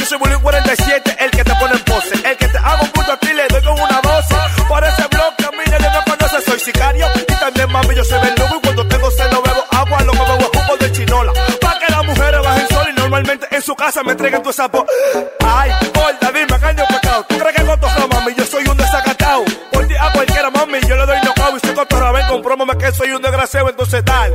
Yo soy Bullying 47, el que te pone en pose. El que te hago un punto a ti, le doy con una dosis. Por ese bloque a mí nadie me conoce. Soy sicario y también mami, yo soy verdugo. Y cuando tengo sed no bebo agua, lo que bebo es jugo de chinola. Pa' que las mujeres bajen sol y normalmente en su casa me entreguen tu sapo. Ay, gorda, dime, caño pecado. ¿Tú crees que cotorra, mami? Yo soy un desacatado. Por ti a cualquiera, mami, yo le doy no Y si cotorra ven, comprómame que soy un desgraciado. Entonces, tal,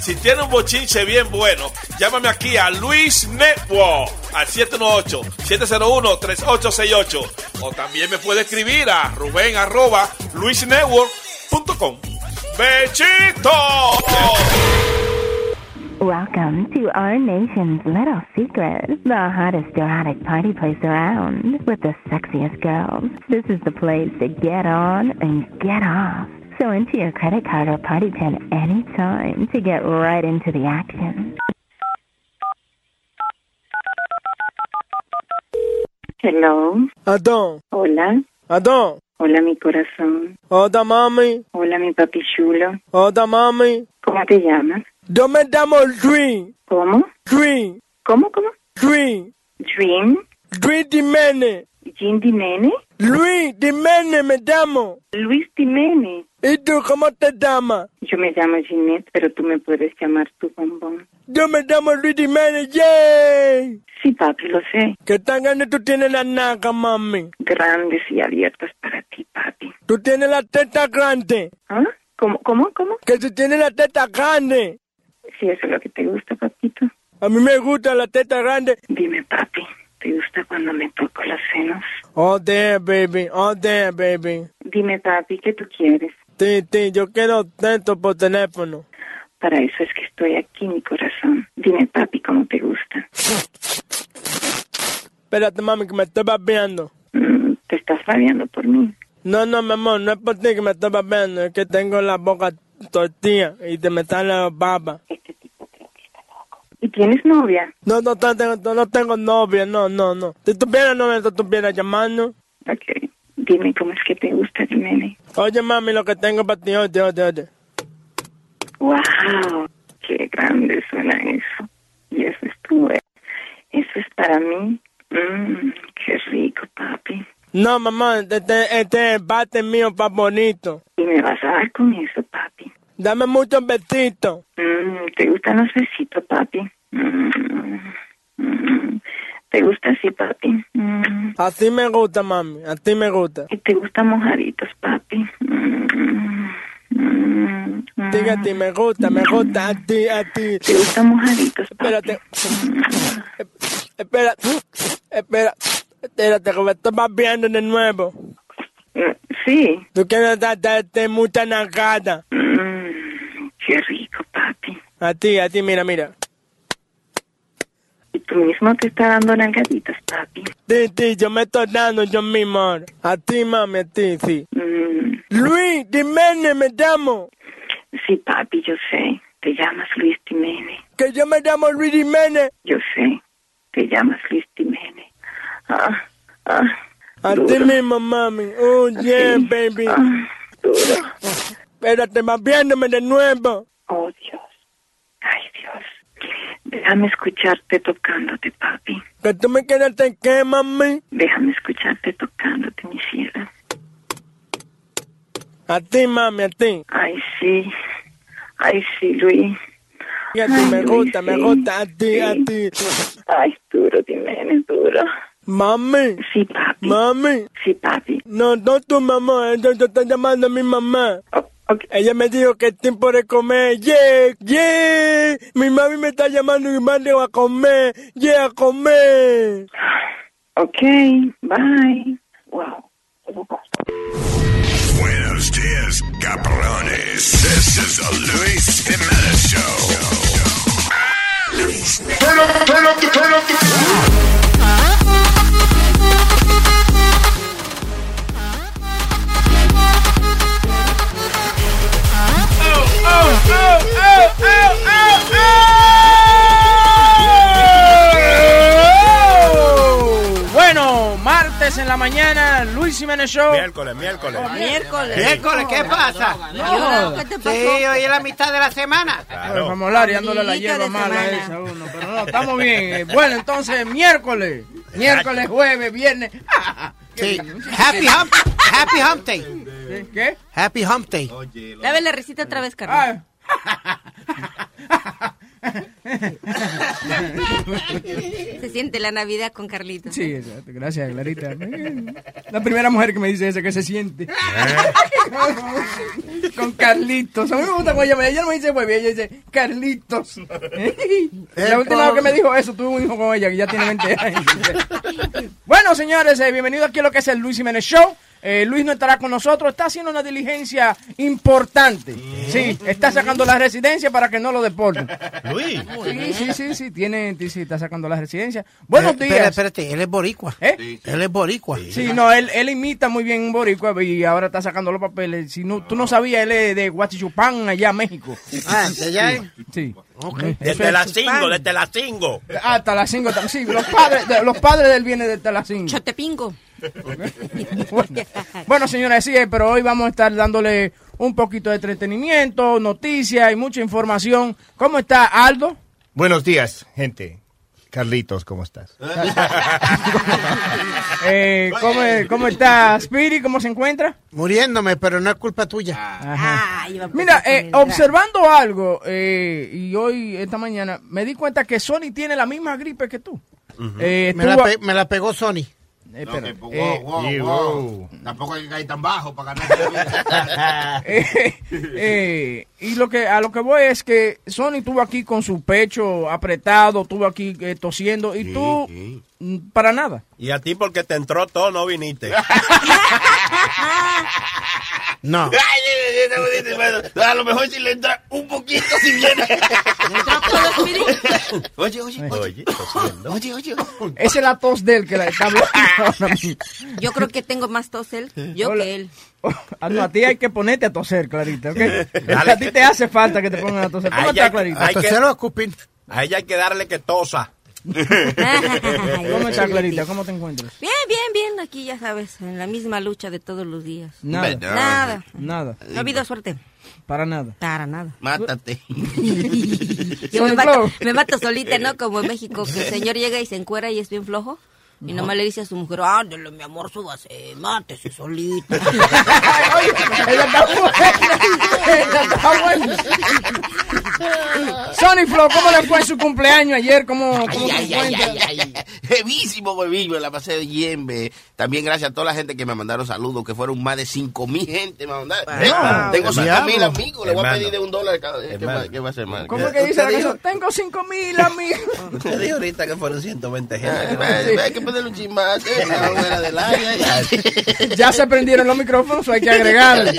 Si tiene un bochinche bien bueno, llámame aquí a Luis Network al 718-701-3868. O también me puede escribir a Rubén arroba luisnetwork.com. ¡Bechito! Welcome to our nation's little secret, the hottest erotic party place around, with the sexiest girls. This is the place to get on and get off. So enter your credit card or party pin anytime to get right into the action. Hello. Adón, Hola. Adón. Hola, mi corazón. Hola, mami. Hola, mi papi chulo. Hola, mami. ¿Cómo te llamas? Yo me llamo Dream. ¿Cómo? Dream. ¿Cómo, cómo? Dream. Dream. Dream Dimene. Jean Dimene. Luis Dimene me llamo. Luis Dimene. ¿Y tú cómo te llamas? Yo me llamo Ginette, pero tú me puedes llamar tu bombón. Yo me llamo Luis Dimene. ¡Yay! Sí, papi, lo sé. ¿Qué tan grande tú tienes la naca, mami? Grandes y abiertas para ti, papi. Tú tienes la teta grande. ¿Ah? ¿Cómo, cómo, cómo? Que tú tienes la teta grande. Si eso es lo que te gusta, papito. A mí me gusta la teta grande. Dime, papi, ¿te gusta cuando me toco los senos? Oh, damn, baby. Oh, damn, baby. Dime, papi, ¿qué tú quieres? Sí, sí, yo quiero tanto por teléfono. Para eso es que estoy aquí, mi corazón. Dime, papi, ¿cómo te gusta? Espérate, mami, que me estoy babeando. Mm, ¿Te estás rabiando por mí? No, no, mi amor, no es por ti que me estoy babeando, es que tengo la boca tortilla y te me sale la baba. Este tipo creo que está loco. ¿Y tienes novia? No, no, no tengo, no, no tengo novia, no, no, no. Si tuviera novia, te estuviera llamando. Ok. Dime cómo es que te gusta, Jiménez. Oye, mami, lo que tengo para ti, oye, oye, oye. ¡Wow! ¡Qué grande suena eso! Y eso es tu... Eso es para mí. Mmm, qué rico, papi. No, mamá, este, este bate mío pa' bonito. ¿Y me vas a dar con eso, papi? Dame muchos besitos. Mm, ¿Te gustan los besitos, papi? Mm, mm. ¿Te gusta así, papi? Así me gusta, mami, así me gusta. ¿Y te gustan mojaditos, papi? Diga a ti, me gusta, me gusta, a ti, a ti. ¿Te gustan mojaditos, papi? Espérate. Espera, espera, espérate, me estoy viendo de nuevo. Sí. Tú quieres darte mucha nagada. Qué rico, papi. A ti, a ti, mira, mira. Y tú mismo te estás dando nalgaditas, papi. Sí, sí, yo me estoy dando yo mismo ahora. A ti, mami, a ti, sí. Mm, Luis, Jiménez, me llamo. sí, papi, yo sé. Te llamas Luis Jiménez. Que yo me llamo Luis Jiménez. Yo sé. Te llamas Luis Jiménez. Ah, ah. A ti mismo, mami. Oh, yeah, baby. Ah, duro. Espérate, vas viéndome de nuevo. Oh, Dios. Ay, Dios. Déjame escucharte tocándote, papi. Que tú me quedaste en qué, mami. Déjame escucharte tocándote, mi cielo. A ti, mami, a ti. Ay, sí. Ay, sí, Luis. Y a ti Ay, me Luis, gusta, me gusta, a ti, a ti. Ay, duro, Jiménez, duro. Mami, Sí, papi. mami. Sí, papi. No, no tu mamá, ella te está llamando a mi mamá. Oh, Ella me dijo que es tiempo de comer. Yeah, yeah. Mi mami me está llamando y me a comer. Yeah, a comer. Ok, bye. Wow. Buenos dias, cabrones. This is the Luis Jimenez Show. Turn up, turn up, the- turn up Bueno, martes en la mañana, Luis Jiménez Show. Miércoles, miércoles. Miércoles. Miércoles, ¿qué pasa? No, ¿Qué te Sí, pasó? hoy es la mitad de la semana. Bueno, vamos a hablar y dándole la hierba mala semana. esa uno, pero no, estamos bien. Eh, Bueno, entonces, miércoles, miércoles, jueves, viernes. Sí. Happy Hump, Happy Hump Day. ¿Qué? Happy Hump Day. Dame la risita otra vez, Carlos. Se siente la Navidad con Carlitos. sí, exacto. Gracias, Clarita. La primera mujer que me dice eso, que se siente. con Carlitos. A mí me gusta cuando ella me, ella no me dice huevo, ella dice Carlitos. La última vez que me dijo eso, tuve un hijo con ella que ya tiene 20 años. bueno, señores, eh, bienvenidos aquí a lo que es el Luis Jiménez Show. Eh, Luis no estará con nosotros, está haciendo una diligencia importante. Sí, está sacando la residencia para que no lo deporten. Luis. Sí, sí, sí, sí, tiene, sí, está sacando la residencia. Buenos Eh, días. Espera, espérate, él es boricua. ¿Eh? Él es boricua. Sí, no, él, él imita muy bien un boricua y ahora está sacando los papeles. Si no, tú no sabías, él es de Huachichupán, allá México. Ah, de allá. Sí. Ok. Eso Desde es- la cingo, desde la cingo. Ah, Talacingo, tam- sí, los padres, de- los padres de él vienen de Talacingo. Chotepingo. Bueno, bueno, señores, sí, eh, pero hoy vamos a estar dándole un poquito de entretenimiento, noticias y mucha información. ¿Cómo está Aldo? Buenos días, gente. Carlitos, ¿cómo estás? Eh, ¿cómo, cómo está Spirit? ¿Cómo se encuentra? Muriéndome, pero no es culpa tuya. Ajá. Ah, Mira, eh, observando algo, eh, y hoy, esta mañana, me di cuenta que Sony tiene la misma gripe que tú. Eh, la, me la pegó Sony. Eh, espera, Wow, eh, wow, y wow. Tampoco hay que caer tan bajo para ganar. eh, eh, y lo que a lo que voy es que Sony estuvo aquí con su pecho apretado, estuvo aquí eh, tosiendo y tú mm, para nada. Y a ti porque te entró todo, no viniste. No. a lo mejor si le entra un poquito si viene. Oye, oye, oye. Oye, tosiendo. Oye, oye. Esa es la tos de él que la está hablando mismo. Yo creo que tengo más tos él, yo Hola. que él. Ah, no, a ti hay que ponerte a toser, Clarita, ¿ok? A ti te hace falta que te pongan a toser. ¿Cómo está, Clarita? a escupir. A ella hay que darle que tosa. ¿Cómo estás, Clarita? ¿Cómo te encuentras? Bien, bien, bien. Aquí ya sabes, en la misma lucha de todos los días. Nada. Nada. Nada. No ha habido suerte. Para nada. Para nada. Mátate. Yo me mato, me mato solita, ¿no? Como en México, que el señor llega y se encuera y es bien flojo. Y nomás le dice a su mujer, ándale, mi amor, súbase, mátese solita. Ella está buena. Ella está buena. Sony Flow, ¿cómo le fue en su cumpleaños ayer? ¿Cómo, cómo Ay, se ay, ay, encuentra? ay, ay. Jevísimo, me la pasé bien. ve. También gracias a toda la gente que me mandaron saludos, que fueron más de 5 mil gente. Me mandaron. Tengo 5 mil amigos, le voy a pedir de un dólar cada vez. ¿Qué va, qué va a hacer, man? ¿Cómo es que dice la dijo-? Tengo cinco mil amigos. Usted dijo ahorita que fueron 120 gente. Ay, Hay que ponerle un área, ya. Ya se prendieron los micrófonos, hay que agregarle.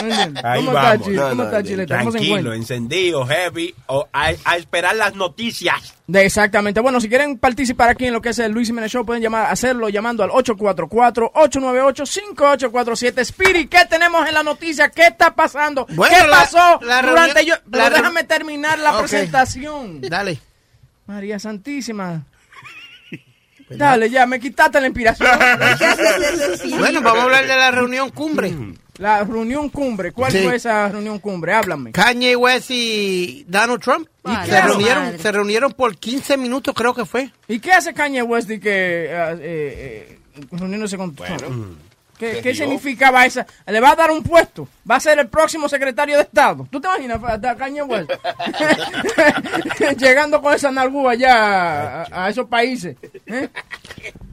¿Cómo está, vamos. Chile? ¿Cómo está, Chile? ¿Cómo se Tranquilo, encendido, heavy, o a, a esperar las noticias. De- Exactamente. Bueno, si quieren participar aquí en lo que es el Luis Jiménez Show, pueden llamar, hacerlo llamando al 844-898-5847. Spirit, ¿qué tenemos en la noticia? ¿Qué está pasando? Bueno, ¿Qué la- pasó la durante reunión- yo? La déjame terminar la presentación. Dale. María Santísima. Dale, ya, me quitaste la inspiración. Bueno, vamos a hablar de la reunión cumbre. La reunión cumbre. ¿Cuál Sí. fue esa reunión cumbre? Háblame. Kanye West y Donald Trump se, reunieron, se reunieron por 15 minutos, creo que fue. ¿Y qué hace Kanye West y que eh, eh, eh, reuniéndose con Trump? ¿Qué, qué significaba esa? ¿Le va a dar un puesto? ¿Va a ser el próximo secretario de Estado? ¿Tú te imaginas a Kanye West? Llegando con esa nalgúa allá a, a esos países. ¿eh?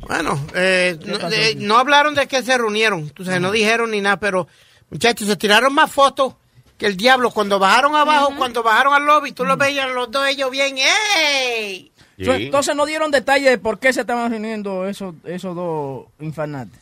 Bueno, eh, no, eh, no hablaron de que se reunieron, tú sabes, no dijeron ni nada, pero muchachos, se tiraron más fotos que el diablo. Cuando bajaron abajo, cuando bajaron al lobby, tú los veías los dos ellos bien, ¡ey! Entonces no dieron detalle de por qué se estaban reuniendo esos, esos dos infantes.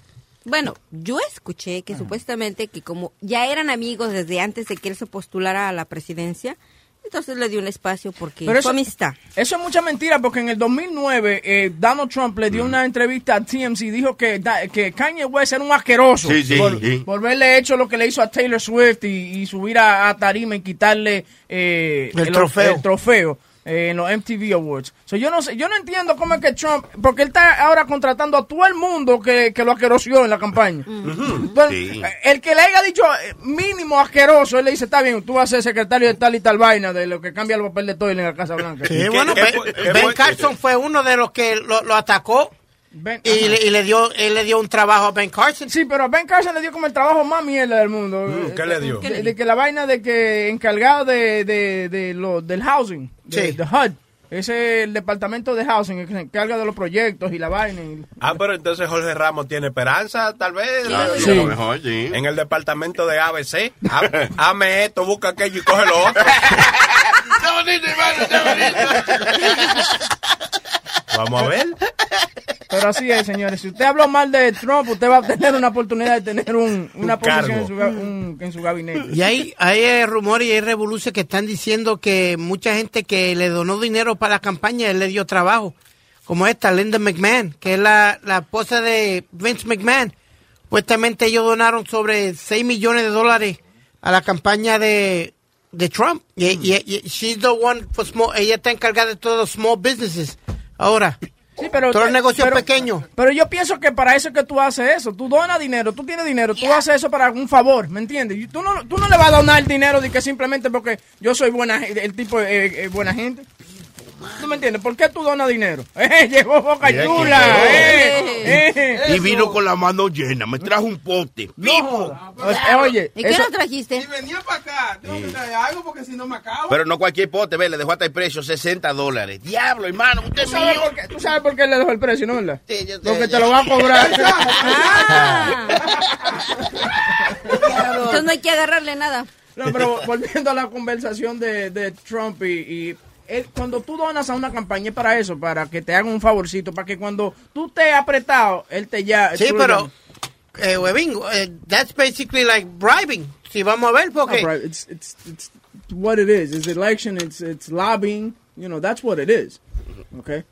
Bueno, yo escuché que supuestamente que como ya eran amigos desde antes de que él se postulara a la presidencia, entonces le dio un espacio porque Pero su eso- amistad. Eso es mucha mentira porque en el 2009 eh, Donald Trump le dio Mm. una entrevista a TMZ y dijo que, da- que Kanye West era un asqueroso Sí, sí, por, sí. por haberle hecho lo que le hizo a Taylor Swift y, y subir a, a tarima y quitarle eh, El trofeo. el trofeo, eh, en los MTV Awards. So, yo no sé, yo no entiendo cómo es que Trump, porque él está ahora contratando a todo el mundo que, que lo asquerosió en la campaña. Entonces, Sí. eh, El que le haya dicho eh, mínimo asqueroso, él le dice, está bien, tú vas a ser secretario de tal y tal vaina, de lo que cambia el papel de todo en la Casa Blanca. Sí, bueno, Ben, Ben Carson fue uno de los que lo, lo atacó y, le, y le dio él le dio un trabajo a Ben Carson. Sí, pero a Ben Carson le dio como el trabajo más mierda del mundo. Mm, ¿qué le dio? De, de que la vaina de que encargado de, de, de lo, del housing, de, Sí. de HUD. Ese es el departamento de housing, el que se encarga de los proyectos y la vaina. y- Ah, pero entonces Jorge Ramos tiene esperanza, tal vez. Sí, Sí. a lo mejor, sí. En el departamento de ABC. Hame esto, busca aquello y coge lo otro. Está bonito, hermano, está bonito. Vamos a ver. Pero así es, señores. Si usted habló mal de Trump, usted va a tener una oportunidad de tener un, una Un posición cargo. en su, un- en su gabinete. Y hay, hay eh, rumores y hay revoluciones que están diciendo que mucha gente que le donó dinero para la campaña, él le dio trabajo. Como esta, Linda McMahon, que es la, la esposa de Vince McMahon. Supuestamente ellos donaron sobre 6 millones de dólares a la campaña de, de Trump. Y, y- y- she's the one for small, ella está encargada de todos los small businesses. Ahora, Sí, pero, todos los negocios pero- pequeños. Pero yo pienso que para eso es que tú haces eso. Tú donas dinero, tú tienes dinero, tú haces eso para un favor, ¿me entiendes? Y Tú no, tú no le vas a donar dinero de que simplemente porque yo soy buena, el tipo eh, eh, buena gente. ¿Tú me entiendes? ¿Por qué tú donas dinero? ¡Eh, llegó Boca Chula! ¡Eh! eh. Y vino con la mano llena, me trajo un pote. ¡Pipo! Eh, Oye, ¿Y qué nos trajiste? venía para acá, tengo que traer algo porque si no me acabo. Pero no cualquier pote, ve, le dejó hasta el precio, 60 dólares. Diablo, hermano, usted ¿tú es sabes, por qué, tú sabes por qué le dejó el precio, ¿no? verdad? Sí, yo sé, Porque te lo va a cobrar. Entonces no hay que agarrarle nada. No, pero volviendo a la conversación de, de Trump y, y él- cuando tú donas a una campaña es para eso, para que te hagan un favorcito, para que cuando tú estés apretado, él te ya... Sí, pero, eh, Webin, eh, that's basically like bribing. Si vamos a ver, porque... No, it's, it's, it's what it is. It's election, it's, it's lobbying, you know, that's what it is. Okay?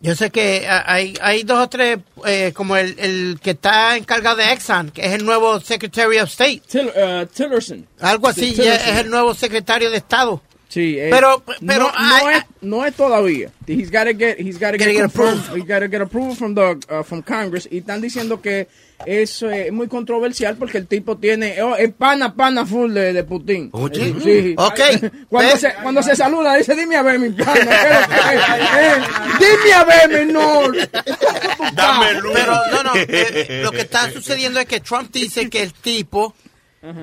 Yo sé que ah, hay, hay dos o tres, eh, como el, el que está encargado de Exxon, que es el nuevo Secretary of State. Till, uh, Tillerson. Algo así, Tillerson. es el nuevo secretario de Estado. Sí, eh, Pero- pero no, es, no es todavía. He's got to get, he's gotta Gotta get, get approved. He's gotta get approval from the, uh, from Congress. Y están diciendo que es eh, muy controversial porque el tipo tiene, oh, es pana, pana full de, de Putin. Oye. Sí. Ok. Cuando se, cuando se saluda, dice, dime a ver, mi pana. ¿qué es es? Eh, dime a ver, menor. Dame luz. Pero no, no. eh, lo que está sucediendo es que Trump dice que el tipo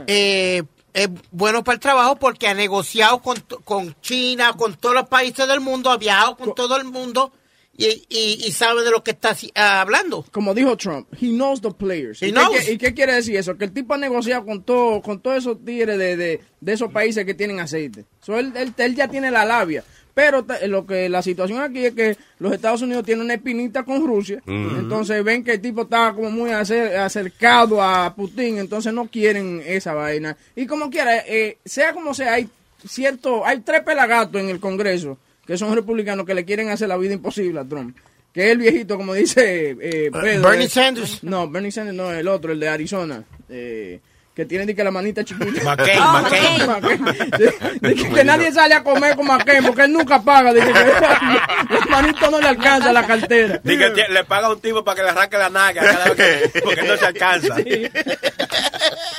eh, es bueno para el trabajo porque ha negociado con, con China, con todos los países del mundo, ha viajado con todo el mundo y, y- y sabe de lo que está ah, hablando. Como dijo Trump, he knows the players. He ¿Y, knows. Qué, qui- y qué quiere decir eso? Que el tipo ha negociado con todo, con todos esos tigres de, de, de esos países que tienen aceite. So, él, él- él ya tiene la labia. Pero ta- lo que la situación aquí es que los Estados Unidos tienen una espinita con Rusia. Entonces ven que el tipo está como muy acer- acercado a Putin. Entonces no quieren esa vaina. Y como quiera, eh, sea como sea, hay cierto, hay tres pelagatos en el Congreso que son republicanos que le quieren hacer la vida imposible a Trump. Que es el viejito, como dice eh, Pedro, Bernie eh, Sanders. No, Bernie Sanders no, el otro, el de Arizona. eh, que tiene de que la manita chiquita. McCain, Oh, McCain. McCain. De- de que, que nadie sale a comer con McCain porque él nunca paga. De que, la manito no le alcanza la cartera. Dice que le paga a un tipo para que le arranque la naga cada vez que- porque no se alcanza.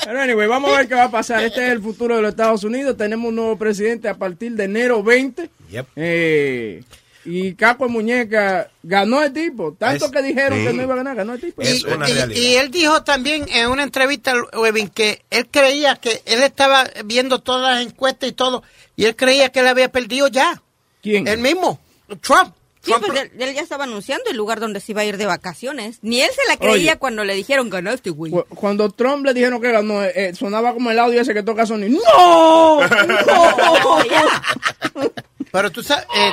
Pero anyway, vamos a ver qué va a pasar. Este es el futuro de los Estados Unidos. Tenemos un nuevo presidente a partir de enero 20. Yep. Eh, y Caco de Muñeca ganó el tipo. Tanto Es- que dijeron sí. que no iba a ganar, ganó el tipo. Y, y- y él dijo también en una entrevista, Webin, que él creía que él estaba viendo todas las encuestas y todo, y él creía que él había perdido ya. ¿Quién? Él mismo, Trump. Sí, pues él, él ya estaba anunciando el lugar donde se iba a ir de vacaciones. Ni él se la creía Oye. cuando le dijeron ganaste, güey. Cu- Cuando Trump le dijeron que ganó, eh, eh, sonaba como el audio ese que toca Sony. ¡No! ¡No! Pero tú sabes, eh,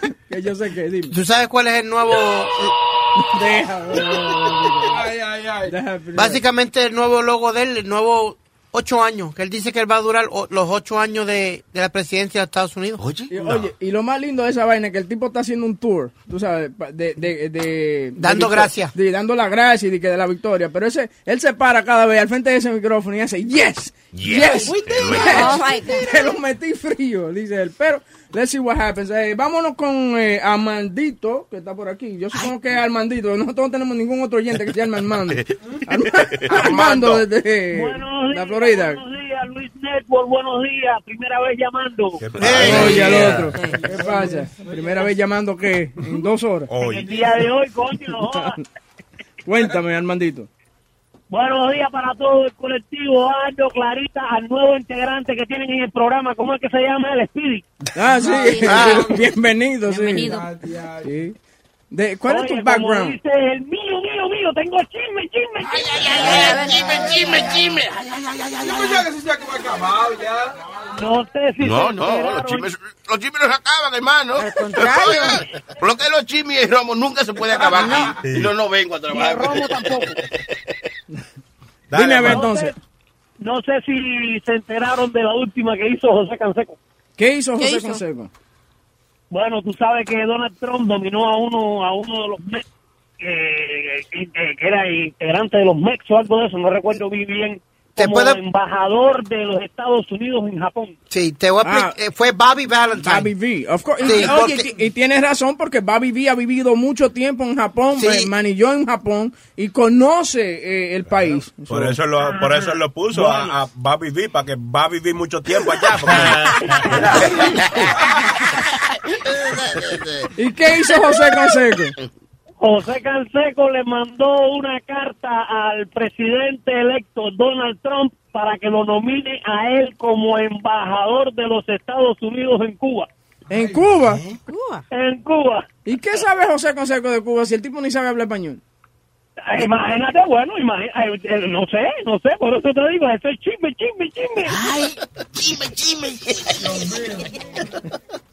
que yo sé que, dime. tú sabes cuál es el nuevo, Deja. Ay, ay, ay. Deja básicamente el nuevo logo de él, el nuevo ocho años, que él dice que él va a durar o- los ocho años de, de la presidencia de Estados Unidos. Oye, Y, oye, y lo más lindo de esa vaina es que el tipo está haciendo un tour, tú sabes, pa- de... de, de- Dando gracias. de- dando la gracia y de, que de la victoria. Pero ese, él se para cada vez al frente de ese micrófono y hace, yes, yes, We did it. yes. Oh, my God. Te lo metí frío, dice él. Pero, let's see what happens. Eh, vámonos con eh, Armandito, que está por aquí. Yo supongo que es Armandito. Nosotros no tenemos ningún otro oyente que se llame Armando. Arma- Armando desde Buenos la Florida. Buenos días, Luis Network, buenos días. Primera vez llamando. Oye, al otro. ¿Qué pasa? Primera vez llamando, ¿qué? En dos horas. El día de hoy, coño, no. Cuéntame, Armandito. Buenos días para todo el colectivo, Aldo, Clarita, al nuevo integrante que tienen en el programa, ¿cómo es que se llama? El Speedy. Ah, sí. Ah. Bienvenido, sí. Bienvenido. Sí. De, ¿Cuál es tu background? Como dice el mío, mío, mío, tengo chisme, chisme, chisme. chisme, chisme, chisme. Que eso ya que acabado ya. No sé si No, se no, los chismes, los chismes no se acaban, hermano. Al contrario. Por lo que los chismes y el romo nunca se puede acabar aquí. Y no, no vengo a Ni el trabajar. romo tampoco. Dime a ver No sé- entonces. No sé si se enteraron de la última que hizo José Canseco. ¿Qué hizo ¿Qué José hizo? Consejo? Bueno, tú sabes que Donald Trump dominó a uno a uno de los Mex, eh, que, que- que era integrante de los Mex o algo de eso, no recuerdo muy bien, ¿Te como puedo- embajador de los Estados Unidos en Japón. Sí, te voy a Ah. explicar. eh, fue Bobby Valentine. Bobby V. Of course. Sí, y, oye, porque- y- y tienes razón porque Bobby V ha vivido mucho tiempo en Japón, Sí. eh, manilló en Japón y conoce eh, el país. Por So- eso lo, por eso lo puso a, a a vivir, para que va a vivir mucho tiempo allá. porque- ¿Y qué hizo José Consejo? José Canseco le mandó una carta al presidente electo Donald Trump para que lo nomine a él como embajador de los Estados Unidos en Cuba. ¿En Cuba? En Cuba. ¿Y qué sabe José Consejo de Cuba si el tipo ni sabe hablar español? Eh, Imagínate, bueno, imagínate, eh, no sé, no sé, por eso te digo, eso es chisme, chisme, chisme. Ay, chisme, chisme.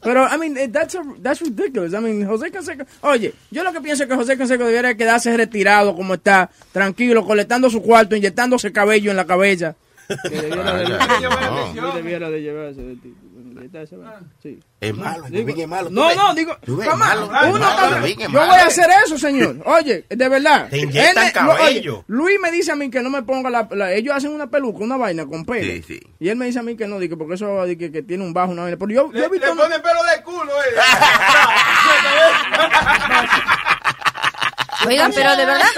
Pero, I mean, eh, that's, a- that's ridiculous. I mean, José Canseco... Oye, yo lo que pienso es que José Canseco debería quedarse retirado como está, tranquilo, colectando su cuarto, inyectándose cabello en la cabeza. Que debiera de, Ah, Sí, debiera de llevarse de tipo. Sí. Es malo, Digo- Webin es malo. ¿tú No, ves? no, digo, uno malo, yo voy a hacer eso, señor. Oye, de verdad. Te inyectan Él me- lo- cabello. oye, Luis me dice a mí que no me ponga la, la- ellos hacen una peluca, una vaina con pelo. Sí, sí. Y él me dice a mí que no, dice, porque eso que, que tiene un bajo, una vaina. Pero yo, yo he visto Le pone pelo de culo, eh. Oigan, pero de verdad,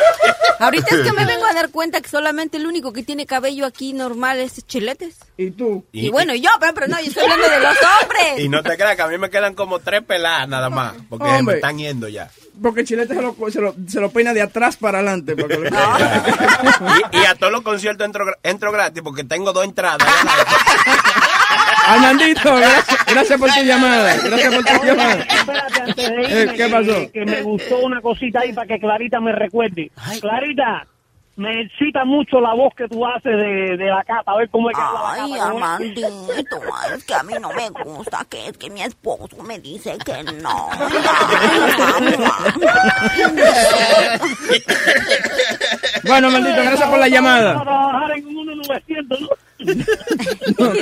ahorita es que me vengo a dar cuenta que solamente el único que tiene cabello aquí normal es Chiletes. ¿Y tú? Y, bueno, yo, pero, pero no, yo estoy hablando de los hombres. Y no te creas que a mí me quedan como tres peladas nada más, porque me están yendo ya. Porque Chilete se lo, se, lo, se lo peina de atrás para adelante. para lo- Y, y a todos los conciertos entro, entro gratis porque tengo dos entradas. Armandito, gracias, gracias por tu llamada. Gracias por tu llamada. Espérate, antes de Eh, irme, ¿qué que- pasó? Que, me gustó una cosita ahí para que Clarita me recuerde. Clarita, me excita mucho la voz que tú haces de, de la cata. A ver cómo es que la Ay, cata. ¿cómo es? Es que a mí no me gusta, que es que mi esposo me dice que no. Bueno, maldito, gracias por la llamada. Trabajar en un 1900, ¿no? No.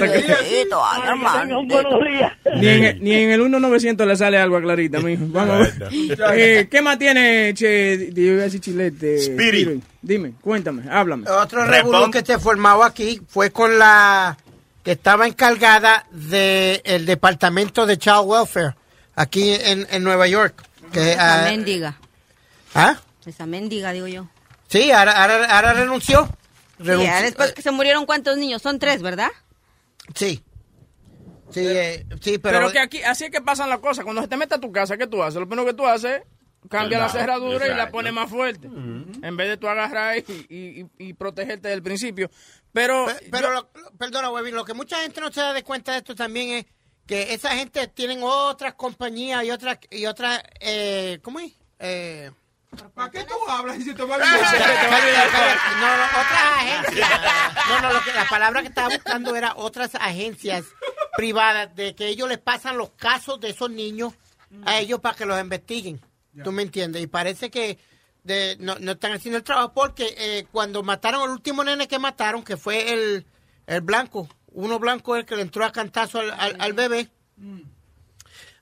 Ni en, el- ni en el 1900 le sale algo a Clarita, mijo. Vamos a ver. Eh, ¿Qué más tiene, che, yo iba a decir chilete? Spirit. Dime, cuéntame, háblame. Otro revolú que se formó aquí fue con la que estaba encargada del departamento de Child Welfare aquí en, en Nueva York. Que, Esa ah, mendiga. ¿ah? Esa mendiga, digo yo. Sí, ahora, ahora, ahora renunció. Ya después que se murieron, ¿cuántos niños? Son tres, ¿verdad? Sí. Sí, eh, sí, Pero, pero... que aquí, así es que pasan las cosas. Cuando se te mete a tu casa, ¿qué tú haces? Lo primero que tú haces, cambia la Exacto, cerradura y la pones más fuerte. En vez de tú agarrar y, y, y- y protegerte del principio. Pero, Pe- Pero, lo- perdona, Webin, lo que mucha gente no se da de cuenta de esto también es que esa gente tienen otras compañías y otras, y otras, eh, ¿cómo es? Eh, ¿Para qué tú hablas si te va a no, no, otras agencias. No, no, lo que, la palabra que estaba buscando era otras agencias privadas de que ellos les pasan los casos de esos niños a ellos para que los investiguen. ¿Tú me entiendes? Y parece que de- no, no están haciendo el trabajo porque eh, cuando mataron al último nene que mataron, que fue el, el blanco, uno blanco el que le entró a cantazo al, al- al bebé,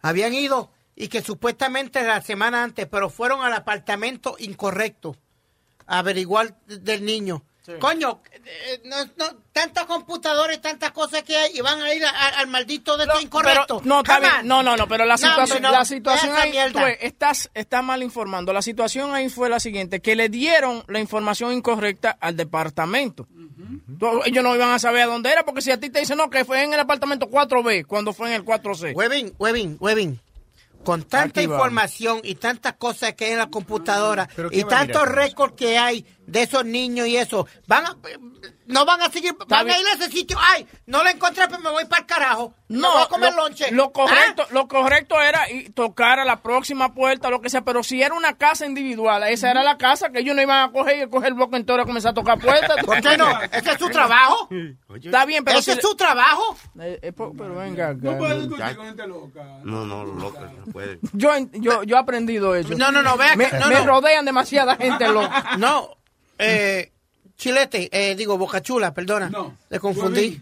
habían ido y que supuestamente la semana antes, pero fueron al apartamento incorrecto a averiguar del niño. Coño, eh, no, no, tantas computadoras, tantas cosas que hay y van a ir a- a- al maldito de esto incorrecto. Pero, no, está Come bien. on. no, no, no, pero la No, situación, no. la situación ahí, mierda. tú ves, estás, estás mal informando. La situación ahí fue la siguiente, que le dieron la información incorrecta al departamento. Ellos no iban a saber a dónde era, porque si a ti te dicen, no, que fue en el apartamento 4B, cuando fue en el 4C. Webin, Webin, Webin. Con tanta Aquí vamos. información y tantas cosas que hay en la computadora ¿Pero y tantos récords que hay de esos niños y eso, van a, no van a seguir, van a ir a ese sitio. Ay, no lo encontré, pues me voy para el carajo. me No, voy a comer lo, lonche. lo correcto, ¿Ah? lo correcto era y tocar a la próxima puerta, lo que sea, pero si era una casa individual, esa era la casa que ellos no iban a coger y coger el bloque entero y comenzar a tocar puertas. ¿Por qué no? Ese es su trabajo. Está bien, pero Ese si- es su trabajo. Eh, eh, pero venga, acá, No puedes discutir con gente loca. No, no, loca, no puede. Yo, yo, yo he aprendido eso. No, no, no, vea Me, que- no, me no. rodean demasiada gente loca. No, eh, Chilete, eh, digo, Boca Chula, perdona. No. Le confundí.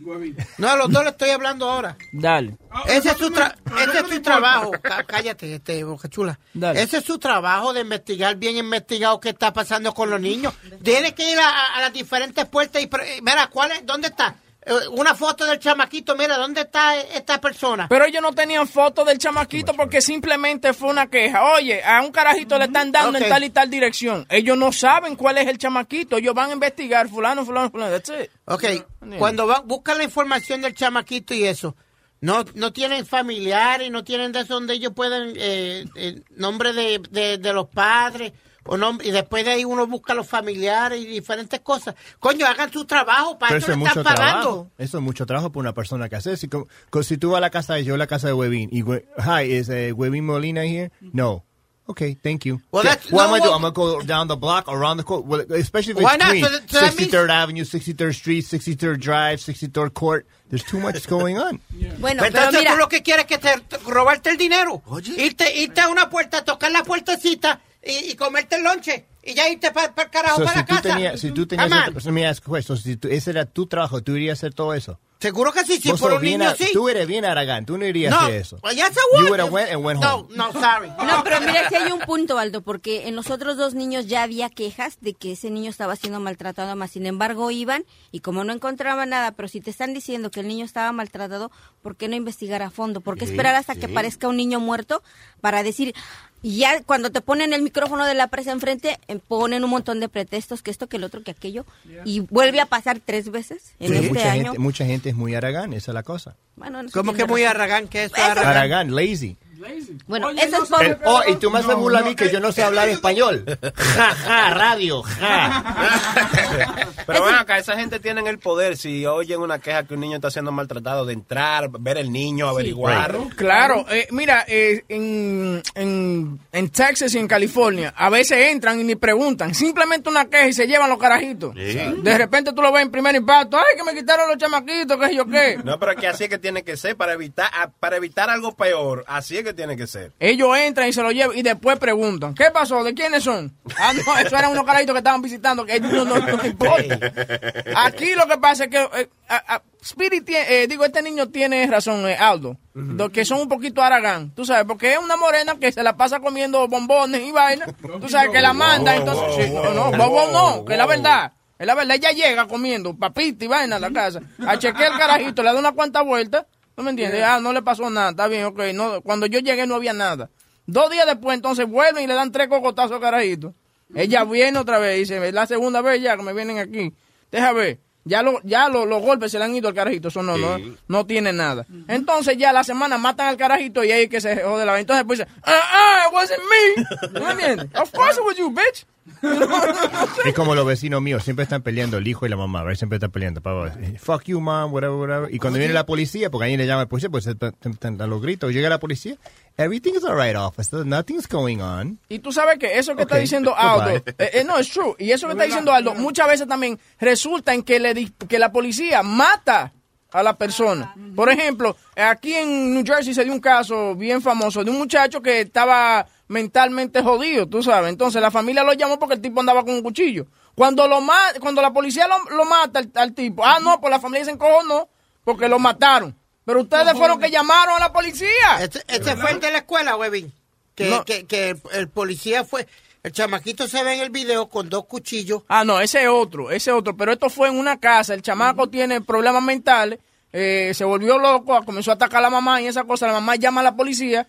No, a los dos le estoy hablando ahora. Dale. Ah, Ese es su, tra- ese es su trabajo. Cá- Cállate, este, Boca Chula. Dale. Ese es su trabajo de investigar bien investigado qué está pasando con los niños. Tiene que ir a, a- las diferentes puertas y... Mira, ¿cuál es? ¿Dónde está? Eh, Una foto del chamaquito, mira, ¿dónde está esta persona? Pero ellos no tenían foto del chamaquito porque simplemente fue una queja. Oye, a un carajito le están dando en tal y tal dirección. Ellos no saben cuál es el chamaquito. Ellos van a investigar fulano, fulano, fulano. That's it. Ok, cuando va, buscan la información del chamaquito y eso, no, no tienen familiares, no tienen de eso donde ellos pueden, eh, eh, nombre de, de, de los padres, y después de ahí uno busca los familiares y diferentes cosas. Coño, hagan su trabajo, para eso eso es están pagando. trabajo. Eso es mucho trabajo para una persona que hace. Si, como- como si tú vas a la casa de yo, a la casa de Webin, y hi, is uh, Webin Molina here? No. Okay, thank you. Well, Yeah, that's- what no, am I I'm gonna go down the block, around the court, well, especially if Why it's not? Queens, So that- so that 63rd Avenue, 63rd Street, 63rd Drive, 63rd Court. There's too much going on. Bueno, Pues pero entonces mira, tú lo que quieres es que te, te- robarte el dinero. Irte, irte a una puerta, tocar la puertecita y, y comerte el lonche. Y ya irte para el carajo So, para si la casa. tenías, si tú tenías, on. so, me ask. Si tú- ese era tu trabajo, ¿tú irías a hacer todo eso? Seguro que sí, sí, Vos por un niño a- sí. Tú eres bien aragán, tú no irías No, a hacer eso. well, yes, I You would. have went and went No, home. no, sorry. No, pero mira, si hay un punto, Aldo, porque en los otros dos niños ya había quejas de que ese niño estaba siendo maltratado, más sin embargo iban y como no encontraban nada, pero si te están diciendo que el niño estaba maltratado, ¿por qué no investigar a fondo? ¿Por qué Sí, esperar hasta sí. que parezca un niño muerto para decir... Y ya cuando te ponen el micrófono de la presa enfrente, eh, ponen un montón de pretextos, que esto, que el otro, que aquello, y vuelve a pasar tres veces en Sí, este mucha, año. gente, mucha gente es muy aragán, esa es la cosa. Bueno, no sé ¿Cómo que muy razón. arragán? ¿Qué es aragán? Aragán, lazy. Bueno, Oye, eso no es por... El- oh, y tú me haces burla a mí que yo no sé hablar español. Ja, ja, radio, ja. Pero ven acá, esa gente tiene el poder, si oyen una queja que un niño está siendo maltratado, de entrar, ver el niño, averiguar. Claro, eh, mira, eh, en, en, en Texas y en California, a veces entran y ni preguntan, simplemente una queja y se llevan los carajitos. De repente tú lo ves en primer impacto, ay, que me quitaron los chamaquitos, qué sé yo qué. No, pero es que así es que tiene que ser, para evitar, a- para evitar algo peor, así es que tiene que ser. Ellos entran y se lo llevan y después preguntan, ¿qué pasó? ¿De quiénes son? Ah, no, eso eran unos carajitos que estaban visitando, que no, no, no importa. Aquí lo que pasa es que eh, a- a- Spirit tiene- eh, digo, este niño tiene razón, eh, Aldo, do- que son un poquito aragán, tú sabes, porque es una morena que se la pasa comiendo bombones y vaina, tú sabes que la manda, entonces, sí, no, no, bombón no, que es la verdad. Es la verdad, ella llega comiendo papita y vaina a la casa, a chequear el carajito, le da una cuanta vueltas, ¿no me entiendes? Ah, no le pasó nada, está bien, ok, no, cuando yo llegué no había nada. Dos días después, entonces vuelven y le dan tres cocotazos al carajito. Ella viene otra vez y dice, la segunda vez ya que me vienen aquí. Deja ver, ya, lo, ya lo- los golpes se le han ido al carajito, eso no, no, no tiene nada. Entonces ya la semana matan al carajito y ahí que se jode la vaina. Entonces pues dice, ah, ah, it wasn't me. ¿No entiendes? Of course it was you, bitch. Es como los vecinos míos, siempre están peleando el hijo y la mamá, ¿verdad? Siempre están peleando. para- Fuck you, mom, whatever, whatever. Y cuando viene la policía, porque ahí le llama la policía, pues están están a los gritos. Llega la policía, everything is alright, officer, nothing's going on. Y tú sabes que eso que está diciendo Aldo, eh, eh, no, es true. Y eso que está diciendo Aldo, muchas veces también resulta en que, le, que la policía mata a la persona. Por ejemplo, aquí en New Jersey se dio un caso bien famoso de un muchacho que estaba mentalmente jodido, tú sabes. Entonces la familia lo llamó porque el tipo andaba con un cuchillo. Cuando lo cuando la policía lo, lo mata al, al tipo, ah, no, pues la familia se no, porque lo mataron. Pero ustedes fueron que llamaron a la policía. Este, este fue el de la escuela, Webin. Que, No. que, que el, el policía fue. El chamaquito se ve en el video con dos cuchillos. Ah, no, ese es otro, ese es otro. Pero esto fue en una casa. El chamaco tiene problemas mentales. eh, se volvió loco, comenzó a atacar a la mamá y esa cosa. La mamá llama a la policía.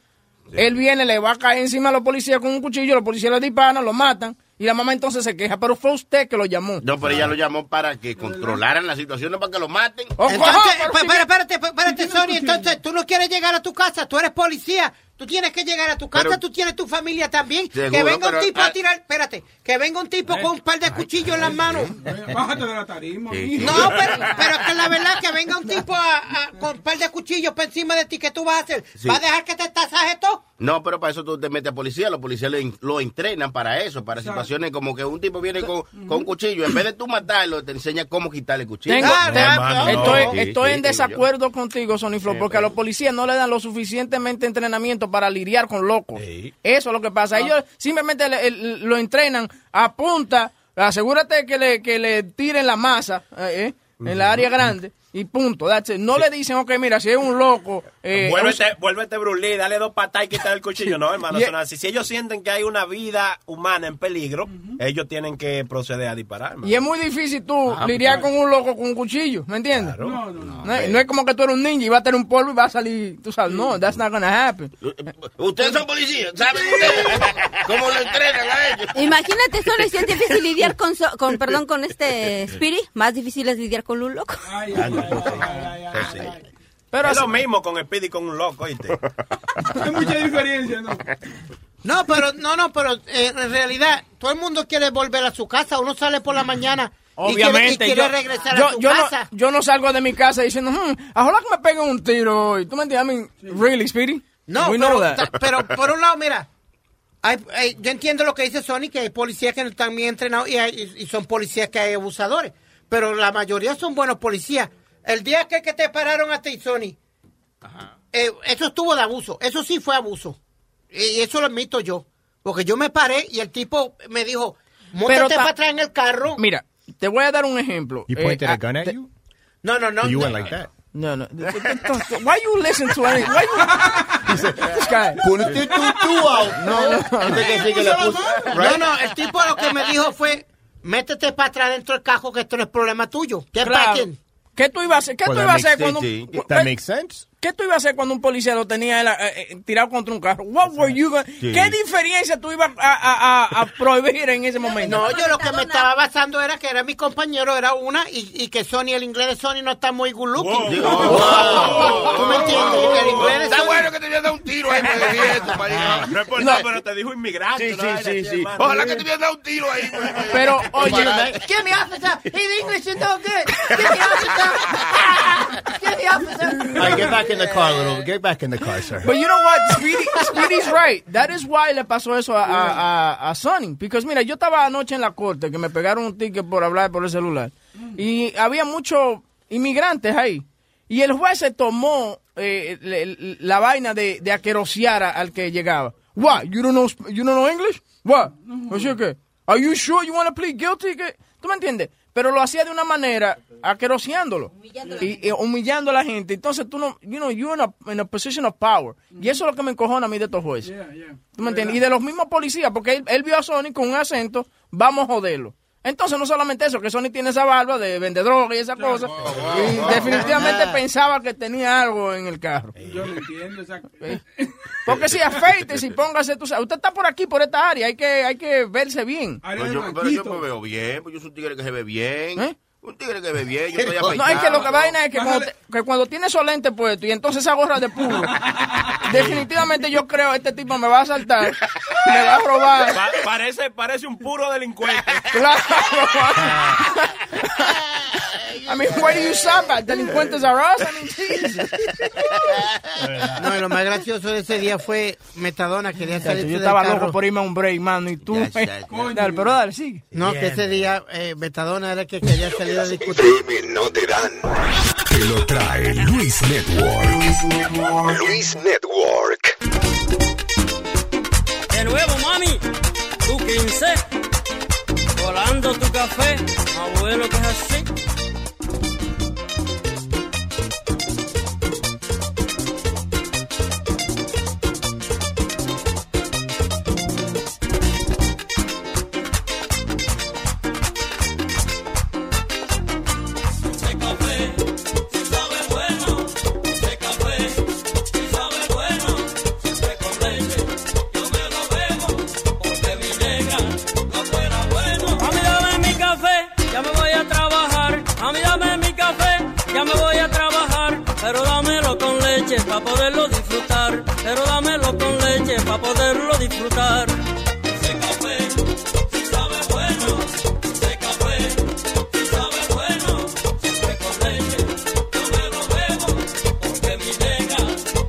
Él viene, le va a caer encima a los policías con un cuchillo. Los policías le disparan, lo matan. Y la mamá entonces se queja. Pero fue usted que lo llamó. No, pero ella lo llamó para que controlaran la situación, no para que lo maten. Entonces, pa- espera, espérate, espérate, Sony. Entonces, tú no quieres llegar a tu casa, tú eres policía. Tú tienes que llegar a tu casa, Pero- tú tienes tu familia también. que venga un pero- tipo a ah- tirar, espérate, que venga un tipo con un par de cuchillos en las manos. Bájate de la tarima. Sí. No, pero, pero es que la verdad que venga un tipo a- a- con un par de cuchillos por encima de ti, ¿qué tú vas a hacer? Sí. ¿Vas a dejar que te tasaje todo? No, pero para eso tú te metes a policía. Los policías lo, lo entrenan para eso, para situaciones como que un tipo viene con, con un cuchillo. En vez de tú matarlo, te enseña cómo quitarle el cuchillo. Tengo- te- hermano, estoy no. Estoy sí, en desacuerdo contigo, Sony Flow, porque a los policías no le dan lo suficientemente entrenamiento para lidiar con locos. Eso es lo que pasa. Ellos simplemente le- lo entrenan a punta. Asegúrate que le, que le tiren la masa eh, eh, en la área grande y punto. that's it. No le dicen, ok, mira, si es un loco. Eh, Vuélvete, vuélvete Bruce Lee, dale dos patas y quitar el cuchillo. No, hermano, Y- eso no es así. Si ellos sienten que hay una vida humana en peligro, ellos tienen que proceder a disparar. hermano. Y es muy difícil tú Ah, lidiar pues. con un loco con un cuchillo, ¿me entiendes? No, no, no. No, es- no es como que tú eres un ninja y vas a tener un polvo y va a salir, tú sabes, no, that's not gonna happen. Ustedes son policías, ¿saben ustedes cómo lo entrenan a ellos? Imagínate solo si es difícil lidiar con, so- con perdón, con este Spirit, más difícil es lidiar con un loco. Pero es lo mismo con Speedy y con un loco, ¿oíste? Hay mucha diferencia, ¿no? No, pero, no, no, pero eh, en realidad, todo el mundo quiere volver a su casa. Uno sale por la mañana y quiere, y Obviamente, quiere yo, regresar yo, a su yo casa. No, yo no salgo de mi casa diciendo, hmm, ojalá que me peguen un tiro hoy. ¿Tú me entiendes? I mean, really, Speedy? No, We pero, know that. pero por un lado, mira, hay- hay- yo entiendo lo que dice Sony, que hay policías que no están bien entrenados y, hay- y son policías que hay abusadores, pero la mayoría son buenos policías. El día que, que te pararon a ti, Sony, eh, eso estuvo de abuso, eso sí fue abuso, y eso lo admito yo, porque yo me paré y el tipo me dijo, Pero montate ta- para atrás en el carro. Mira, te voy a dar un ejemplo. You Eh, pointed ah, a gun at te- you? No, no, no. You no. went like that. No, no. Why you listen to any? Why you? This guy. Ponete tú, tú out. No, no. No, no, el tipo lo que me dijo fue, métete para atrás dentro del cajo que esto no es problema tuyo. ¿Qué Claro. paquen? ¿Qué tú ibas a hacer? ¿Qué Well, tú ibas a hacer cuando That makes sense. ¿Qué tú ibas a hacer cuando un policía lo tenía él, eh, eh, tirado contra un carro? What were you gonna- Sí. ¿Qué diferencia tú ibas a, a- a- a prohibir en ese momento? No, yo lo que me estaba basando era que era mi compañero, era una, y, y que Sony, el inglés de Sony no está muy good looking. ¿Tú me entiendes? Que el inglés de Está Sony- bueno que te dado un tiro ahí, me decía esto, marica. No es por No. nada, pero te dijo inmigrante. Sí, ¿no? sí, sí, sí. Ojalá que te hubieran dado un tiro ahí. Pero, oye, Give me officer. His English is no good. Give me officer. Give me officer. Back in the car, little. Get back in the car, sir. But you know what? Speedy, Speedy's right. That is why le pasó eso a, a, a, a Sonny. Because mira, yo estaba anoche en la corte que me pegaron un ticket por hablar por el celular. Y había muchos inmigrantes ahí. Y el juez se tomó eh, le- le- la vaina de, de aquerosear a- al que llegaba. What? You don't know, Sp- you don't know English? What? O sea que, are you sure you want to plead guilty? ¿Qué? ¿Tú me entiendes? Pero lo hacía de una manera aqueroseándolo. Y, y humillando a la gente. Entonces tú no, you know, you're in a, in a position of power. Y eso es lo que me encojona a mí de estos jueces. ¿Tú me entiendes? Y de los mismos policías, porque él, él vio a Sony con un acento, vamos a joderlo. Entonces, no solamente eso, que Sony tiene esa barba de vende droga y esa cosa. Y definitivamente pensaba que tenía algo en el carro. Yo lo entiendo, exacto. Porque si afeite, si póngase, tú sabes, usted está por aquí, por esta área, hay que, hay que verse bien. Pero yo, pero yo me veo bien, pues yo soy un tigre que se ve bien. ¿Eh? Un tigre que ve bien, yo estoy No, afeitado. es que lo que vaina es que cuando, te- que cuando tiene esos lentes puestos y entonces esa gorra de puro, definitivamente yo creo este tipo me va a asaltar, me va a robar. Pa- parece, parece un puro delincuente. Claro. I mean, where do you stop at? Delincuentes are us? I mean, Jesus. No, y lo más gracioso de ese día fue Metadona, quería Chacho, salir yo del estaba carro. loco por irme a un break, mano, y tú... Ya, ya, ya. Dale, pero dale, sigue. No, que ese día eh, Metadona era el que quería salir a discutir. Dime, no te dan. Te lo trae Luis Network. Luis Network. De nuevo, mami, tu 15. Volando tu café, abuelo que es así. Para poderlo disfrutar, pero dámelo con leche para poderlo disfrutar. Ese café, si sabe bueno, ese café, si sabe bueno, siempre con leche, yo me lo bebo, porque mi negra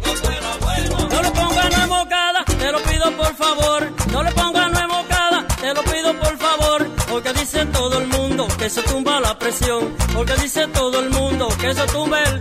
no fuera bueno. No le ponga nuez moscada, te lo pido por favor, no le ponga nuez moscada, te lo pido por favor, porque dice todo el mundo que eso tumba la presión, porque dice todo el mundo que eso tumba el...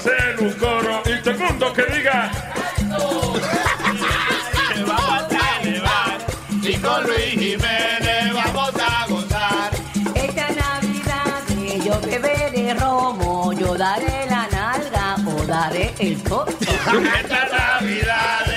hacer un coro y todo el mundo que diga. vamos a celebrar. Y con Luis Jiménez vamos a gozar. Esta Navidad yo beberé romo, yo daré la nalga o daré el coto. Esta Navidad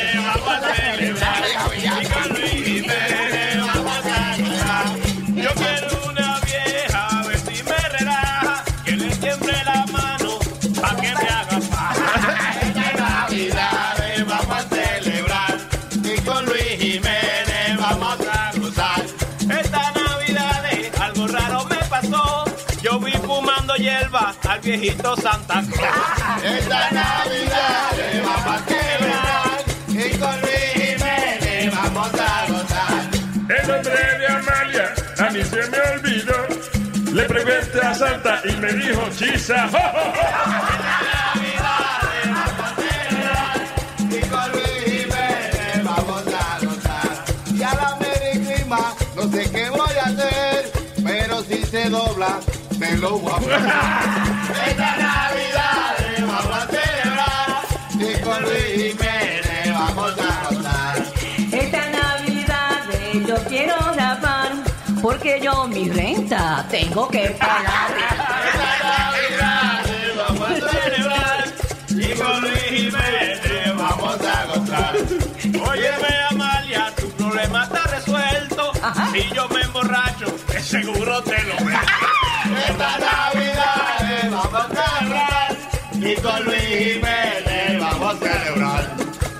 viejito Santa Claus. Esta Navidad vamos a celebrar. Y con Luis Jiménez vamos a gozar. El nombre de Amalia a mí se me olvidó. Le pregunté a Santa y me dijo chisa. Y con Luis Jiménez vamos a gozar. Y a la Mericlima no sé qué voy a hacer, pero si se dobla, me lo voy a poner. Esta Navidad vamos a celebrar. Y con Luis Jiménez vamos a gozar. Esta Navidad yo quiero rapar, porque yo mi renta tengo que pagar. Vamos a celebrar. Y con Luis Jiménez vamos a gozar. Óyeme, Amalia, tu problema está resuelto. Si yo me emborracho, seguro te lo veo. Esta Navidad vamos a celebrar. Y con Luis Jiménez vamos a celebrar.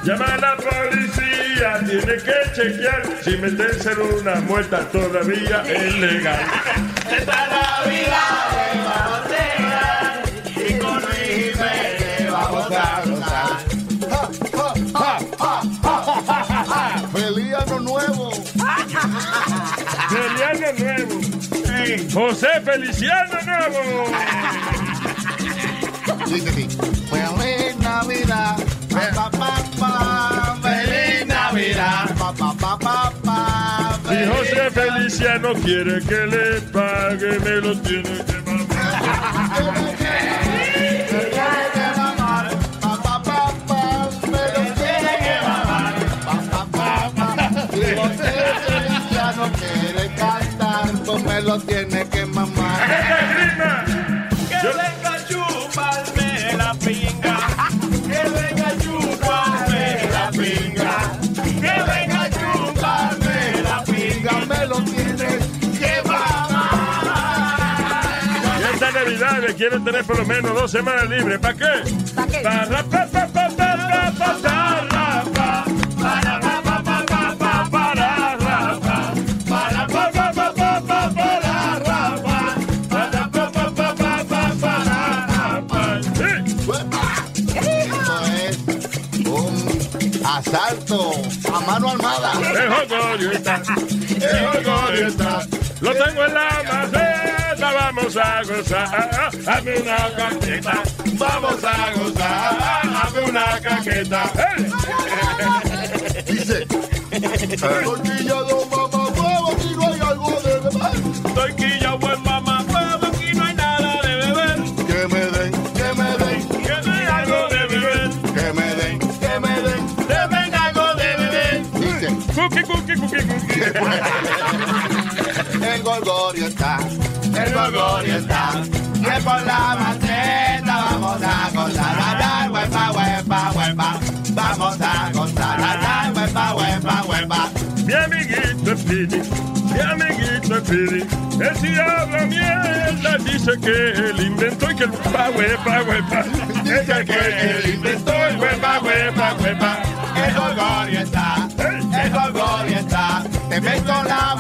Llama a la policía, tiene que chequear si meterse en una muerta todavía es legal. Esta Navidad vamos a celebrar. Y con Luis Jiménez vamos a gozar. ¡Feliz Año Nuevo! Feliz Año Nuevo. José Feliciano Nuevo. Feliz Navidad. Pa, pa, pa, Feliz Navidad. Pa, pa, pa, pa, pa, Si José Feliciano quiere que le pague, me lo tiene que Si José Feliciano quiere me lo tiene que mamar. Que venga a chuparme la pinga. Que venga a chuparme la pinga. Que venga a chuparme la pinga, me lo tiene que mamar. Y esta Navidad que quieren tener por lo menos dos semanas libres. ¿Para qué? ¿Para qué? Para ra, pa, pa, pa, pa, ra, pa, pa, asalto a mano armada. Lo tengo en la maceta, vamos a gozar. Hazme una caqueta, vamos a gozar. Hazme una caqueta. Dice, tortilla de mamá huevo, aquí no hay algo de beber. Torquilla, buen mamá, el gorgorio está. Que por la maceta vamos a gozar. Ay, huepa, huepa, huepa. Vamos a gozar. Ay, huepa, huepa, huepa. Mi amiguito Speedy, mi amiguito Speedy, él sí habla mierda, dice que él inventó y que el huepa, huepa, huepa, dice que él inventó el huepa, huepa, huepa. El gorgorio está, el gorgorio está. Te meto la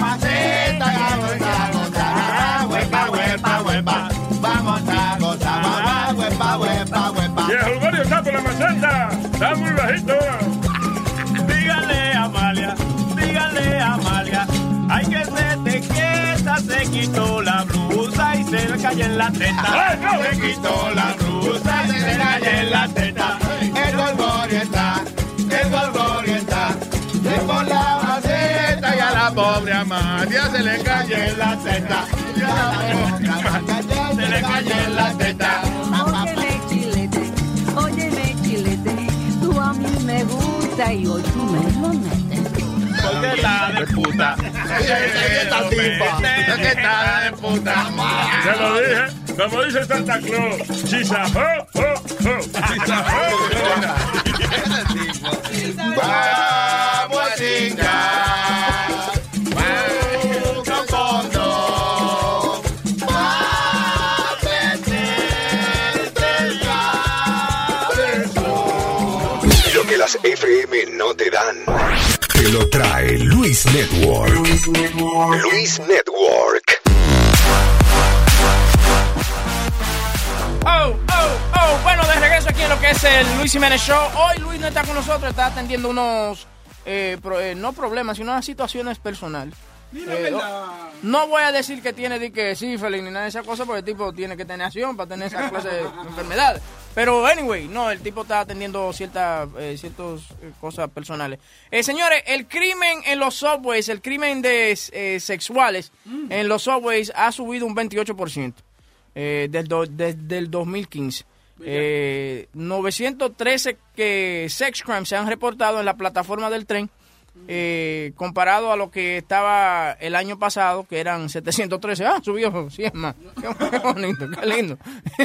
cayó en la teta. Se quitó la blusa y se le cayó en la teta. El gorgorio está, el gorgorio está. Te por la maceta y a la pobre Amalia se le cayó en la teta. Y a la pobre Amalia se le cayó en la teta. Óyeme, chilete, óyeme, chilete, tú a mí me gusta y hoy tú me lo metes. Está de puta. Esta tipa, que está de puta. Se lo dije, como dice Santa Claus, chisa, ho, ho, ho, chisa, ho, ho. Vamos a chingar. Busca un fondo. Pa' meterte Lo que las FM no te dan. Te lo trae Luis Network. Luis Network. Oh, oh, oh. Bueno, de regreso aquí en lo que es el Luis Jiménez Show. Hoy Luis no está con nosotros, está atendiendo unos, eh, pro- eh, no problemas, sino unas situaciones personales. Eh, verdad. No voy a decir que tiene de que sífilis ni nada de esas cosas, porque el tipo tiene que tener acción para tener esa clase de enfermedades. Pero, anyway, no, el tipo está atendiendo ciertas eh, ciertas eh, cosas personales. Eh, señores, el crimen en los subways, el crimen de eh, sexuales en los subways ha subido un 28% eh, desde, desde el 2015. Eh, 913 que sex crimes se han reportado en la plataforma del tren, eh, comparado a lo que estaba el año pasado, que eran 713. Ah, subió 100 más. Qué bonito, qué lindo.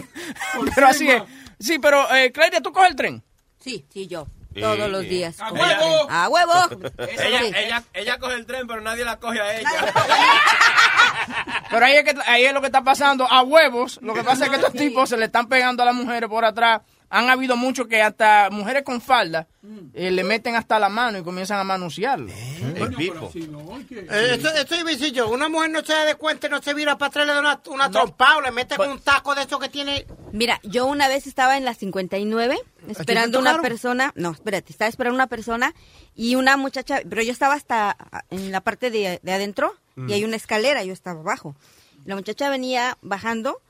pero así es. Sí, pero, eh, Claudia, ¿tú coges el tren? Sí, sí, yo. Todos los días. ¡A huevo! ¡A huevo! Ella, Sí. ella, ella coge el tren, pero nadie la coge a ella. Pero ahí es, que, ahí es lo que está pasando a huevos. Lo que pasa es que estos tipos se le están pegando a las mujeres por atrás. Han habido muchos que hasta mujeres con falda eh, le meten hasta la mano y comienzan a manosearlo. Eh, esto, esto es sencillo. Una mujer no se da de cuenta y no se vira para atrás, le da una, una trompada o le mete con un taco de eso que tiene. Mira, yo una vez estaba en la 59 esperando una persona, no, espérate, estaba esperando una persona y una muchacha, pero yo estaba hasta en la parte de, de adentro Mm. y hay una escalera, yo estaba abajo. La muchacha venía bajando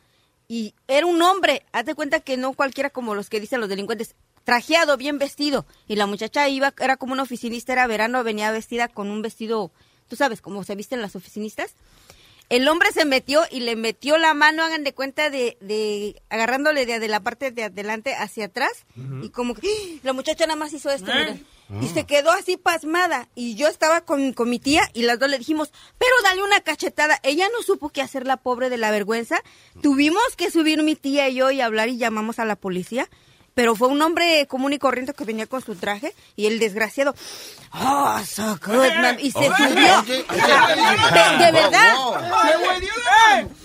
y era un hombre, haz de cuenta que no cualquiera como los que dicen los delincuentes, trajeado, bien vestido. Y la muchacha iba, era como una oficinista, era verano, venía vestida con un vestido, tú sabes, cómo se visten las oficinistas. El hombre se metió y le metió la mano, hagan de cuenta, de, de agarrándole de, de la parte de adelante hacia atrás. Y como que ¡ah! la muchacha nada más hizo esto. mira. Y se quedó así pasmada. Y yo estaba con, con mi tía y las dos le dijimos, pero dale una cachetada. Ella no supo qué hacer, la pobre de la vergüenza. Tuvimos que subir mi tía y yo y hablar y llamamos a la policía. Pero fue un hombre común y corriente que venía con su traje y el desgraciado, oh, so good, man", y se Oh, subió. De, de verdad. wow.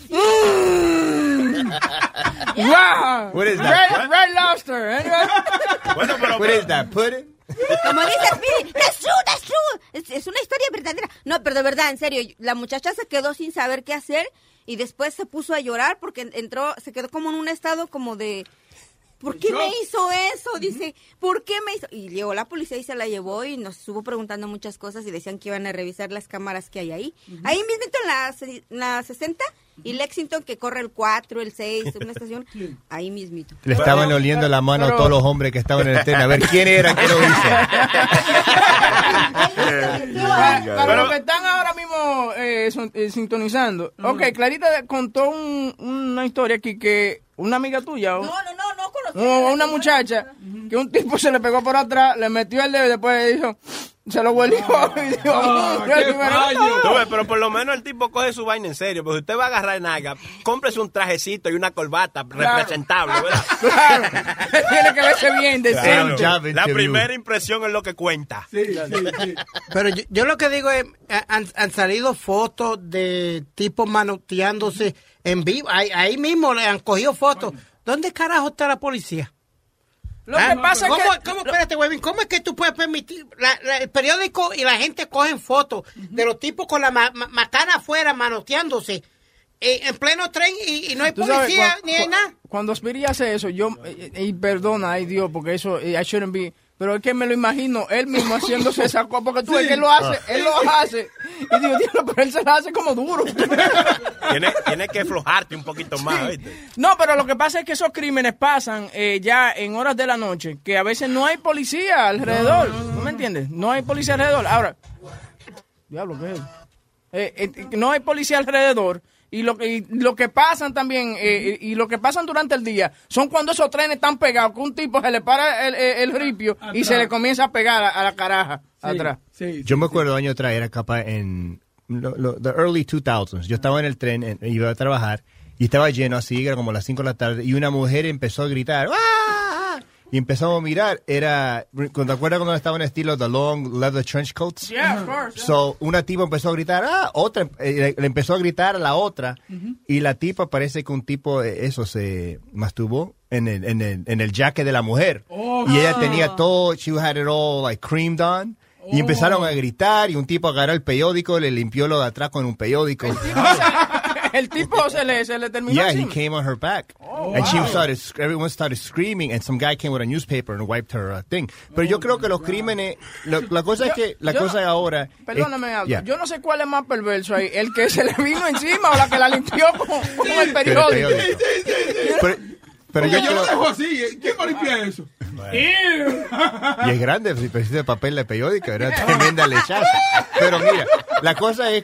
Mm. wow. What is that? Red, red lobster. Anyway. What is that? Pudding? Como dice Speedy. Es, es una historia verdadera. No, pero de verdad, en serio, la muchacha se quedó sin saber qué hacer y después se puso a llorar porque entró, se quedó como en un estado como de... ¿Por qué me hizo eso? Dice, ¿por qué me hizo? Y llegó la policía y se la llevó y nos estuvo preguntando muchas cosas y decían que iban a revisar las cámaras que hay ahí. Ahí mismo en la, la 60 y Lexington que corre el 4, el 6, una estación, ahí mismito. Le estaban oliendo la mano a todos los hombres que estaban en el tren. A ver quién era que lo hizo. Para, para los que están ahora mismo eh, son- eh, sintonizando. Ok, Clarita contó un- una historia aquí que una amiga tuya. o- No, no, no, no conozco. o una muchacha que un tipo se le pegó por atrás, le metió el dedo y después dijo, se lo. Tú ves, pero por lo menos el tipo coge su vaina en serio. Porque usted va a agarrar naga, cómprese un trajecito y una corbata representable, ¿verdad? Claro, tiene que verse bien, decente. Claro. La primera impresión es lo que cuenta. Pero yo, yo lo que digo es, eh, han, han salido fotos de tipos manoteándose en vivo. Ahí, ahí mismo le han cogido fotos. ¿Dónde carajo está la policía? Lo Ah, que pasa es ¿Cómo, que- ¿cómo, espérate, Webin, ¿cómo es que tú puedes permitir? la- la- el periódico y la gente cogen fotos de los tipos con la ma- ma- macana afuera manoteándose eh, en pleno tren y, y no hay sabes, policía ni hay nada. Cuando Speedy hace eso, yo, eh, eh, y perdona, ay Dios, porque eso, I shouldn't be, pero es que me lo imagino él mismo haciéndose esa cosa, porque tú ves Sí. que él lo hace, Ah. él lo hace, y digo, "Diablo, pero él se la hace como duro. Tienes tiene que aflojarte un poquito más, ¿viste? No, pero lo que pasa es que esos crímenes pasan eh, ya en horas de la noche, que a veces no hay policía alrededor, ¿no me entiendes? No hay policía alrededor. Ahora, diablo, ¿qué es? Eh, eh, no hay policía alrededor. Y lo que, y lo que pasan también, eh, y lo que pasan durante el día, son cuando esos trenes están pegados, que un tipo se le para el, el- el ripio y se le comienza a pegar a, a la caraja atrás. Yo me acuerdo año atrás, era capaz en lo- lo- the early 2000s. Yo estaba en el tren, en- iba a trabajar, y estaba lleno así, era como las 5 de la tarde, y una mujer empezó a gritar, ¡Ah! Y empezamos a mirar, era, ¿te acuerdas cuando estaba en estilo The Long Leather Trench Coats? Yeah, of course. So, una tipa empezó a gritar, ah, otra, eh, le, empezó a gritar a la otra, y la tipa parece que un tipo, eso, se masturbó en el, en el, en el jacket de la mujer. Oh. y ella tenía todo, she had it all like creamed on. Y empezaron a gritar y un tipo agarró el periódico, le limpió lo de atrás con un periódico. El tipo se le, se le terminó Yeah, he encima. came on her back. and she started, everyone started screaming, and some guy came with a newspaper and wiped her uh, thing. Pero yo creo que los crímenes, lo- la cosa es que, la yo- cosa ahora... Perdóname, es- Aldo, yeah. yo no sé cuál es más perverso ahí, el que se le vino encima o la que la limpió con, con el periódico. periódico. Pero, pero yo Porque yo creo... lo dejo así. ¿eh? ¿Quién va a limpiar eso? Y es grande, si precisa de papel de periódico, era tremenda lechaza. Pero mira, la cosa es,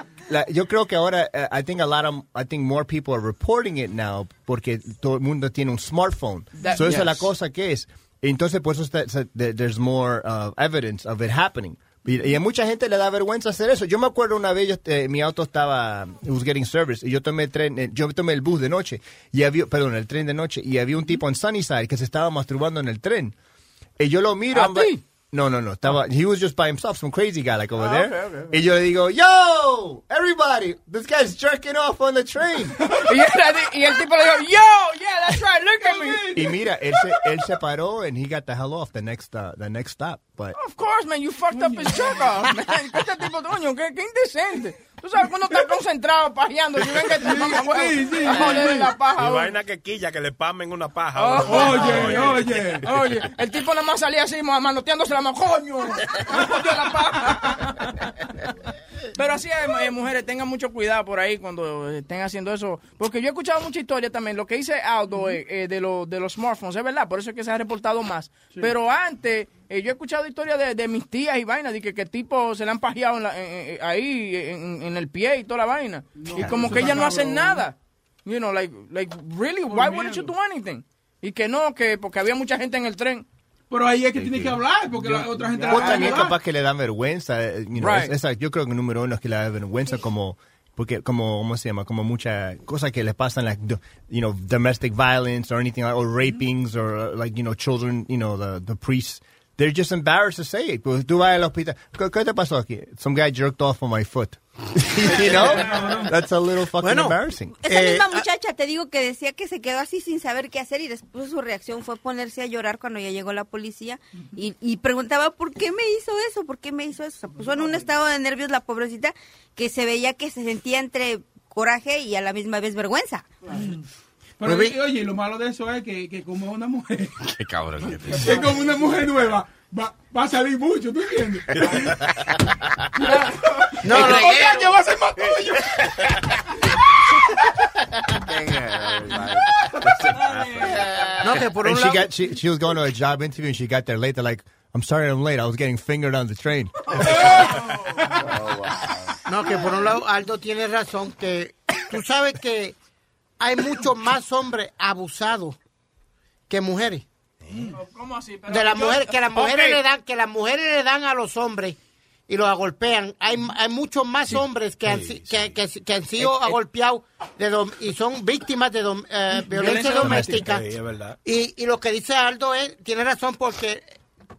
yo creo que ahora, uh, I think a lot of, I think more people are reporting it now, porque todo el mundo tiene un smartphone. That- so esa es la yes. cosa que es. Entonces, por eso está- está- there- there's more uh, evidence of it happening. Y, y a mucha gente le da vergüenza hacer eso. Yo me acuerdo una vez, yo, eh, mi auto estaba, it was getting service, y yo tomé el tren, eh, yo tomé el bus de noche, y había, perdón, el tren de noche, y había un tipo en Sunnyside que se estaba masturbando en el tren. Y yo lo miro. ¿A ti? No, no, no. Estaba, he was just by himself, some crazy guy like over Ah, there. okay, okay, okay. Y yo le digo, yo, everybody, this guy's jerking off on the train. Y, el- y el tipo le dijo, yo, yeah, that's right, look at me. y mira, él se, él se paró and he got the hell off the next, uh, the next stop. But Of course, man, you fucked up his jerk off, man. ¿Qué este tipo, coño? ¿Qué, qué indecente. Tú sabes cuando estás concentrado pajeando, si ven que te mamá huevo, a joder la paja. Y vaina que quilla, que le pamen una paja. Oh, Oye, oye. Oye, el tipo nada más salía así, ma- manoteándose la mano, coño, me la paja. Pero así es, eh, mujeres, tengan mucho cuidado por ahí cuando estén haciendo eso. Porque yo he escuchado mucha historia también. Lo que dice Aldo eh, eh, de, lo- de los smartphones, es verdad, por eso es que se ha reportado más. Pero antes, eh, yo he escuchado historias de, de mis tías y vainas, de que, que tipo se le han pajeado en la- en- ahí en, en el pie y toda la vaina. y como que ellas no hacen nada. You know, like, like, really, why wouldn't you do anything? Y que no, que porque había mucha gente en el tren. Pero ahí es que tienes que hablar, porque la otra gente... o también capaz que le dan vergüenza. eh, you know, Right. es- esa- yo creo que el número uno es que le da vergüenza como porque como cómo se llama como muchas cosas que le pasan like do- you know domestic violence or anything like, or rapings or uh, like you know children you know the the priests. They're just embarrassed to say it. Pues tú vas al hospital. ¿qué, qué te pasó aquí some guy jerked off on my foot you know? That's a little fucking Bueno. embarrassing. Esa Eh, misma muchacha, te digo que decía que se quedó así sin saber qué hacer y después su reacción fue ponerse a llorar cuando ya llegó la policía y, y preguntaba por qué me hizo eso, por qué me hizo eso. Se puso en un estado de nervios la pobrecita que se veía que se sentía entre coraje y a la misma vez vergüenza. Pero, Bebé. y- oye, lo malo de eso es que, que como una mujer, Qué cabrón. que como una mujer nueva, va, va a salir mucho, ¿tú entiendes? No, no, O sea, que va a ser más tuyo. No, que por un And she lado... got she, she was going to a job interview and she got there late. They're like, I'm sorry I'm late. I was getting fingered on the train. No, que por un lado Aldo tiene razón que tú sabes que hay muchos más hombres abusados que mujeres. ¿Cómo así? Pero De las yo- mujeres que las mujeres le dan que las mujeres le dan a los hombres y los agolpean. Hay, hay muchos más hombres que han, si- que, que- que han sido agolpeados de dom- y son víctimas de dom- eh, violencia doméstica. Sí. Y, y lo que dice Aldo es, tiene razón porque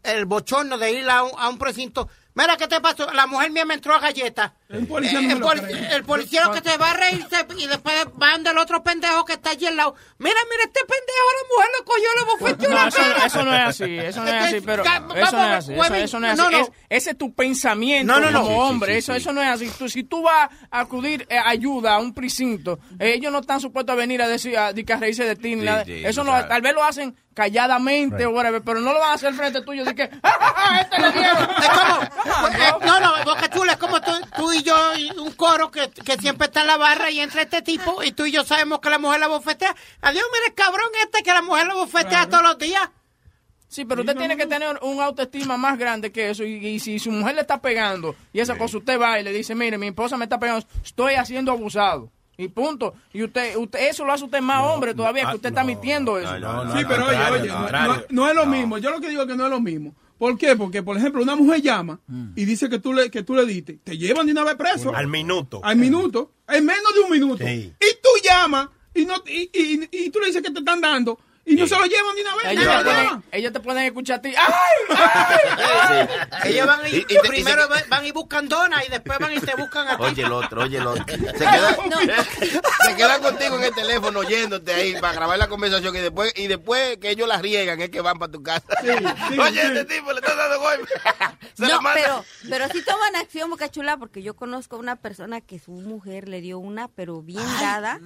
el bochorno de ir a un, a un precinto, mira, ¿qué te pasó? La mujer mía me entró a galletas. El policía no me el, lo poli- cree. el policía lo que te va a reírse y después van del otro pendejo que está allí al lado. Mira, mira, este pendejo, la mujer lo cogió, lo bofeteó No, la eso, cara. eso no es así, eso no es así, pero eso no es así, eso, no es así. no. Es- ese es tu pensamiento No, no, no. como Sí, sí, hombre, sí, eso, sí. eso no es así. Tú, si tú vas a acudir eh, ayuda a un precinto, eh, ellos no están supuestos a venir a decir, a, a reírse de ti, ni nada. sí, eso no, tal vez lo hacen calladamente o whatever, pero no lo van a hacer frente tuyo, de que, ¡Ja, ja, ja, este le dieron! Es como, eh, no, no, Boca Chula, es como tú, tú y yo, y un coro que, que siempre está en la barra y entra este tipo y tú y yo sabemos que la mujer la bofetea. Adiós, mira el cabrón este que la mujer la bofetea todos los días. Sí, pero usted tiene que tener un autoestima más grande que eso. Y, y si su mujer le está pegando y esa cosa, usted va y le dice, mire, mi esposa me está pegando, estoy haciendo abusado. Y punto. Y usted, usted eso lo hace usted más hombre todavía, que usted está mintiendo eso. Sí, pero oye, oye, no, no- no es lo mismo. Yo lo que digo es que no es lo mismo. ¿Por qué? Porque, por ejemplo, una mujer llama y dice que tú le, que tú le diste. Te llevan de una vez preso. Al minuto. Al minuto. En menos de un minuto. Sí. Y tú llamas y, no, y, y, y tú le dices que te están dando y no se lo llevan de una vez. Ellos, Nada, te pueden, nada. ellos te pueden escuchar a ti. ¡Ay! Ellos van y, Y- y te- y primero van- y buscan donas y después van y te buscan a ti. Oye el otro, oye el otro. Se queda, se quedan contigo en el teléfono oyéndote ahí para grabar la conversación y después, y después que ellos la riegan es que van para tu casa. oye, este tipo le está dando golpe. Se No, pero, pero sí toman acción, Boca Chula, porque yo conozco a una persona que su mujer le dio una, pero bien dada.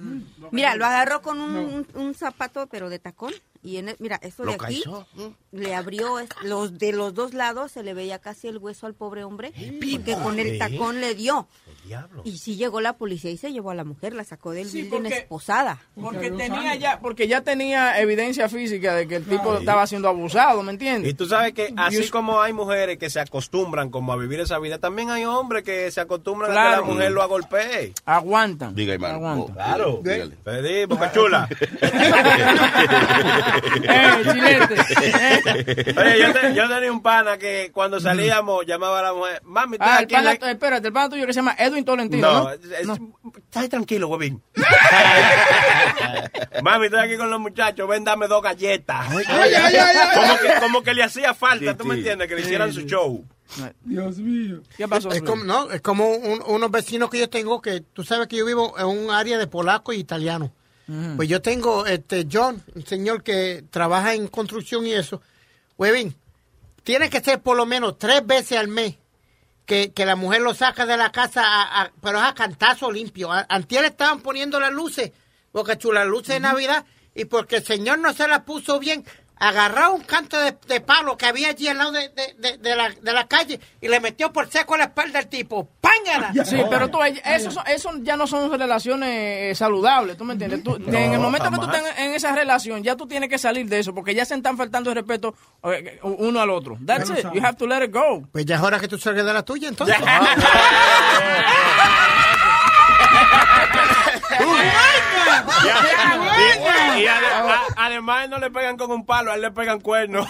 Mira, lo agarró con un, un- un zapato, pero de tacón. Y en el- mira, esto de aquí cachó. le abrió los de los dos lados, se le veía casi el hueso al pobre hombre, porque con el tacón le dio. Y sí llegó la policía y se llevó a la mujer, la sacó del Sí, building porque- esposada. Porque tenía ya, porque ya tenía evidencia física de que el tipo estaba siendo abusado, ¿me entiendes? Y tú sabes que así Dios- como hay mujeres que se acostumbran como a vivir esa vida, también hay hombres que se acostumbran a Claro. que la mujer lo agolpee. Aguantan. Diga, hermano. Aguanta. Oh, Claro. dígale. Pedí, boca chula. Eh, chilete. Eh. Oye, yo, te- yo tenía un pana que cuando salíamos llamaba a la mujer, mami, estoy Ah, el aquí pana, la- espérate, el pana tuyo que se llama Edwin Tolentino, No, ¿no? tranquilo, huevín. Mami, estoy aquí con los muchachos, ven, dame dos galletas. Ay, ay, ay, ay. Como, que, como que le hacía falta, Sí, ¿tú me entiendes? Que le hicieran su show. Dios mío. ¿Qué pasó? Es como, no, es como un- unos vecinos que yo tengo que tú sabes que yo vivo en un área de polaco y italiano. Pues yo tengo este John, un señor que trabaja en construcción y eso. Webin, tiene que ser por lo menos tres veces al mes que, que la mujer lo saca de la casa, a- a- pero es a cantazo limpio. Antier estaban poniendo las luces, chula, las luces de Navidad, y porque el señor no se las puso bien, agarró un canto de, de palo que había allí al lado de, de- de- de la, de la calle y le metió por seco a la espalda al tipo. ¡Pángala! Sí, pero tú, eso, son- eso ya no son relaciones eh, saludables, ¿tú me entiendes? Tú- en el momento que tú estás en esa relación, ya tú tienes que salir de eso, porque ya se están faltando el respeto eh, uno al otro. That's it. You have to let it go. Pues ya es hora que tú salgas de la tuya, entonces. Y, y ade- a- además no le pegan con un palo, a él le pegan cuernos.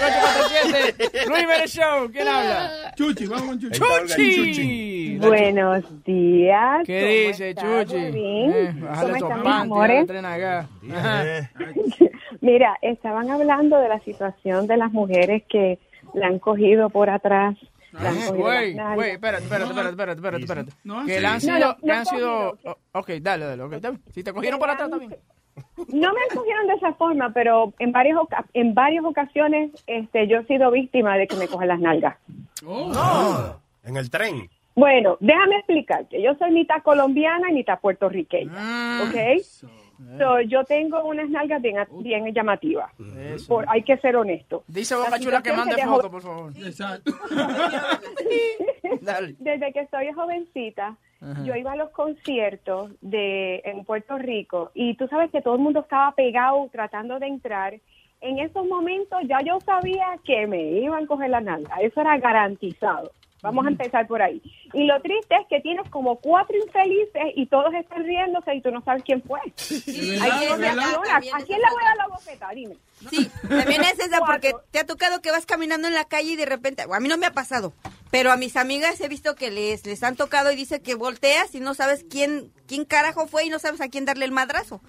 844-898-5847. Luis Vélez Show, ¿quién habla? Chuchi, vamos con Chuchi. Chuchi. Buenos días. ¿Qué ¿cómo dice, estás, Chuchi? Bebín? Eh, ¿Cómo están, mis amores? acá. Mira, estaban hablando de la situación de las mujeres que la han cogido por atrás. Cogido Güey, güey, espérate, espérate, espérate, espérate, espérate, espérate. No, que sí. le han sido, no, han sido, oh, ok, dale, dale, ok. Si te cogieron por atrás, también. No me cogieron de esa forma, pero en varias oca- en varias ocasiones este, yo he sido víctima de que me cogen las nalgas. No, en el tren. Bueno, déjame explicarte. Yo soy mitad colombiana y mitad puertorriqueña, ¿ok? So, yo tengo unas nalgas bien, bien llamativas. Por, hay que ser honesto. Dice Boca Chula que mande de foto, por favor. Exacto. Desde que soy jovencita, Ajá. yo iba a los conciertos de en Puerto Rico y tú sabes que todo el mundo estaba pegado tratando de entrar. En esos momentos ya yo sabía que me iban a coger la nalga. Eso era garantizado. Vamos a empezar por ahí. Y lo triste es que tienes como cuatro infelices y todos están riéndose y tú no sabes quién fue. Hay quien reacciona. ¿A quién le voy a dar la bofeta? Dime. Sí, también es esa porque te ha tocado que vas caminando en la calle y de repente, a mí no me ha pasado, pero a mis amigas he visto que les, les han tocado y dice que volteas y no sabes quién, quién carajo fue y no sabes a quién darle el madrazo.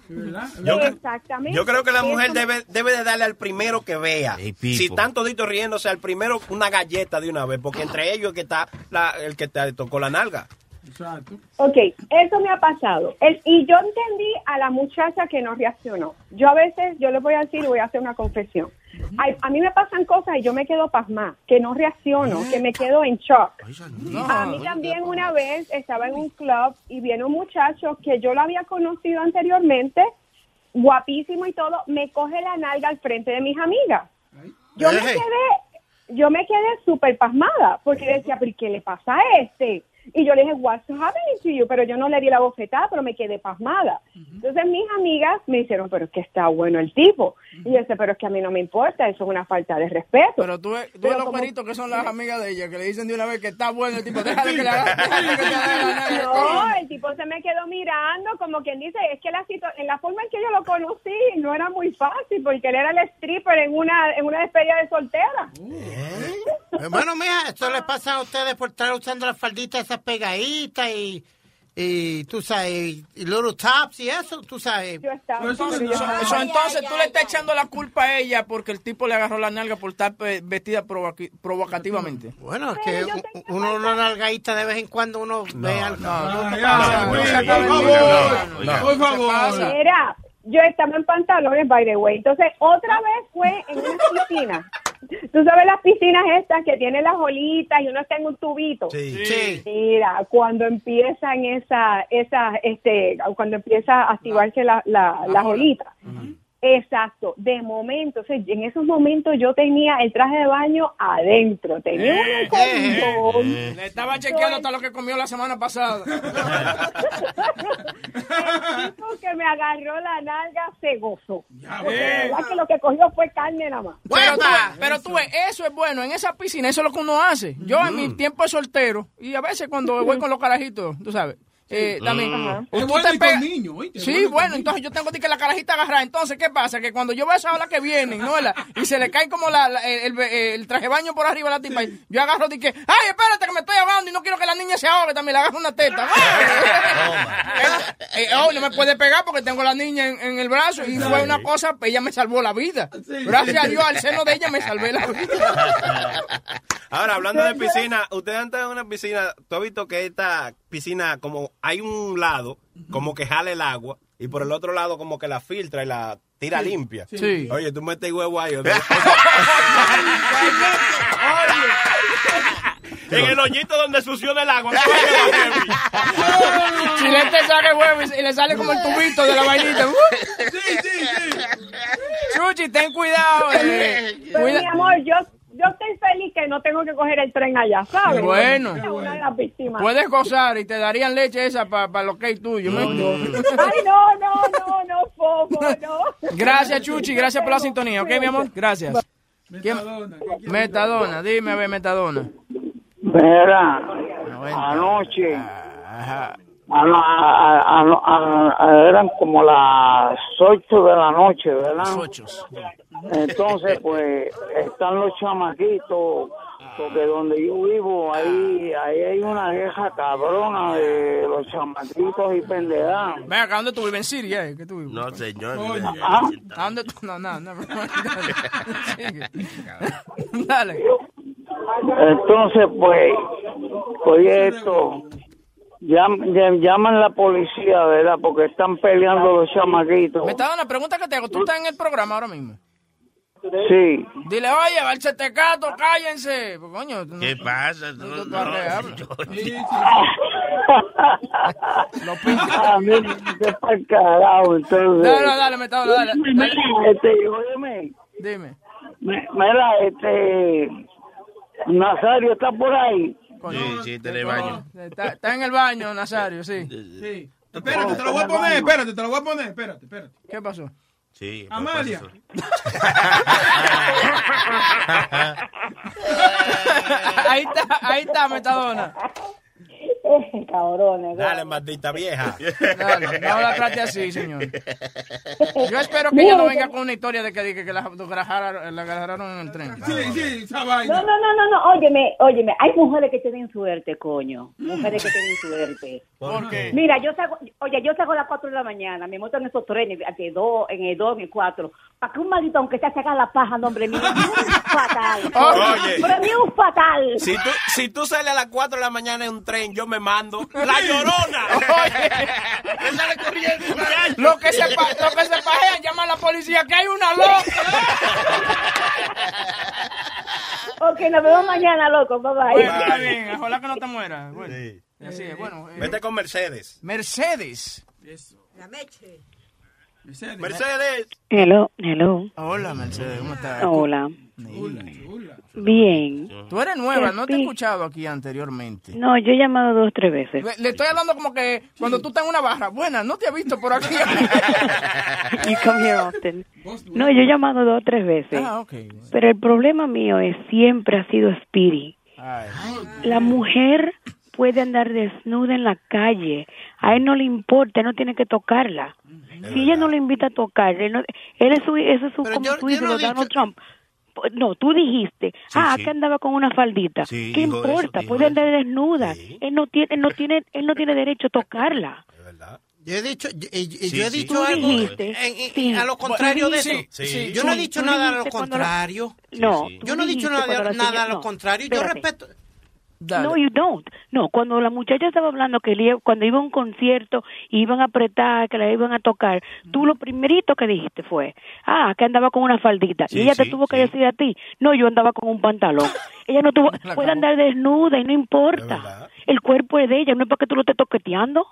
Yo, Exactamente. yo creo que la mujer debe, debe de darle al primero que vea. Si están toditos riéndose, al primero una galleta de una vez, porque entre ellos es que está la- el que te tocó la nalga. Exacto. Ok, eso me ha pasado. El- y yo entendí a la muchacha que no reaccionó. Yo a veces, yo le voy a decir, voy a hacer una confesión. Ay, a mí me pasan cosas y yo me quedo pasmada, que no reacciono, que me quedo en shock. A mí también una vez estaba en un club y viene un muchacho que yo lo había conocido anteriormente, guapísimo y todo, me coge la nalga al frente de mis amigas. Yo me quedé, yo me quedé súper pasmada, porque decía, pero ¿y ¿qué le pasa a este? Y yo le dije, what's happening to you? Pero yo no le di la bofetada, pero me quedé pasmada. Entonces mis amigas me dijeron, pero es que está bueno el tipo. Y yo decía, pero es que a mí no me importa, eso es una falta de respeto. Pero tú ves, tú Pero los como- cueritos que son las amigas de ella, que le dicen de una vez que está bueno el tipo, déjale que le haga, déjale que te haga la nalga. No, el tipo se me quedó mirando, como quien dice, es que la en la forma en que yo lo conocí no era muy fácil, porque él era el stripper en una, en una despedida de soltera. Eh, Bueno, mija, esto le pasa a ustedes por estar usando las falditas esas pegaditas y, y tú sabes, y little tops y eso, tú sabes. Entonces, eso- eso, entonces tú le estás echando la culpa a ella porque el tipo le agarró la nalga por estar vestida provocativamente. Bueno, es que uno una nalgadita de vez en cuando uno ve algo. Por favor. Mira, yo estaba en pantalones, by the way. Entonces, otra vez fue en una piscina. Tú sabes las piscinas estas que tienen las olitas y uno está en un tubito. Sí. Sí. Mira, cuando empiezan esa, esa, este, cuando empieza a activarse la, la, las olitas. Exacto, de momento, o sea, en esos momentos yo tenía el traje de baño adentro, tenía Eh, un condón. Le estaba chequeando hasta lo que comió la semana pasada. El tipo que me agarró la nalga se gozó. Ves. verdad que lo que cogió fue carne nada más. Pero tú, ves- pero tú ves, eso es bueno, en esa piscina, eso es lo que uno hace. Yo en mi tiempo de soltero, y a veces cuando voy con los carajitos, tú sabes, eh, también. Ajá. te bueno y con Sí, bueno bueno, entonces yo tengo que la carajita agarrada. Entonces, ¿qué pasa? Que cuando yo veo esa ola que vienen, ¿no? La- y se le cae como la, la- el, el- el traje de baño por arriba a la tipa, y yo agarro y que, ay, espérate que me estoy ahogando y no quiero que la niña se ahogue, también le agarro una teta. Eh, eh, oh, no me puede pegar porque tengo a la niña en, en el brazo y fue una cosa, ella me salvó la vida. Gracias a Dios, al seno de ella me salvé la vida. Ahora, hablando de piscina, ustedes han estado en una piscina, tú has visto que esta piscina, como hay un lado, como que jala el agua, y por el otro lado como que la filtra y la tira Sí. limpia. Sí. Oye, tú metes huevo ahí. o- en el hoyito donde succiona el agua. Chilete saca el huevo y le sale como el tubito de la vainita. Chuchi, ten cuidado. eh. Pero Cuida- mi amor, yo, yo estoy feliz que no tengo que coger el tren allá, ¿sabes? Bueno. Es una de las víctimas. Puedes gozar y te darían leche esa para los que tuyos. Ay, no, no, no, no, Fofo, no. Gracias, Chuchi. Gracias por la sintonía. ¿Ok, mi amor? Gracias. Metadona. Metadona. Dime, a ver, Metadona. Mira, anoche, a la- a- a- a- eran como las 8 de la noche, ¿verdad? Entonces, pues, están los chamaquitos, porque donde yo vivo, ahí, ahí hay una vieja cabrona de los chamaquitos y pendejadas. Ven acá, ¿dónde tú vives? ¿En Siria? eh? ¿Qué tú vives? No, señor. ¿A dónde tú? No, no, no. Sigue. Dale. Entonces, pues, oye esto, llam- llam- llaman la policía, ¿verdad? Porque están peleando los chamaquitos. Metadona, pregunta que te hago. ¿Tú estás en el programa ahora mismo? Sí. Dile, oye, va el cetecato, cállense. Pues, coño, ¿Qué pasa? tú arreablas. Ah, mira, qué pa'l carajo, entonces. Dale, dale, dale, Metadona, dale. este, óyeme, Dime. me- mira, este, Nazario está por ahí. Sí, sí, está en el baño. Está, está en el baño, Nazario, sí. Sí. Espérate, te lo voy a poner, espérate, te lo voy a poner, espérate, espérate. ¿Qué pasó? Sí. Amalia. ahí está, ahí está, Metadona. Cabrones. Dale, maldita vieja. Dale, no la trate así, señor. Yo espero que ella no venga con una historia de que, que, que la, agarraron- la agarraron en el tren. Sí, sí, esa No, vaina. no, no, no, no, óyeme, óyeme, hay mujeres que tienen suerte, coño, mujeres que tienen suerte. ¿Por qué? Mira, yo salgo, oye, yo salgo a las 4 de la mañana, me monto en esos trenes, de dos, en el 2, en el 4, para que un maldito, aunque sea, se haga la paja, nombre mío, fatal. Oye. Un fatal. Si tú, si tú sales a las 4 de la mañana en un tren, yo me mando. ¡La llorona! Sale corriendo. Lo que se, lo que se pajean, llama a la policía que hay una loca. Ok, nos vemos mañana, loco, bye bye. Bueno, está bien, ojalá que no te mueras. Bueno, así es, bueno. eh, Vete con Mercedes. Mercedes. La meche. Mercedes. Hello, hello. Hola, Mercedes, ¿cómo estás? Hola. Bien. Tú eres nueva, no te he Sí. escuchado aquí anteriormente. No, yo he llamado dos, tres veces. Le, le estoy hablando como que cuando tú estás en una barra. Buena, no te he visto por aquí. No, yo he llamado dos, tres veces. Ah, ok. Pero el problema mío es siempre ha sido Speedy. La mujer puede andar desnuda en la calle. A él no le importa, él no tiene que tocarla. Si ella no le invita a tocar, él, no- él es su, eso es su, como yo- tú dices, no lo Donald Trump. No, tú dijiste, ah, sí. que andaba con una faldita. Sí, ¿Qué eso, importa? puede andar desnuda. Él no tiene, él no tiene, él no tiene derecho a tocarla. Yo he dicho, yo, yo- Sí, yo he sí. dicho Tú algo dijiste, en- en- sí. a lo contrario de Sí, eso. sí. Yo no he Sí, dicho nada a lo contrario. No, Yo no he dicho nada, a lo contrario. Yo espérate. No, you don't. No, cuando la muchacha estaba hablando que cuando iba a un concierto iban a apretar, que la iban a tocar, tú lo primerito que dijiste fue, ah, que andaba con una faldita. Sí, y ella te tuvo que decir a ti, no, yo andaba con un pantalón. ella no tuvo, puede andar desnuda y no importa. El cuerpo es de ella, no es para que tú lo estés toqueteando.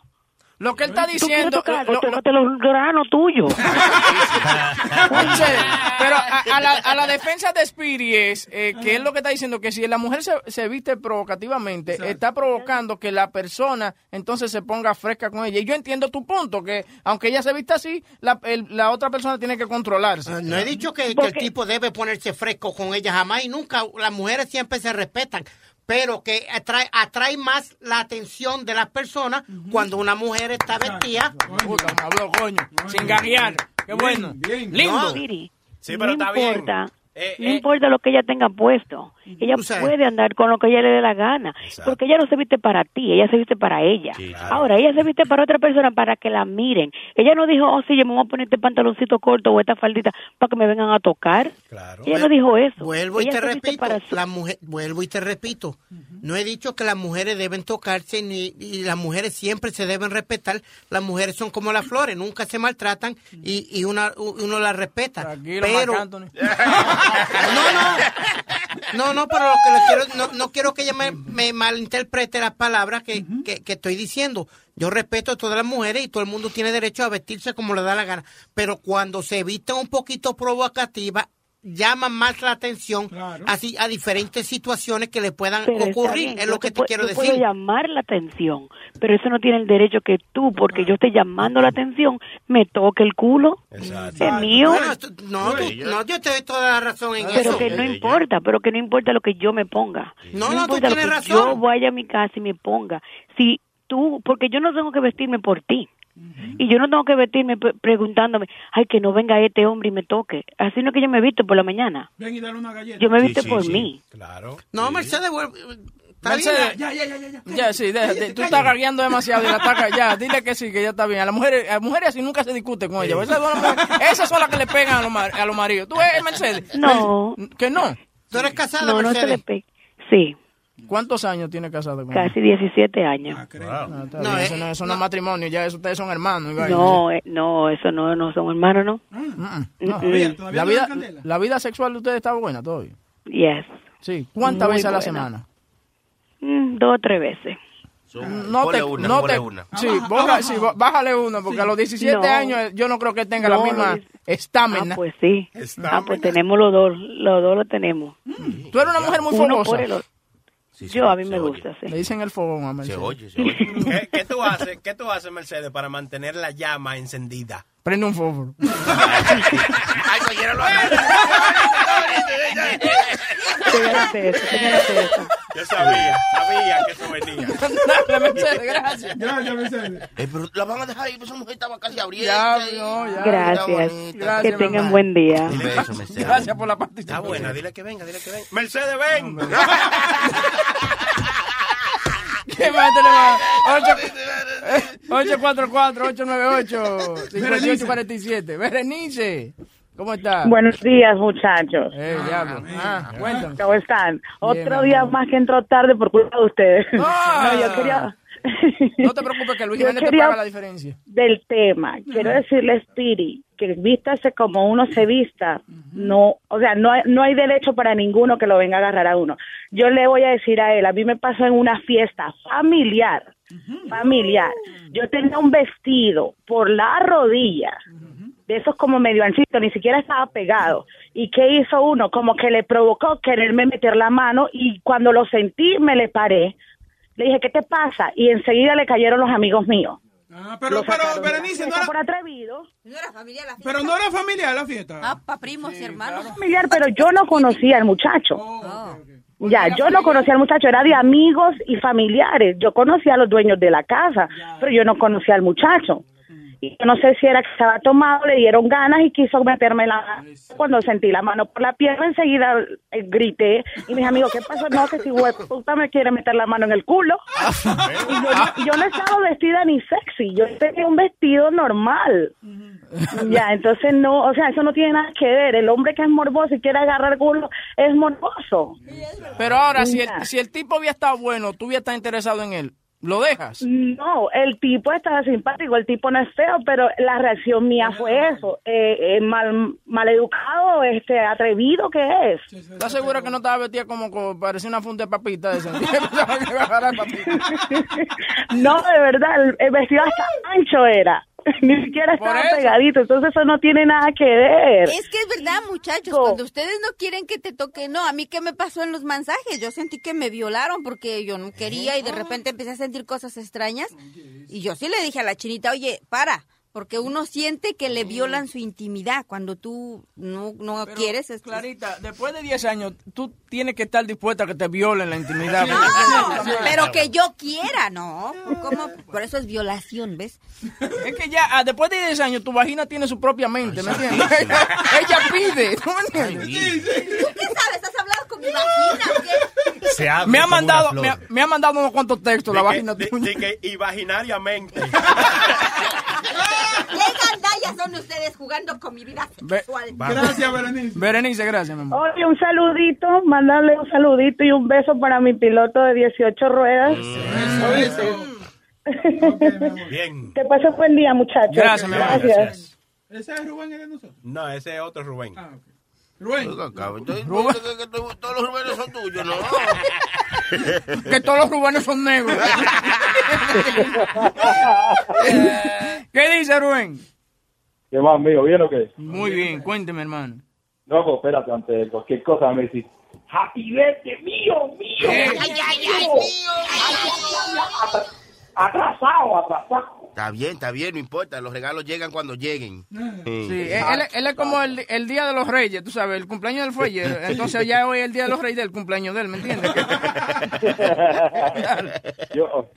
Lo que él está diciendo. tocarlo, lo- lo- tócate los granos tuyos. Pero a, a la, a la defensa de Speedy es eh, que es lo que está diciendo que si la mujer se, se viste provocativamente, está provocando que la persona entonces se ponga fresca con ella. Y yo entiendo tu punto, que aunque ella se vista así, la, el- la otra persona tiene que controlarse. No he dicho que, que el tipo debe ponerse fresco con ella jamás y nunca. Las mujeres siempre se respetan. Pero que atrae, atrae más la atención de las personas cuando una mujer está vestida. Puta, me habló, coño. Sin gaguear. Qué bueno. Lindo. No, Speedy, Sí, pero no está bien. importa, Eh, no eh. importa lo que ella tenga puesto. Ella puede andar con lo que ella le dé la gana. Porque ella no se viste para ti, ella se viste para ella. Ahora, ella se viste para otra persona para que la miren. Ella no dijo, oh, sí, yo me voy a poner este pantaloncito corto o esta faldita para que me vengan a tocar. Ella no dijo eso. Vuelvo y te repito, para su- la mujer, vuelvo y te repito, no he dicho que las mujeres deben tocarse ni y las mujeres siempre se deben respetar. Las mujeres son como las flores, nunca se maltratan y, y una, uno las respeta. Tranquilo, pero Marc Anthony. no, no, no, no, pero lo que le quiero, no, no quiero que ella me, me malinterprete las palabras que, que, que estoy diciendo. Yo respeto a todas las mujeres y todo el mundo tiene derecho a vestirse como le da la gana. Pero cuando se visten un poquito provocativa, llaman más la atención así a diferentes situaciones que le puedan Pero ocurrir. bien, es yo lo que te te quiero yo decir. puedo llamar la atención, pero eso no tiene el derecho que tú, porque yo estoy llamando la atención, me toque el culo. Es mío. Bueno, no, tú- no, yo te doy toda la razón en pero eso. que no importa, pero que no importa lo que yo me ponga. No, no, tú importa lo tienes que razón. Yo vaya a mi casa y me ponga. Si tú, porque yo no tengo que vestirme por ti. Y yo no tengo que vestirme pre- preguntándome, ay, que no venga este hombre y me toque. Así no es que yo me visto por la mañana. Ven y dale una galleta. Yo me visto por mí. Claro. No, Mercedes, bien. Mercedes, Ya, ya, ya, ya. ya. Ya, sí, déjate. Tú estás gagueando demasiado y la ataca. Ya, dile que sí, que ya está bien. A las mujeres, a las mujeres así nunca se discute con ellas. Esas son, las mujeres- esas son las que le pegan a los, a los maridos. ¿Tú eres Mercedes? No. ¿Que no? ¿Tú eres casada, No, no se le Mercedes? pe- Sí, ¿Cuántos años tiene casado con casi 17 años. Ah, está bien, eso no, eso no es matrimonio, ya eso, ustedes son hermanos. No, eh, no, eso no, no son hermanos, ¿no? No, Mm-mm. la, vida, la vida sexual de ustedes está buena todavía. Yes. Sí. ¿Cuántas Muy veces a la semana? Mm, dos o tres veces. No te, una, no te- una. Sí, baja- sí, bájale una, porque a los 17 No. años eh, yo no creo que tenga No, la misma estamina. Ah, pues sí. Ah, pues tenemos los dos, los dos lo tenemos. Tú eres una mujer muy fogosa. Otro. Yo, a mí me gusta, sí. Le dicen el fogón a Mercedes. ¿Qué, qué tú haces, ¿Qué tú haces, Mercedes, para mantener la llama encendida? Prende un fósforo. Ay, cualquiera lo. Fíjate eso, fíjate eso. Yo sabía, sabía que eso venía. Dale, Mercedes, gracias. Gracias, Mercedes. Eh, pero la van a dejar ahí, pues esa mujer estaba casi abriendo. Ya, no, ya. Gracias. Gracias, que tengan mamá. buen día. Un beso, Mercedes. Gracias por la Está participación. buena, dile que venga, dile que venga. Mercedes, ven. ¿Qué más tenemos? Ocho- 844-898-5847. Berenice, ¿cómo estás? Buenos días, muchachos. Eh, diablo. Ah, cuéntame. ¿Cómo están? Otro mi día más que entró tarde por culpa de ustedes. Ah. No, yo quería... No te preocupes que Luis Jiménez te paga la diferencia. Del tema, quiero decirle, Spiri, que vístase como uno se vista, no, o sea, no hay, no hay derecho para ninguno que lo venga a agarrar a uno. Yo le voy a decir a él, a mí me pasó en una fiesta familiar, familiar. Yo tenía un vestido por la rodilla, de esos como medio anchito, ni siquiera estaba pegado. ¿Y qué hizo uno? Como que le provocó quererme meter la mano y cuando lo sentí me le paré. Le dije, ¿qué te pasa? Y enseguida le cayeron los amigos míos. Ah, pero, Berenice, no fiesta era, por atrevido. No era familiar la pero no era familiar la fiesta. Ah, pa' primos y hermanos. familiar, pero yo no conocía al muchacho. Oh. Ya, yo no conocía al muchacho, era de amigos y familiares. Yo conocía a los dueños de la casa, pero yo no conocía al muchacho. Y yo no sé si era que estaba tomado, le dieron ganas y quiso meterme la Cuando sentí la mano por la pierna, enseguida eh, grité. Y mis amigos, ¿qué pasó? No, que si puta me quiere meter la mano en el culo. Y yo, no- yo no estaba vestida ni sexy, yo tenía un vestido normal. Ya, entonces no, o sea, eso no tiene nada que ver. El hombre que es morboso y quiere agarrar culo es morboso. Pero ahora, si el, si el tipo había estado bueno, tú habías estado interesado en él, ¿lo dejas? No, el tipo estaba simpático, el tipo no es feo, pero la reacción mía fue eso, eh, eh, mal, maleducado, este, atrevido que es. ¿Estás segura que no estaba vestida como, como parecía una funda de papita papita. No, de verdad, el, el vestido hasta ancho era, ni siquiera Por estaba eso. pegadito, entonces eso no tiene nada que ver. Es que es verdad, muchachos, cuando ustedes no quieren que te toque, no, a mí qué me pasó en los mensajes, yo sentí que me violaron porque yo no quería y de repente empecé a sentir cosas extrañas y yo sí le dije a la chinita, oye, para, porque uno siente que le violan su intimidad cuando tú no, no quieres. Es Clarita, después de 10 años, tú tienes que estar dispuesta a que te violen la intimidad. No, pero que yo quiera, ¿no? ¿Cómo? Por eso es violación, ¿ves? Es que ya, ah, después de 10 años, tu vagina tiene su propia mente, ¿me entiendes? Ella pide, ¿tú me entiendes? ¿Tú qué sabes? ¿Has hablado con mi vagina? Se Me ha mandado, me ha, me ha mandado unos cuantos textos la que- vagina de- tuya. de que imaginariamente. ¿Qué gandallas son ustedes jugando con mi vida sexual? Gracias, Berenice. Berenice, gracias, mi amor. Oye, un saludito, mandarle un saludito y un beso para mi piloto de 18 ruedas. ¿Oíste? Bien. Que pase buen día, muchachos. Gracias, mi amor, Gracias. ¿Ese es Rubén, el de nosotros? No, ese es otro Rubén. Rubén. Todos los Rubénes son tuyos, ¿no? Que todos los rubanos son negros. ¿Qué dice Rubén? ¿Qué más, mío? ¿Bien o qué? Muy bien, cuénteme, hermano. Loco, espérate, antes de cualquier cosa me decís, Happy birthday, mío, mío. Ay, ay, ay, mío. Atrasado, atrasado. Está bien, está bien, no importa. Los regalos llegan cuando lleguen. Sí, él, él- él es como el, el día de los reyes, tú sabes, el cumpleaños del fuelle. Entonces ya hoy es el día de los reyes del cumpleaños de él, ¿me entiendes? yo, o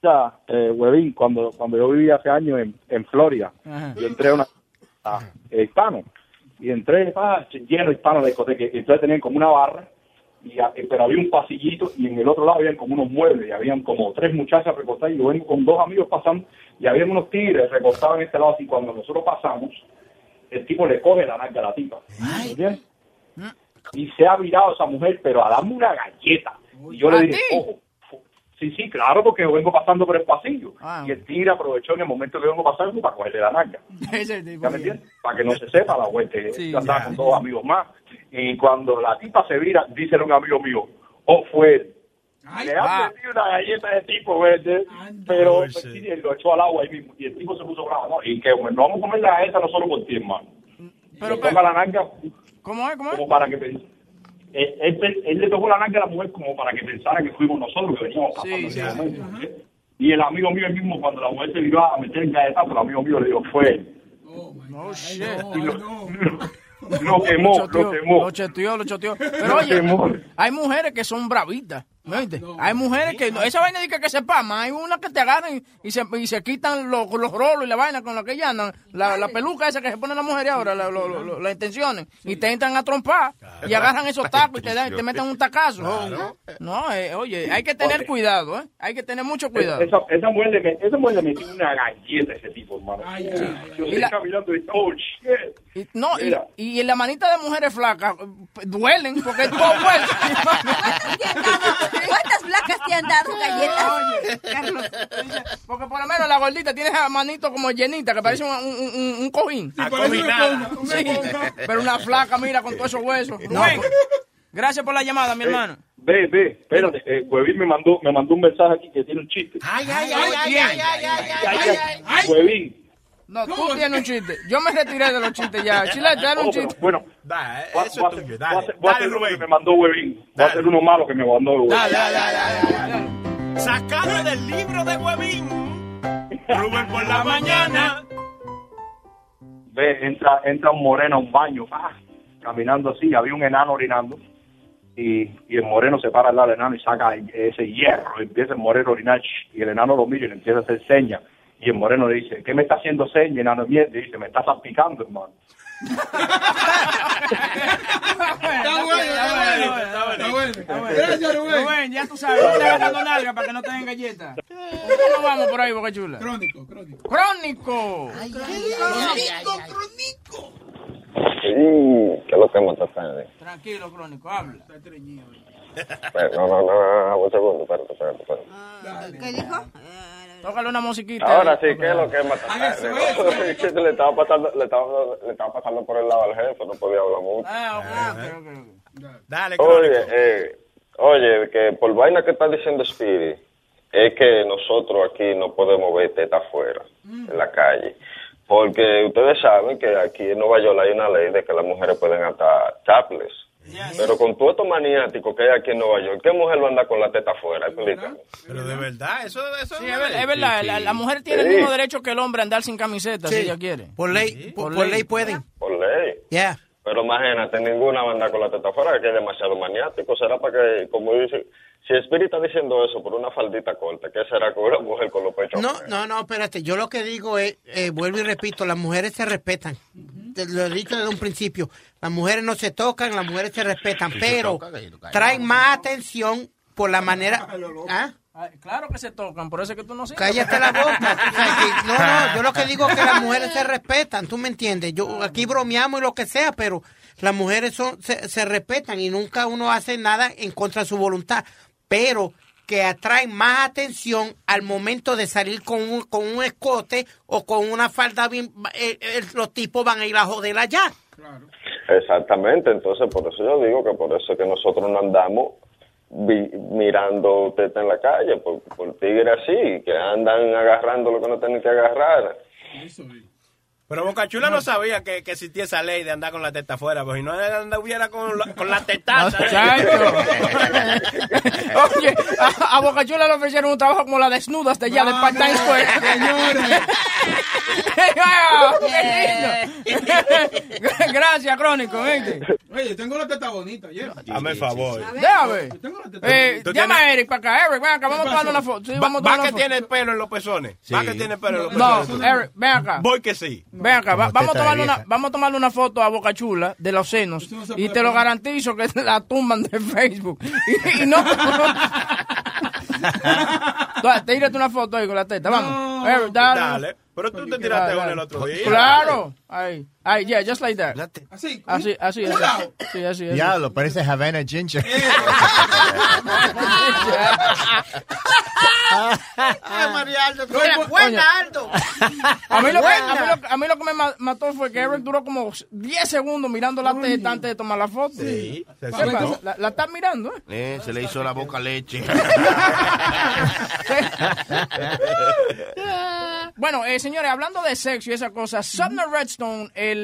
sea, eh, huevín, cuando, cuando yo vivía hace años en, en Florida, Ajá. yo entré a una a, eh, hispano y entré pa, lleno de hispanos de discoteca entonces tenían como una barra y a- pero había un pasillito y en el otro lado habían como unos muebles y habían como tres muchachas recostadas y yo vengo con dos amigos pasando y había unos tigres recostados en este lado así cuando nosotros pasamos el tipo le coge la narga a la tipa. ¿entiendes? y se ha virado esa mujer pero a darme una galleta. Y yo le ¿A dije, ojo, sí, sí, claro, porque yo vengo pasando por el pasillo. Ah. Y el tigre aprovechó en el momento que vengo pasando para cogerle la nalga. ¿Ya me entiendes? Para que no se sepa la vuelta. Sí, Yo andaba ya. con dos amigos más. Y cuando la tipa se vira, dice un amigo mío, oh, fue él. Le han metido una galleta de tipo verde, pero sí, él lo echó al agua ahí mismo. Y el tipo se puso bravo, ¿no? Y que bueno, no vamos a comer la galleta no solo por ti, hermano. Pero, le toca la nalga ¿Cómo es? ¿Cómo es? como para que pens- él, él- él le tocó la nalga a la mujer como para que pensara que fuimos nosotros que veníamos pasando en ese momento. Y el amigo mío el mismo, cuando la mujer se viró a meter el galletazo, el amigo mío le dijo, fue él. No, shit. Y lo, lo quemó, lo quemó. Lo choteó, lo choteó. Pero Lo oye, quemó. hay mujeres que son bravitas. ¿Me oíste? Hay mujeres que, esa vaina dice que se pama, hay unas que te agarran y, y se, y se quitan los, los rolos y la vaina con la que ya andan, la, la peluca esa que se pone la mujer ahora, la- lo- lo- lo- las intenciones, y te entran a trompar y agarran esos tacos y te, dan, te meten un tacazo. No, eh, oye, hay que tener cuidado, ¿eh? Hay que tener mucho cuidado. Esa, esa mujer le, met- esa mujer le metió una galleta a ese tipo, hermano. Yo Y estoy la- caminando y, oh, shit. Y- no, y, Mira. y en la manita de mujeres flacas eh, duelen porque es todo. ¿Cuántas flacas te han dado galletas? Carlos, porque por lo menos la gordita tiene esa manito como llenita que parece un, un, un- un cojín. Sí, pero una flaca, mira, con todos esos huesos. No, Rubén, pues- gracias por la llamada, mi hermano. Ve, ve, espérate, eh, Huevín me mandó, me mandó un mensaje aquí que tiene un chiste. Ay, ay, ay, ay, ay, ay, ay, ay, Huevín. No, tú tienes un chiste. Yo me retiré de los chistes ya. Chilete, dale un Oh, pero, chiste. bueno, Da, eso es tuyo. Dale, dale, uno que Rubén. me mandó Huevín. Voy a hacer uno malo que me mandó Huevín. Dale, dale, dale, dale, dale. Sacado del libro de Huevín. Rubén por la mañana. Ve, entra, entra un moreno a un baño, ah, caminando así, había un enano orinando. Y, y el moreno se para al lado del enano y saca ese hierro. y empieza el moreno a orinar. Y el enano lo mira y le empieza a hacer señas. Y el moreno le dice, ¿qué me está haciendo señas? Enano viene y dice, me está salpicando, hermano. Está bueno, está bueno. Está bueno. Gracias, Rubén. Rubén, ya tú sabes, no te agarrando nalga para que no te den galletas. ¿Cómo vamos por ahí, Boca Chula? Crónico, crónico. ¡Crónico! Sí, ¿qué es lo que mata tarde? Tranquilo, Crónico, habla. Pero, no, no, no, no, un segundo, espérate, espérate, espérate. ¿Qué dijo? Tócale una musiquita. Ahora sí, ¿qué es lo que? Es le estaba pasando, le estaba, le estaba pasando por el lado al jefe, no podía hablar mucho. Ah, ok, ok, ok. Dale, Oye, eh, oye, que por vaina que está diciendo Speedy, es que nosotros aquí no podemos ver teta afuera, en la calle. Porque ustedes saben que aquí en Nueva York hay una ley de que las mujeres pueden atar chaples. Pero con todo esto maniático que hay aquí en Nueva York, ¿qué mujer va a andar con la teta afuera? Explícame. Pero de verdad, eso, eso Sí, es, ver- es verdad, la, la mujer tiene el mismo derecho que el hombre a andar sin camiseta si ella quiere. Por ley, por, por ley pueden. Por ley. Ya. Pero imagínate, ninguna va a andar con la teta afuera, que es demasiado maniático. Será para que, como dice, si Spirit está diciendo eso por una faldita corta, ¿qué será con una mujer con los pechos? No, no, no, espérate. Yo lo que digo es, eh, vuelvo y repito, las mujeres se respetan. Te lo he dicho desde un principio. Las mujeres no se tocan, las mujeres se respetan, pero traen más atención por la manera... ¿Ah? Ay, Claro que se tocan, por eso es que tú no sabes. Cállate la boca. no, no, yo lo que digo es que las mujeres se respetan, tú me entiendes. Yo aquí bromeamos y lo que sea, pero las mujeres son, se, se respetan y nunca uno hace nada en contra de su voluntad. Pero que atraen más atención al momento de salir con un, con un escote o con una falda bien, eh, eh, los tipos van a ir a joder allá. Exactamente, entonces por eso yo digo que por eso es que nosotros no andamos vi- mirando teta en la calle, por, por tigres así, que andan agarrando lo que no tienen que agarrar. Pero Boca Chula no sabía que, que existía esa ley de andar con la teta afuera, pues si no anduviera con la, con la tetaza. Oye, a, a Boca Chula le ofrecieron un trabajo como la desnuda hasta allá de Part-Time Square. Ah. Gracias, Crónico. Oye, tengo la teta bonita, Jeff. Dame el favor. Déjame. Eh, ¿Tú llama a Eric para acá. Eric, ven acá, vamos a tomar una foto. Sí, Va, vamos a va tomar que foto. tiene pelo en los pezones. Va que tiene pelo en los No, pezones. Eric, ven acá. Voy que sí. Ven acá, va- vamos, a tomarle una, vieja. vamos a tomarle una foto a Boca Chula de los senos y te lo garantizo que la tumban de Facebook. Y, y no. Tírate una foto ahí con la teta, vamos. No. Dale. Dale. Pero tú te tiraste una el otro día. Claro. Ahí. Ahí, yeah, just like that. Así. Así, así. Así. Sí, así, así. Diablo, parece Havana Ginger. Ay, María Aldo, tú Coño. eres buena, Aldo. A mí, lo que, Buena. a, mí lo, a mí lo que me ma- mató fue que Eric duró como 10 segundos mirando la teta antes de tomar la foto. Sí, ¿Qué se pasa? La, la estás mirando, ¿eh? Eh, se le hizo la boca leche. Bueno, eh, señores, hablando de sexo y esa cosa, Sumner Redstone, el,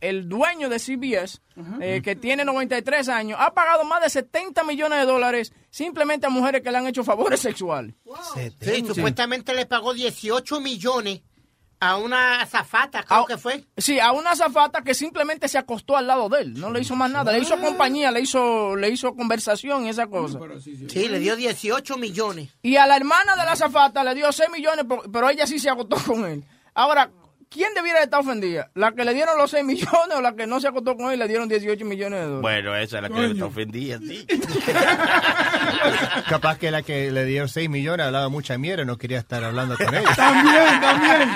el dueño de CBS, eh, que tiene 93 años, ha pagado más de 70 millones de dólares simplemente a mujeres que le han hecho favores sexuales. Sí, supuestamente le pagó 18 millones a una azafata, creo que fue. Sí, a una azafata que simplemente se acostó al lado de él, no le hizo más nada, le hizo compañía, le hizo, le hizo conversación y esa cosa. Sí, le dio 18 millones. Y a la hermana de la azafata le dio 6 millones, pero ella sí se acostó con él. Ahora, ¿quién debiera estar ofendida? ¿La que le dieron los 6 millones o la que no se acostó con él y le dieron 18 millones de dólares? Bueno, esa es la que está ofendida, sí. Capaz que la que le dio 6 millones hablaba mucha mierda y no quería estar hablando con ella. También, también.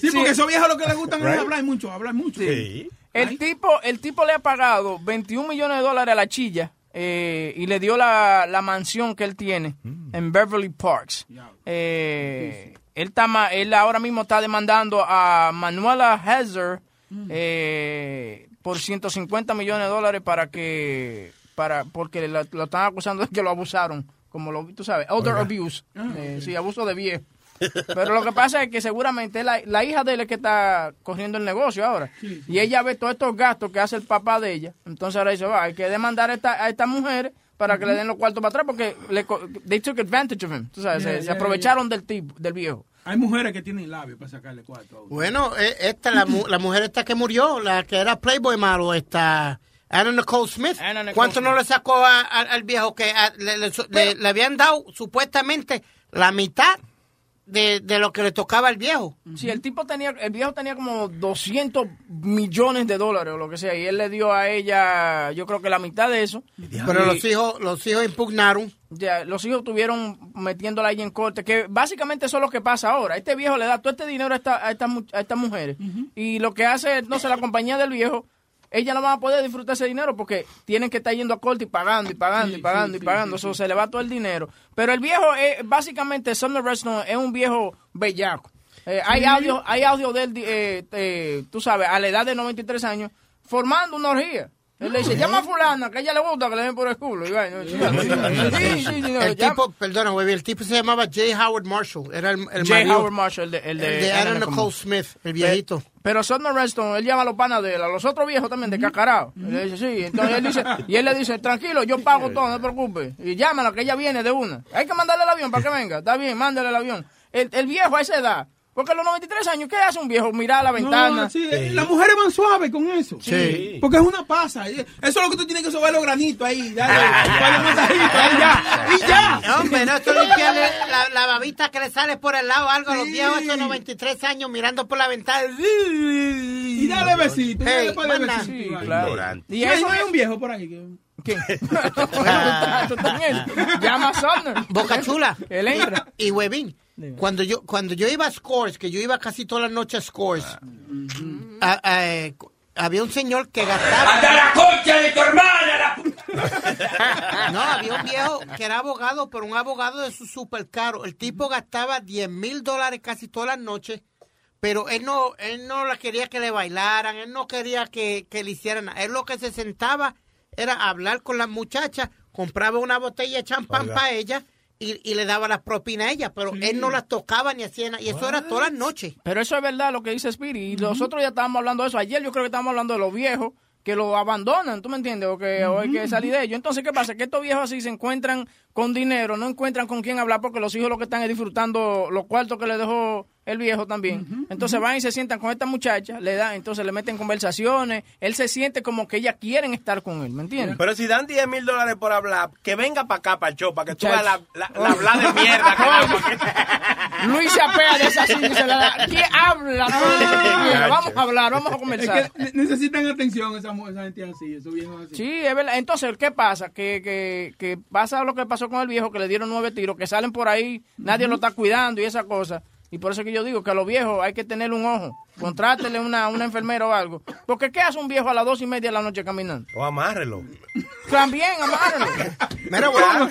Sí, porque esos viejos lo que les gustan es hablar mucho, hablar mucho. El tipo, el tipo le ha pagado 21 millones de dólares a la chilla eh, y le dio la, la mansión que él tiene en Beverly Parks. Eh, él, está, ma- él ahora mismo está demandando a Manuela Hazard eh, por 150 millones de dólares para que para porque la- lo están acusando de que lo abusaron, como lo tú sabes, elder Oiga. abuse, eh, sí, abuso de viejo. Pero lo que pasa es que seguramente la, la hija de él es que está corriendo el negocio ahora. Y ella ve todos estos gastos que hace el papá de ella. Entonces ahora dice, va, hay que demandar a esta, a estas mujeres para que le den los cuartos para atrás porque le, co- they took advantage of him. Tú sabes, Yeah, se, se yeah, aprovecharon del tipo, del viejo. Hay mujeres que tienen labios para sacarle cuarto. Bueno, eh, esta, la, mu- la mujer esta que murió, la que era Playboy malo, esta... Anna Nicole Smith. Nicole ¿Cuánto no le sacó a- a- al viejo que a- le, le- le- le habían dado supuestamente la mitad de, de lo que le tocaba al viejo? Sí, el tipo tenía, el viejo tenía como 200 millones de dólares o lo que sea, y él le dio a ella, yo creo que la mitad de eso. Pero Y- los hijos, los hijos impugnaron. Ya, los hijos tuvieron metiéndola ahí en corte, que básicamente eso es lo que pasa ahora. Este viejo le da todo este dinero a, esta- a estas mu- a estas mujeres y lo que hace, no sé, la compañía del viejo, ella no va a poder disfrutar ese dinero porque tienen que estar yendo a corte y pagando y pagando y pagando y pagando, eso se le va todo el dinero. Pero el viejo, es, básicamente, Sumner Redstone es un viejo bellaco. Eh, hay audio, hay audio de él, eh, eh, tú sabes, a la edad de 93 años, formando una orgía. Él le dice, llama a fulana, que a ella le gusta que le den por el culo. Y vaina. Sí, sí, sí, no, el llama- tipo, perdona, güey, el tipo se llamaba J. Howard Marshall. Era el, el J. marido- Howard Marshall, el de, el de, el de Anna Nicole. Smith, el viejito. Pero Sumner Redstone, él llama a los panas de él, a los otros viejos también, de cacarao. Y le dice, sí, entonces él dice, y él le dice, tranquilo, yo pago todo, no te preocupes. Y llámala, que ella viene de una. Hay que mandarle el avión para que venga. Está bien, mándale el avión. El, el viejo a esa edad, porque a los 93 años, ¿qué hace un viejo? Mirar a la ventana. No, sí, Las mujeres van suaves con eso. Sí. Porque es una pasa. Eso es lo que tú tienes que sobar los granitos ahí. Dale, dale masajito, ahí ya. Y ya. Hombre, no esto limpiarle la, la babita que le sale por el lado, algo a los viejos estos 93 años mirando por la ventana. Y dale besito. y dale besitos, Sí, claro. Y eso no hay es- un viejo por ahí. que- ¿Quién? Bueno, tú tú eso. Llama a Sumner. Boca Chula. Él entra. Y, y Cuando yo, cuando yo iba a Scores, que yo iba casi todas las noches a Scores, a- a, eh, había un señor que gastaba... ¡Anda la concha de tu hermana! No, había un viejo que era abogado, pero un abogado de su super caro. El tipo gastaba 10 mil dólares casi todas las noches, pero él no, él no la quería que le bailaran, él no quería que, que le hicieran nada. Él lo que se sentaba era hablar con las muchachas, compraba una botella de champán para ella y, y le daba la propina a ella, pero él no las tocaba ni hacía nada. Y eso era todas las noches. Pero eso es verdad lo que dice Spirit. Y nosotros ya estábamos hablando de eso. Ayer yo creo que estábamos hablando de los viejos que lo abandonan, ¿tú me entiendes? O que o hay que salir de ellos. Entonces, ¿qué pasa? Que estos viejos así se encuentran con dinero, no encuentran con quién hablar porque los hijos lo que están es disfrutando los cuartos que le dejó el viejo también. Entonces van y se sientan con esta muchacha, le dan, entonces le meten conversaciones. Él se siente como que ellas quieren estar con él, ¿me entiendes? Pero si dan 10 mil dólares por hablar, que venga para acá, para el show, para que tú veas la, la, la habla de mierda. Luis se apea de esa silla y se la da. ¿Quién habla? Vamos a hablar, vamos a conversar. Es que ne- necesitan atención esa, esa gente así, esos viejos así. Sí, es verdad. Entonces, ¿qué pasa? Que, que, que pasa lo que pasó con el viejo, que le dieron nueve tiros, que salen por ahí, nadie lo está cuidando y esa cosa. Y por eso que yo digo que a los viejos hay que tener un ojo. Contrátele una, una enfermera o algo. Porque ¿qué hace un viejo a las dos y media de la noche caminando? O amárrelo. También, amárrelo. Mira, Boca,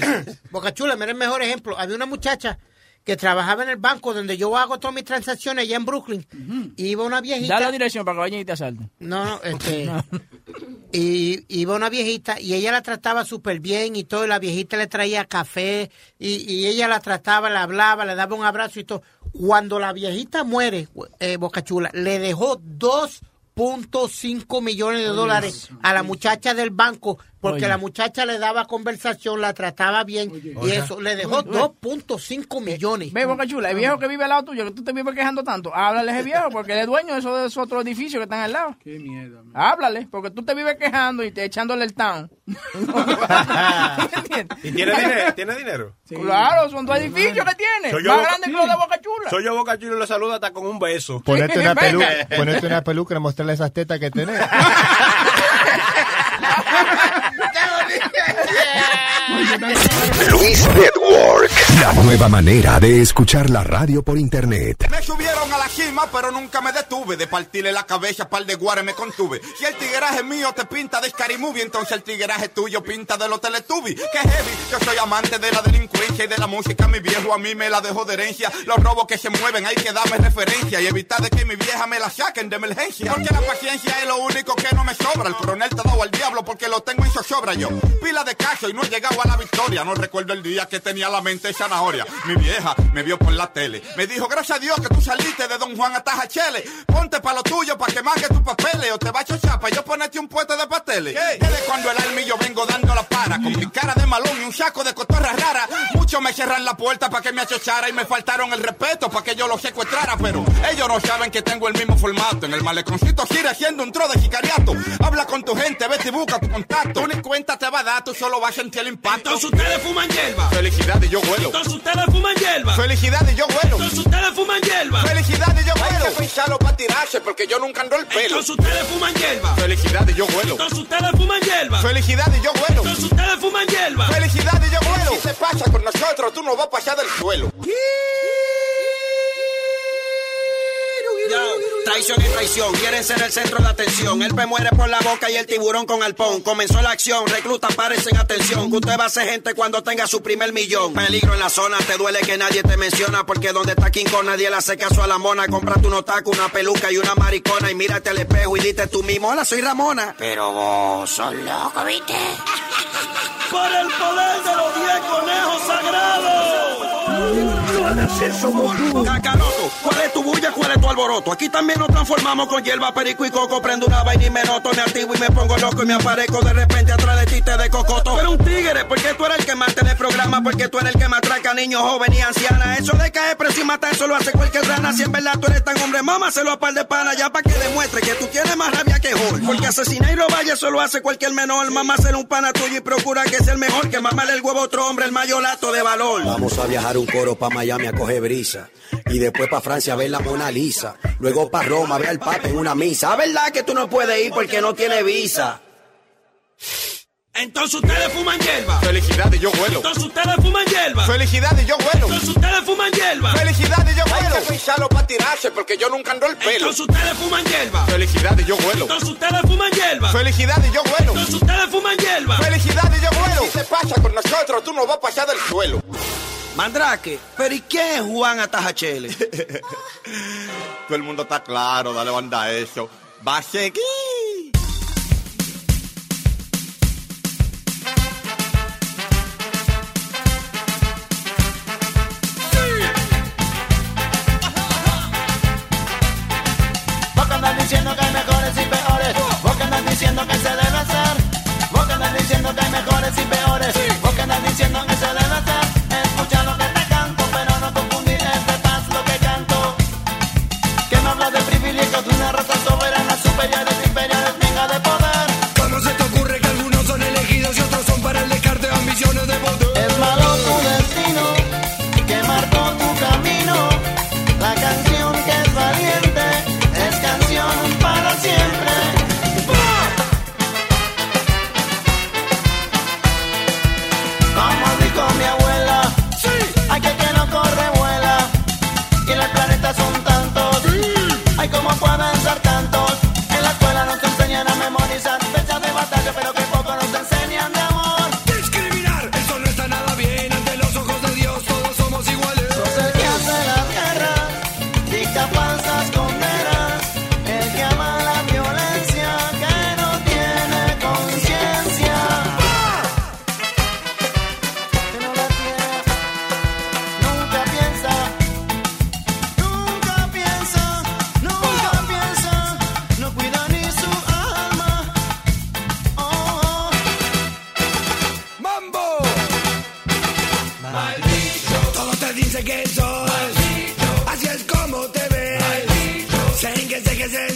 Boca Chula, mira el mejor ejemplo. Había una muchacha que trabajaba en el banco donde yo hago todas mis transacciones allá en Brooklyn. Y iba una viejita. Da la dirección para que vayan y te asalten. No, no, este. Y iba una viejita y ella la trataba súper bien y todo. Y la viejita le traía café y, y ella la trataba, le hablaba, le daba un abrazo y todo. Cuando la viejita muere, eh, Boca Chula, le dejó 2.5 millones de dólares a la muchacha del banco porque Oye. la muchacha le daba conversación, la trataba bien y Oye. eso le dejó Oye. 2.5 millones. Ve, Boca Chula, el viejo que vive al lado tuyo, que tú te vives quejando tanto, háblale a ese viejo, porque él es dueño de esos, de esos otros edificios que están al lado. Qué mierda. Háblale, porque tú te vives quejando y te echándole el town. ¿Y tiene dinero? ¿Tiene dinero? Claro, son dos edificios que tiene. Soy yo Más Boca- grandes que los de Boca Chula. Soy yo Boca Chula y lo saluda hasta con un beso. Ponete una, peluca, ponete una peluca y mostrarle esas tetas que tenés. Yeah. Luis Network, la nueva manera de escuchar la radio por internet. Me subieron a la cima, pero nunca me detuve. De partirle la cabeza, par de guares me contuve. Si el tigueraje mío te pinta de Scary Movie, entonces el tigueraje tuyo pinta de los Teletubbies. Que heavy, yo soy amante de la delincuencia y de la música. Mi viejo a mí me la dejó de herencia. Los robos que se mueven, hay que darme referencia y evitar de que mi vieja me la saquen de emergencia. Porque la paciencia es lo único que no me sobra. El coronel te ha dado al diablo porque lo tengo en zozobra yo. Pila de caso y no he llegado a la victoria. No recuerdo el día que tenía la mente zanahoria. Mi vieja me vio por la tele. Me dijo, gracias a Dios que tú saliste de Don Juan hasta Jachele. Ponte pa' lo tuyo pa' que mangue tus papeles o te va a chochar pa' yo ponerte un puesto de pasteles. Desde cuando el yo vengo dando la para. Con mi cara de malón y un saco de cotorra rara. Muchos me cerran la puerta pa' que me achochara y me faltaron el respeto pa' que yo lo secuestrara. Pero ellos no saben que tengo el mismo formato. En el maleconcito sigue haciendo un tro de sicariato. Habla con tu gente, vete y busca tu contacto. Tú ni cuenta te va a dar, tú solo vas a sentir el impacto. Entonces ustedes fuman hierba. Felicidad y yo vuelo. Entonces ustedes fuman hierba. Felicidad y yo vuelo. Entonces ustedes fuman hierba. Felicidad y yo vuelo. Hay que pensarlo para tirarse porque yo nunca ando el pelo. Entonces ustedes fuman hierba. Felicidad y yo vuelo. Entonces ustedes fuman hierba. Felicidad y yo vuelo. Entonces ustedes fuman hierba. Felicidad y yo vuelo. Si te pasa con nosotros, tú no vas a pasar del suelo. Traición y traición, quieren ser el centro de atención. El pe muere por la boca y el tiburón con alpón. Comenzó la acción, reclutas parecen atención. Que usted va a ser gente cuando tenga su primer millón. Peligro en la zona, te duele que nadie te menciona. Porque donde está King Kong nadie le hace caso a la mona. Comprate un otaku, una peluca y una maricona. Y mírate al espejo y dite tú mismo, hola, soy Ramona. Pero vos sos loco, ¿viste? Por el poder de los diez conejos sagrados. Cacaroto, ¿cuál es tu bulla? ¿Cuál es tu alboroto? Aquí también nos transformamos con hierba, perico y coco. Prendo una vaina y me noto, me activo y me pongo loco y me aparezco de repente atrás de ti te de cocoto. Eres un tigre, porque tú eres el que mantiene el programa, porque tú eres el que me atraca niños jóvenes y ancianas. Eso de caer preso y matar, eso lo hace cualquier rana. Si en verdad tú eres tan hombre, mámaselo a par de pana ya para que demuestre que tú tienes más rabia que Hulk. Porque asesinar y robar, eso lo hace cualquier menor. Mamáselo un pana tuyo y procura que sea el mejor. Que mamarle el huevo a otro hombre, el mayolato de valor. Vamos a viajar un coro pa' Miami a coger brisa. Y después pa' Francia a ver la Mona Lisa. Luego pa' Roma a ver al Papa en una misa. ¿A verdad que tú no puedes ir porque no tienes visa? Entonces ustedes fuman hierba. Felicidad y yo vuelo. Entonces ustedes fuman hierba. Felicidad y yo vuelo. Entonces ustedes fuman hierba. Felicidad y yo vuelo. Hay que pensarlo para tirarse porque yo nunca ando el pelo. Entonces ustedes fuman hierba. Felicidad y yo vuelo. Entonces ustedes fuman hierba. Felicidad y yo vuelo. Entonces ustedes fuman hierba. Felicidad y yo vuelo. Si te pasa con nosotros, tú no vas a pasar del suelo. Mandrake, pero ¿y quién es Juan Atajachele? Todo el mundo está claro, dale banda a eso. Va a seguir. dice que se.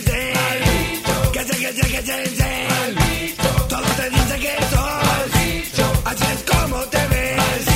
Que se, que se, que. Todo te dice que sos. Así es como te ves.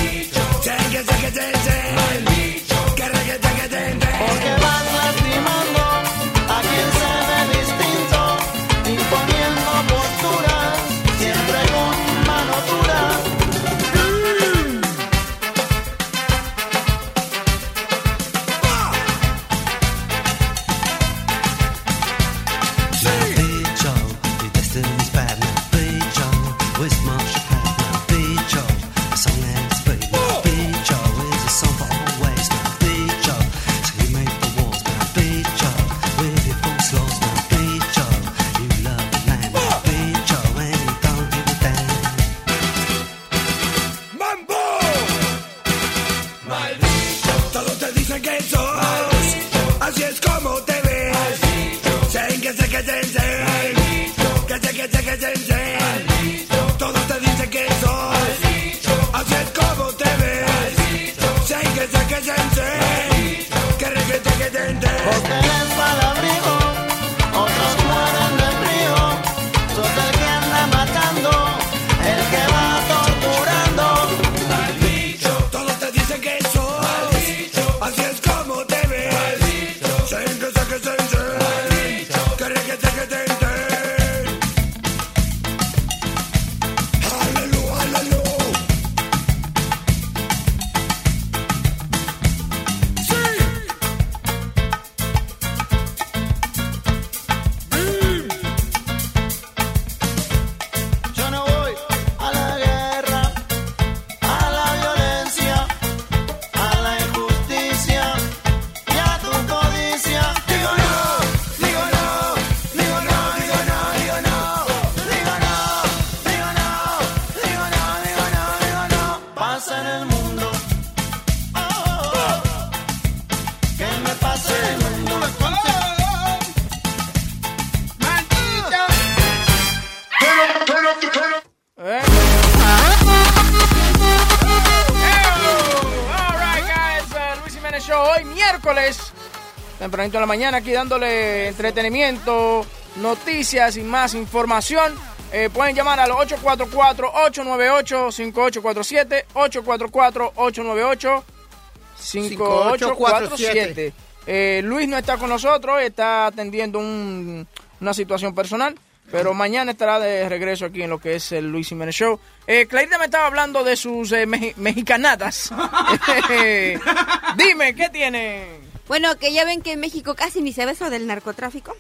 Tempranito en la mañana, aquí dándole entretenimiento, noticias y más información. Eh, pueden llamar al 844-898-5847, 844-898-5847. Eh, Luis no está con nosotros, está atendiendo un- una situación personal, pero mañana estará de regreso aquí en lo que es el Luis Jiménez Show. Eh, Clarita me estaba hablando de sus eh, meji- mexicanadas. Dime, ¿qué tiene? Bueno, que ya ven que en México casi ni se ve eso del narcotráfico.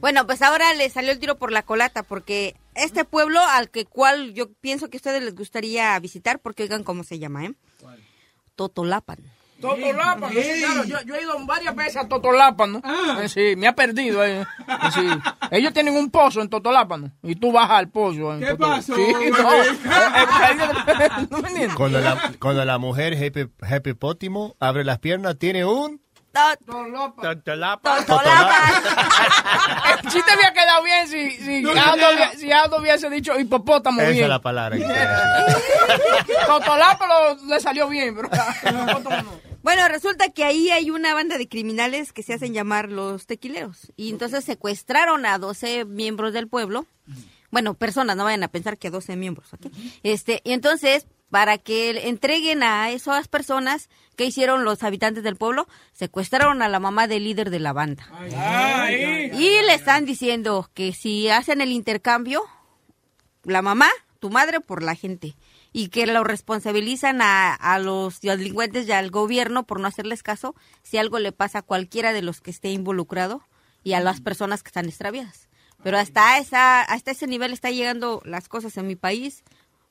Bueno, pues ahora le salió el tiro por la colata porque este pueblo al que cual yo pienso que a ustedes les gustaría visitar porque oigan cómo se llama, ¿eh? Totolapan. Totolapan, sí, claro, yo, yo he ido varias veces a Totolapan, ¿no? Eh, sí, me ha perdido ahí. Eh, sí. Ellos tienen un pozo en Totolapan, ¿no? Y tú bajas al pozo. en ¿Qué pasó, Sí, no, eh, eh, ¿no me entiendes? Cuando la, cuando la mujer Happy, Happy Pótimo abre las piernas, tiene un... Totolapan. El chiste había quedado bien si, si, Aldo, hubiera- si Aldo hubiese dicho hipopótamo Esa bien. es la palabra. lo- le salió bien, pero. Bueno, resulta que ahí hay una banda de criminales que se hacen llamar los tequileros. Y entonces secuestraron a 12 miembros del pueblo. Bueno, personas, no vayan a pensar que 12 miembros, ¿ok? Este, y entonces, para que entreguen a esas personas que hicieron los habitantes del pueblo, secuestraron a la mamá del líder de la banda. Y le están diciendo que si hacen el intercambio, la mamá, tu madre por la gente. Y que lo responsabilizan a, a los delincuentes y al gobierno por no hacerles caso si algo le pasa a cualquiera de los que esté involucrado y a las personas que están extraviadas. Pero hasta, esa, hasta ese nivel está llegando las cosas en mi país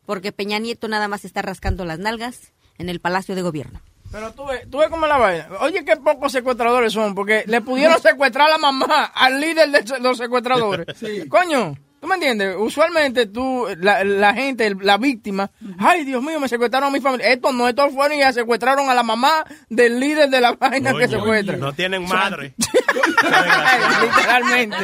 porque Peña Nieto nada más está rascando las nalgas en el Palacio de Gobierno. Pero tú ves, tú ves cómo la vaina. Oye, qué pocos secuestradores son, porque le pudieron secuestrar a la mamá, al líder de los secuestradores. Coño, ¿tú me entiendes? Usualmente tú, la, la gente, la víctima, ay, Dios mío, me secuestraron a mi familia. Estos no, estos fueron y secuestraron a la mamá del líder de la vaina que secuestra. No tienen madre. Literalmente.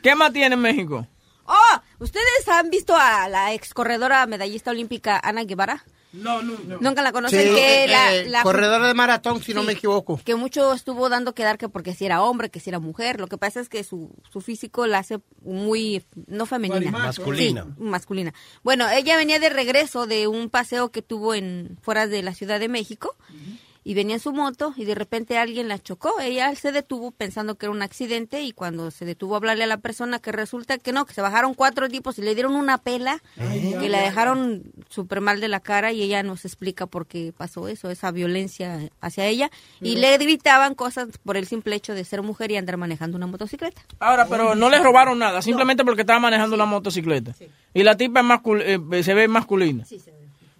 ¿Qué más tiene en México? Oh, ¿ustedes han visto a la ex corredora medallista olímpica Ana Guevara? No, no, no. Nunca la conocen. Sí, que eh, la, eh, la- corredora de maratón, si no me equivoco. que mucho estuvo dando que dar que porque si era hombre, que si era mujer. Lo que pasa es que su, su físico la hace muy, no femenina. Masculina. Sí, masculina. Bueno, ella venía de regreso de un paseo que tuvo en fuera de la Ciudad de México. Y venía en su moto y de repente alguien la chocó. Ella se detuvo pensando que era un accidente y cuando se detuvo a hablarle a la persona que resulta que no, que se bajaron cuatro tipos y le dieron una pela que la dejaron súper mal de la cara y ella nos explica por qué pasó eso, esa violencia hacia ella. Y le gritaban cosas por el simple hecho de ser mujer y andar manejando una motocicleta. Ahora, pero no le robaron nada, simplemente porque estaba manejando la motocicleta. Y la tipa es mascul- eh, se ve masculina.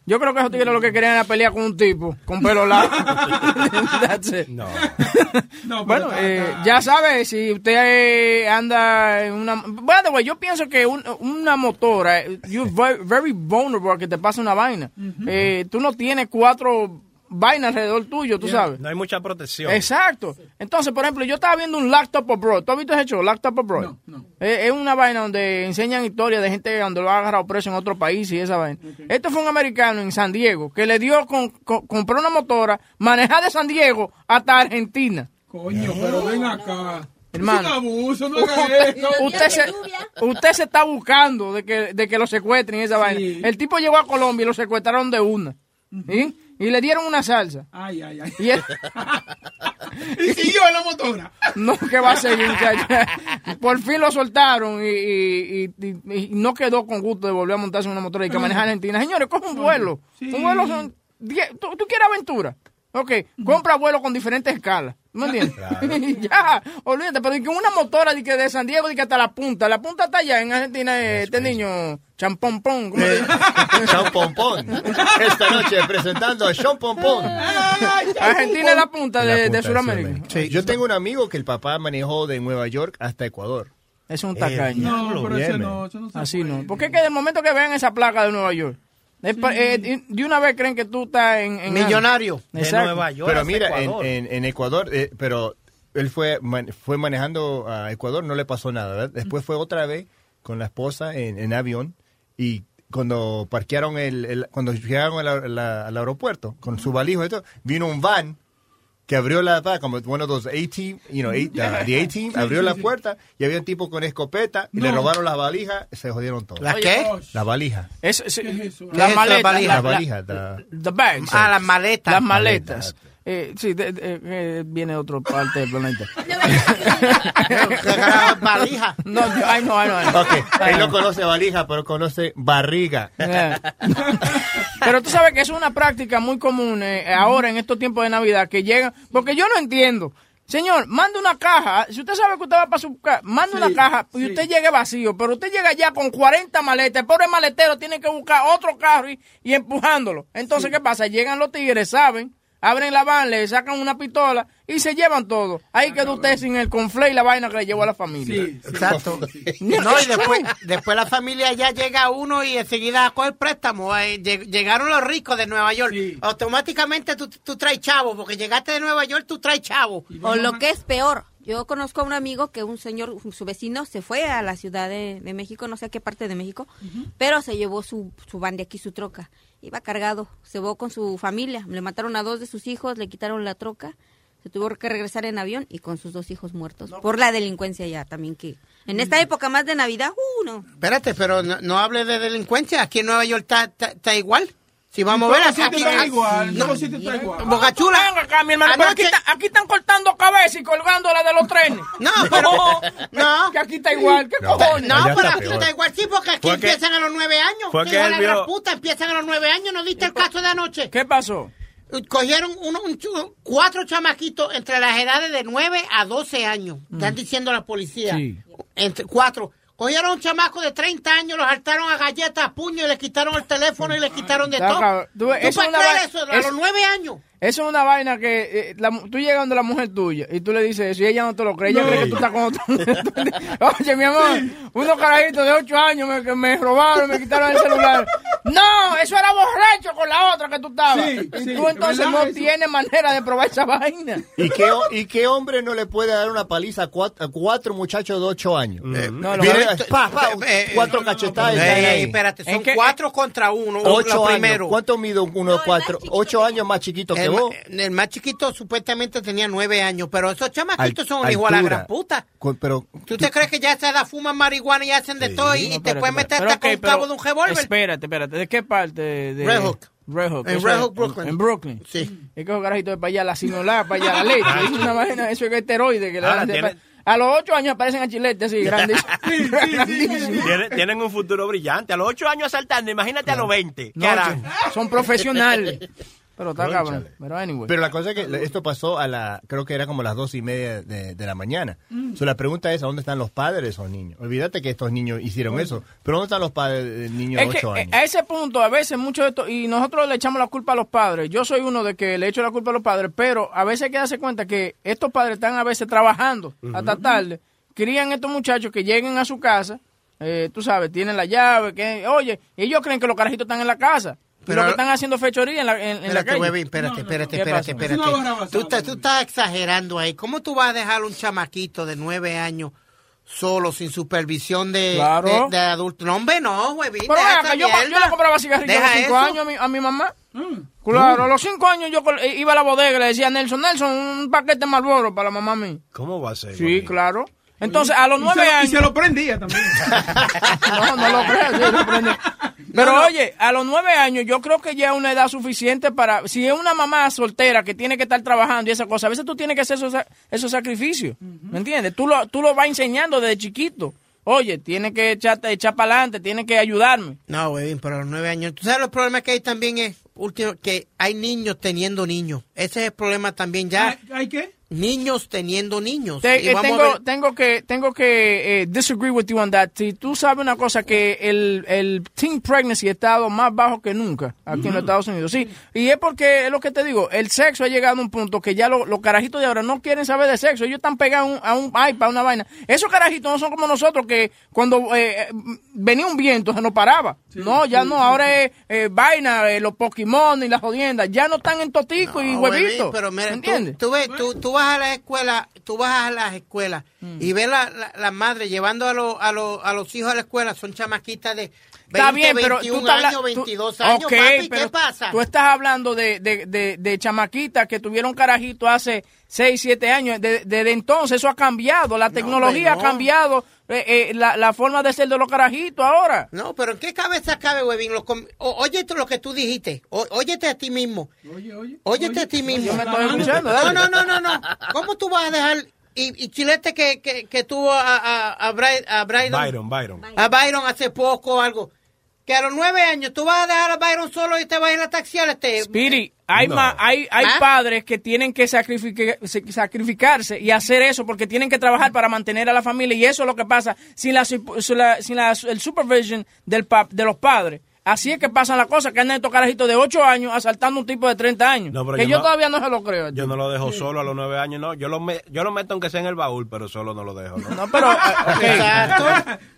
Yo creo que esos tigres lo que querían era pelear con un tipo con pelo largo. That's it. No. bueno, eh, ya sabe, si usted eh, anda en una... By the way, yo pienso que un- una motora, eh, you're very, very vulnerable a que te pase una vaina. Eh, tú no tienes cuatro vainas alrededor tuyo, tú sabes. No hay mucha protección. Exacto. Entonces, por ejemplo, yo estaba viendo un Laptop Abroad. ¿Tú has visto ese show, Laptop Abroad? Es, es una vaina donde enseñan historias de gente donde lo ha agarrado preso en otro país y esa vaina. Este fue un americano en San Diego que le dio, con, con- compró una motora, manejar de San Diego hasta Argentina. Coño, pero ven acá. Hermano. Es un abuso, no Usted, usted se, usted se está buscando de que, de que lo secuestren y esa vaina. El tipo llegó a Colombia y lo secuestraron de una. ¿Sí? Y le dieron una salsa. Ay, ay, ay. Y él- Y siguió en la motora. No, que va a seguir. Por fin lo soltaron y, y- y- y- y no quedó con gusto de volver a montarse en una motora y que manejar Argentina. Señores, coge un vuelo. Sí. Un vuelo son... diez- ¿Tú, tú quieres aventura? Ok, compra vuelo con diferentes escalas. ¿Me entiendes? ya, olvídate, pero que una motora de, que de San Diego de que hasta la punta. La punta está allá en Argentina, eh, este niño, champompón. ¿cómo se llama? Sean Pompón. Esta noche presentando a Sean Pompón. Argentina es la punta de, de Sudamérica. Sí, yo tengo un amigo que el papá manejó de Nueva York hasta Ecuador. Es un tacaño. No, pero ese no, eso no se Así no. Porque es que de momento que vean esa placa de Nueva York, es pa- eh, de de una vez creen que tú estás en... en Millonario. Exacto. Pero mira, en, en- en Ecuador, eh, pero él fue, man- fue manejando a Ecuador, no le pasó nada, ¿verdad? Después fue otra vez con la esposa en, en avión y cuando parquearon el, el- cuando llegaron al, aeropuerto con su valijo y todo, vino un van que abrió la como uno de los A-Team, you know, eight- uh, the A-Team, Sí, abrió sí, la sí. puerta y había un tipo con escopeta y No. le robaron las valijas, se jodieron todos. ¿Las qué? La valija. Es, es- ¿Qué es las la maletas. valija? La valija. the- The bags. Ah, las maletas. Las maletas. Eh, sí, de- de- eh, viene de otra parte del planeta. valija? No, yo- ay, no, ay, no, ay, no. Ok, él no conoce valija, pero conoce barriga. Eh. Pero tú sabes que es una práctica muy común eh, ahora en estos tiempos de Navidad que llegan, porque yo no entiendo. Señor, manda una caja. Si usted sabe que usted va para su casa, manda una caja y usted llegue vacío, pero usted llega ya con 40 maletas. El pobre maletero tiene que buscar otro carro y, y empujándolo. Entonces, ¿qué pasa? Llegan los tigres, saben, abren la van, le sacan una pistola y se llevan todo. Ahí quedó usted sin el conflé y la vaina que le llevó a la familia. Exacto. No, y después, después la familia ya llega uno y enseguida coge el préstamo. Eh, lleg- Llegaron los ricos de Nueva York. Automáticamente tú, tú traes chavo, porque llegaste de Nueva York, tú traes chavo. O lo que es peor, yo conozco a un amigo que un señor, su vecino, se fue a la Ciudad de, de México, no sé a qué parte de México, pero se llevó su, su van de aquí, su troca. Iba cargado, se fue con su familia, le mataron a dos de sus hijos, le quitaron la troca, se tuvo que regresar en avión y con sus dos hijos muertos. Por la delincuencia ya también que... En esta época más de Navidad, uh, no. Espérate, pero no, no hable de delincuencia. Aquí en Nueva York está igual. Si vamos a ver, aquí, aquí- igual, no, igual. Chula. Venga acá, mi hermano, pero aquí, está- están cortando cabeza y colgándola de los trenes. No, pero- no. Que aquí está igual, ¿qué No, cojones? no, pero aquí está igual. Sí, porque aquí empiezan a los nueve años. fue Qué que la puta, empiezan a los nueve años. ¿No viste el caso de anoche? ¿Qué pasó? Cogieron uno, un cuatro chamaquitos entre las edades de 9 a 12 años. Están diciendo la policía. Sí. Entre cuatro. Cogieron un chamaco de 30 años, los saltaron a galletas, a puño y le quitaron el teléfono y le quitaron de todo. ¿Tú, puedes creer eso? A los nueve años. Eso es una vaina que eh, la tú llegas donde la mujer tuya y tú le dices eso y ella no te lo cree. Ella No. cree que tú estás con otro. Oye, mi amor, unos carajitos de 8 años me, que me robaron, me quitaron el celular. No, eso era borracho con la otra que tú estabas. Sí, y sí, tú entonces ¿verdad no eso? tienes manera de probar esa vaina. ¿Y qué, ¿Y qué hombre no le puede dar una paliza a cuatro, a cuatro muchachos de ocho años? No, lo Viene que- pa, pa, pa, cuatro cachetadas. espérate, son cuatro contra uno. Ocho primero. ¿Cuánto mide uno de cuatro? Ocho años más chiquito que Ma- el más chiquito supuestamente tenía nueve años, pero esos chamaquitos Al- son igual a la gran puta. Pero ¿Tú te crees que ya a esa edad fuman marihuana y hacen de todo y, y te pueden meter hasta ok, con un cabo de un revólver? Espérate, espérate. ¿De qué parte? De Red Hook. Red Hook. En Red es, Hook, Brooklyn. En Brooklyn. Sí. Es que esos carajitos de para allá, la sinolá, para allá, la leche. Es una vaina, eso es esteroide. Que le Ah, dan- A los ocho años aparecen a chilete así, grandes. Tienen, tienen un futuro brillante. A los 8 años asaltando, imagínate a los 20. ¿Qué No, harán? son profesionales. Pero está cabrón. Pero anyway. Pero la cosa es que esto pasó a la, creo que era como las dos y media de, de la mañana. Mm. So, la pregunta es, ¿a dónde están los padres de esos niños? Olvídate que estos niños hicieron eso. Pero ¿dónde están los padres del niño de que ocho eh, años? a ese punto, a veces, mucho de esto, y nosotros le echamos la culpa a los padres. Yo soy uno de que le echo la culpa a los padres, pero a veces hay que darse cuenta que estos padres están a veces trabajando hasta tarde, crían estos muchachos que lleguen a su casa, eh, tú sabes, tienen la llave, que, oye, ellos creen que los carajitos están en la casa. Pero- lo que están haciendo fechoría en la, en, en la Espérate, calle. huevín, espérate, espérate, ¿Qué espérate, espérate. Tú, estás- tú estás exagerando ahí. ¿Cómo tú vas a dejar a un chamaquito de nueve años solo, sin supervisión de, Claro. de, de adulto? No, hombre, no, huevín. Pero deja acá, yo, yo le compraba cigarrillos a los cinco eso. años a mi, a mi mamá. Claro, a los cinco años yo iba a la bodega y le decía, Nelson, Nelson, un paquete de Marlboro para la mamá mía. ¿Cómo va a ser? Sí, claro. Entonces, a los nueve lo- años... Y se lo prendía también. No, no lo creas, sí, lo prende. Pero oye, a los nueve años yo creo que ya es una edad suficiente para... Si es una mamá soltera que tiene que estar trabajando y esa cosa, a veces tú tienes que hacer esos, esos sacrificios, ¿me entiendes? Tú lo, tú lo vas enseñando desde chiquito. Oye, tiene que echarte, echar para adelante, tiene que ayudarme. No, huevín, pero a los nueve años. ¿Tú sabes los problemas que hay también? Es último, que hay niños teniendo niños. Ese es el problema también ya. ¿Hay qué? Niños teniendo niños. Te- Y eh, vamos tengo, tengo que tengo que eh, disagree with you on that. Si tú sabes una cosa que el, el teen pregnancy ha estado más bajo que nunca aquí en los Estados Unidos. Sí, y es porque es lo que te digo, el sexo ha llegado a un punto que ya lo- los carajitos de ahora no quieren saber de sexo. Ellos están pegados a un, a un iPad, a una vaina. Esos carajitos no son como nosotros que cuando eh, eh, venía un viento se nos paraba. no, ya no, ahora es eh, vaina, eh, los Pokémon y las jodiendas. Ya no están en totico y No, huevitos. huevín, pero mira, ¿Me tú, entiendes? tú, ves, tú, tú vas a la escuela, tú vas a las escuelas Mm. y ves la, la, la madre llevando a, los a, los a los hijos a la escuela, son chamaquitas de 20, Está bien, pero 21 tú años, tú- 22 años, Ok, papi, pero ¿qué pasa? Tú estás hablando de, de, de, de chamaquitas que tuvieron carajito hace 6, 7 años. De- Desde entonces eso ha cambiado. La tecnología hombre, no. ha cambiado eh, eh, la, la forma de ser de los carajitos ahora. No, pero ¿en qué cabeza cabe, huevín? Los com- o- óyete lo que tú dijiste. O- óyete a ti mismo. Oye, oye. Óyete a ti mismo. Yo me estoy escuchando, No, dale. no, no, no, no. ¿Cómo tú vas a dejar... Y, y Chilete que, que, que tuvo a, a, a, Bry- a Brydon- Byron, Byron. a Byron hace poco o algo. Que a los nueve años tú vas a dejar a Byron solo y te vas a ir a taxiar este. Speedy, hay, No. ma- hay, hay ¿Ah? padres que tienen que sacrificar- se- sacrificarse y hacer eso porque tienen que trabajar para mantener a la familia y eso es lo que pasa sin la, sin la- sin la- el supervision del pap- de los padres. Así es que pasan las cosas, que andan estos carajitos de 8 años asaltando a un tipo de 30 años. No, que yo yo no- todavía no se lo creo. Yo no lo dejo solo a los nueve años, no. Yo lo, me- yo lo meto aunque sea en el baúl, pero solo no lo dejo. No, No, pero... Exacto.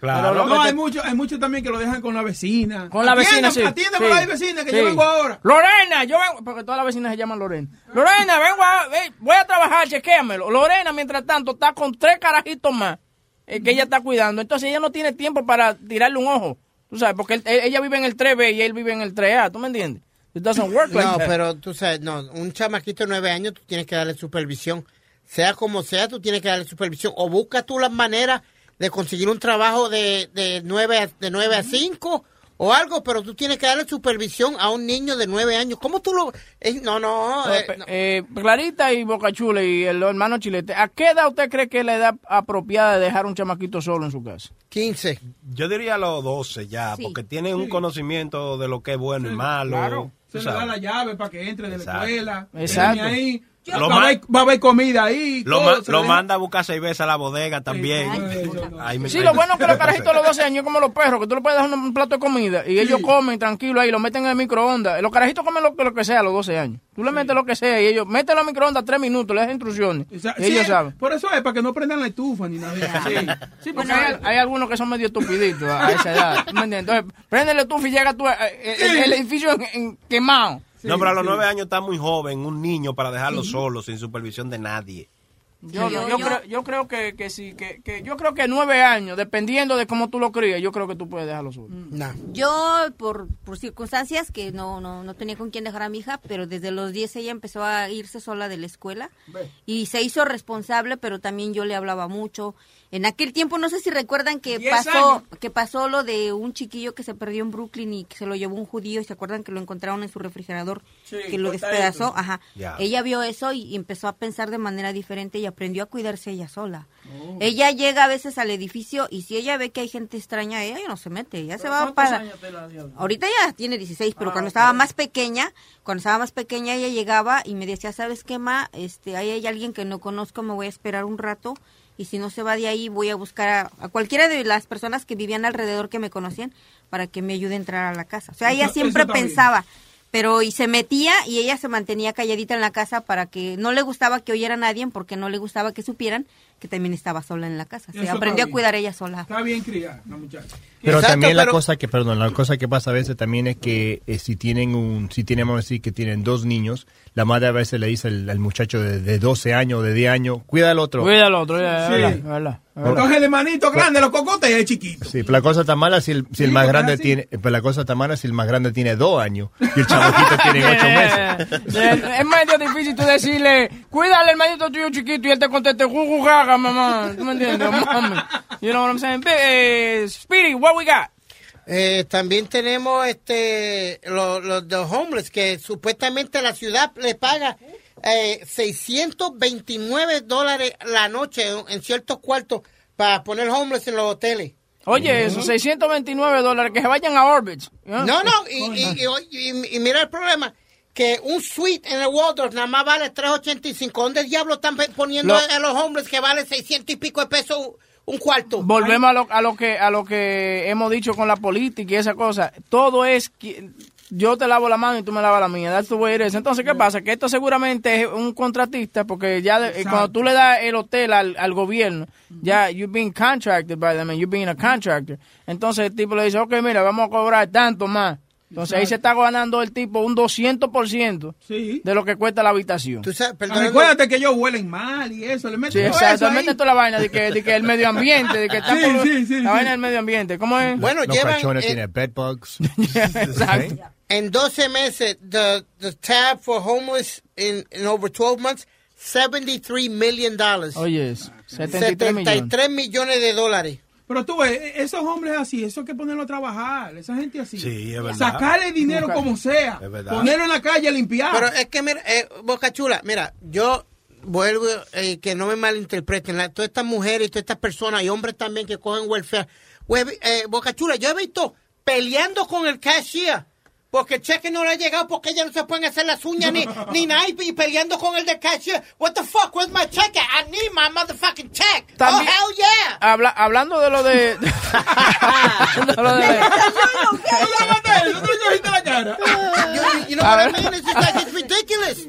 Claro. No, hay muchos hay muchos también que lo dejan con la vecina. Con la vecina, sí. Atiende Sí. por ahí, vecina, que Sí. yo vengo ahora. Lorena, yo vengo, porque todas las vecinas se llaman Lorena. Lorena, vengo a, voy a trabajar, chequéamelo. Lorena, mientras tanto, está con tres carajitos más eh, que ella está cuidando. Entonces ella no tiene tiempo para tirarle un ojo. Tú sabes, porque él- ella vive en el 3B y él vive en el 3A. ¿Tú me entiendes? It doesn't work like No, that. pero tú sabes, no, un chamaquito de nueve años tú tienes que darle supervisión. Sea como sea, tú tienes que darle supervisión. O busca tú las maneras de conseguir un trabajo de, de, nueve, a- de nueve a cinco o algo, pero tú tienes que darle supervisión a un niño de nueve años. ¿Cómo tú lo...? eh, no, no, eh, Eh, eh, Clarita y Bocachula y el hermano Chilete, ¿a qué edad usted cree que es la edad apropiada de dejar un chamaquito solo en su casa? 15. Yo diría los 12 ya, Sí. porque tienen un conocimiento de lo que es bueno y malo. Claro. Se le da la llave para que entre de la escuela. Exacto. Viene Ahí, Lo va, a va a haber comida ahí. Lo, ma- manda a buscar cerveza a la bodega también. Me- Sí, lo bueno es que los carajitos de los 12 años como los perros, que tú le puedes dar un, un plato de comida y ellos comen tranquilo ahí, lo meten en el microondas. Los carajitos comen lo, que- lo que sea a los 12 años. Tú le metes lo que sea y ellos, mételo al microondas tres minutos, le das instrucciones. O sea, y sí, ellos saben. Por eso es, para que no prendan la estufa ni nada. Sí. Porque hay, hay algunos que son medio estupiditos a esa edad. ¿tú me entiendes? Entonces, préndele tú y llega tú, eh, eh, el, el edificio en- en- quemado. No, pero a los nueve años está muy joven, un niño, para dejarlo solo, sin supervisión de nadie. Yo, yo- yo, yo- creo, yo creo que, que sí, que, que yo creo que nueve años, dependiendo de cómo tú lo crías, yo creo que tú puedes dejarlo solo. Yo, por, por circunstancias que no, no, no tenía con quién dejar a mi hija, pero desde los 10 ella empezó a irse sola de la escuela y se hizo responsable, pero también yo le hablaba mucho. En aquel tiempo, no sé si recuerdan que pasó años. que pasó lo de un chiquillo que se perdió en Brooklyn y que se lo llevó un judío y se acuerdan que lo encontraron en su refrigerador, Sí, que lo despedazó. Ajá. Ella vio eso y, empezó a pensar de manera diferente y aprendió a cuidarse ella sola. Oh. Ella llega a veces al edificio y si ella ve que hay gente extraña, ella ya no se mete, ella se va ¿Cuántos para... años te la dio? Ahorita ya tiene 16, pero Ah, cuando estaba más pequeña, cuando estaba más pequeña ella llegaba y me decía, ¿sabes qué, ma? Este, ahí hay alguien que no conozco, me voy a esperar un rato y si no se va de ahí voy a buscar a, a cualquiera de las personas que vivían alrededor que me conocían para que me ayude a entrar a la casa. O sea, ella Eso- siempre eso pensaba, pero y se metía y ella se mantenía calladita en la casa para que no le gustaba que oyera a nadie porque no le gustaba que supieran que también estaba sola en la casa. Se aprendió a cuidar ella sola. Está bien criada, la muchacha. Pero Exacto, también la pero- cosa que, perdón, la cosa que pasa a veces también es que eh, si tienen un, si tienen, vamos a decir que tienen dos niños, la madre a veces le dice al, al muchacho de, de 12 años, de 10 años, cuida al otro. Cuida al otro, ya, Sí. es verdad, de manito grande, los cocotes es chiquito. Sí, pero la cosa está mala si el, si el Sí, más grande así. tiene, pero la cosa está mala si el más grande tiene dos años y el chamaquito tiene ocho meses. Eh, Es medio difícil tú decirle, cuídale al manito tuyo chiquito y él te conteste, juju, jaja, mamá. ¿Tú me entiendes? You know what I'm saying? Eh, Speedy, what we got? Eh, también tenemos este los los de homeless que supuestamente la ciudad le paga eh, 629 dólares la noche en, en ciertos cuartos para poner homeless en los hoteles. Oye, esos 629 dólares que se vayan a Orbit. No, no, y, y- y- y- y mira el problema. Que un suite en el Waldorf nada más vale 3.85. ¿Dónde diablo están poniendo Lo- a los hombres que vale 600 y pico de pesos un cuarto? Volvemos a lo, a lo que a lo que hemos dicho con la política y esa cosa. Todo es yo te lavo la mano y tú me lavas la mía. That's the way it is. Entonces, ¿qué pasa? Que esto seguramente es un contratista porque ya de- eh, cuando tú le das el hotel al, al gobierno, ya you've been contracted by them and you've been a contractor. Entonces el tipo le dice, ok, mira, vamos a cobrar tanto más. Entonces ahí se está ganando el tipo un 200% de lo que cuesta la habitación. Ah, Recuérdate que ellos huelen mal y eso. Le Sí, meten todo eso exactamente ahí. toda la vaina de que, de que el medio ambiente, de que está Sí, por- sí, sí, la sí. vaina del medio ambiente. ¿Cómo es? Bueno, Los llevan, cachones eh, tienen bedbugs. Exacto. En 12 meses, the, the tab for homeless in, in over 12 months, 73 million dollars. Oye, es 73 millones. 73 millones de dólares. Pero tú ves, esos hombres así, eso hay que ponerlo a trabajar, esa gente así. Sí, es verdad. Sacarle dinero como sea. Es verdad. Ponerlo en la calle a limpiar. Pero es que, mira, eh, Boca Chula, mira, yo vuelvo, eh, que no me malinterpreten, la- todas estas mujeres y todas estas personas y hombres también que cogen welfare. Hue- eh, Boca Chula, yo he visto peleando con el cashier. Porque el cheque no le ha llegado porque ellas no se pueden hacer las uñas ni, ni nada y peleando con el de cashier. What the fuck, where's my check? I need my motherfucking check. También- oh, hell yeah. Habla- hablando de lo de... lo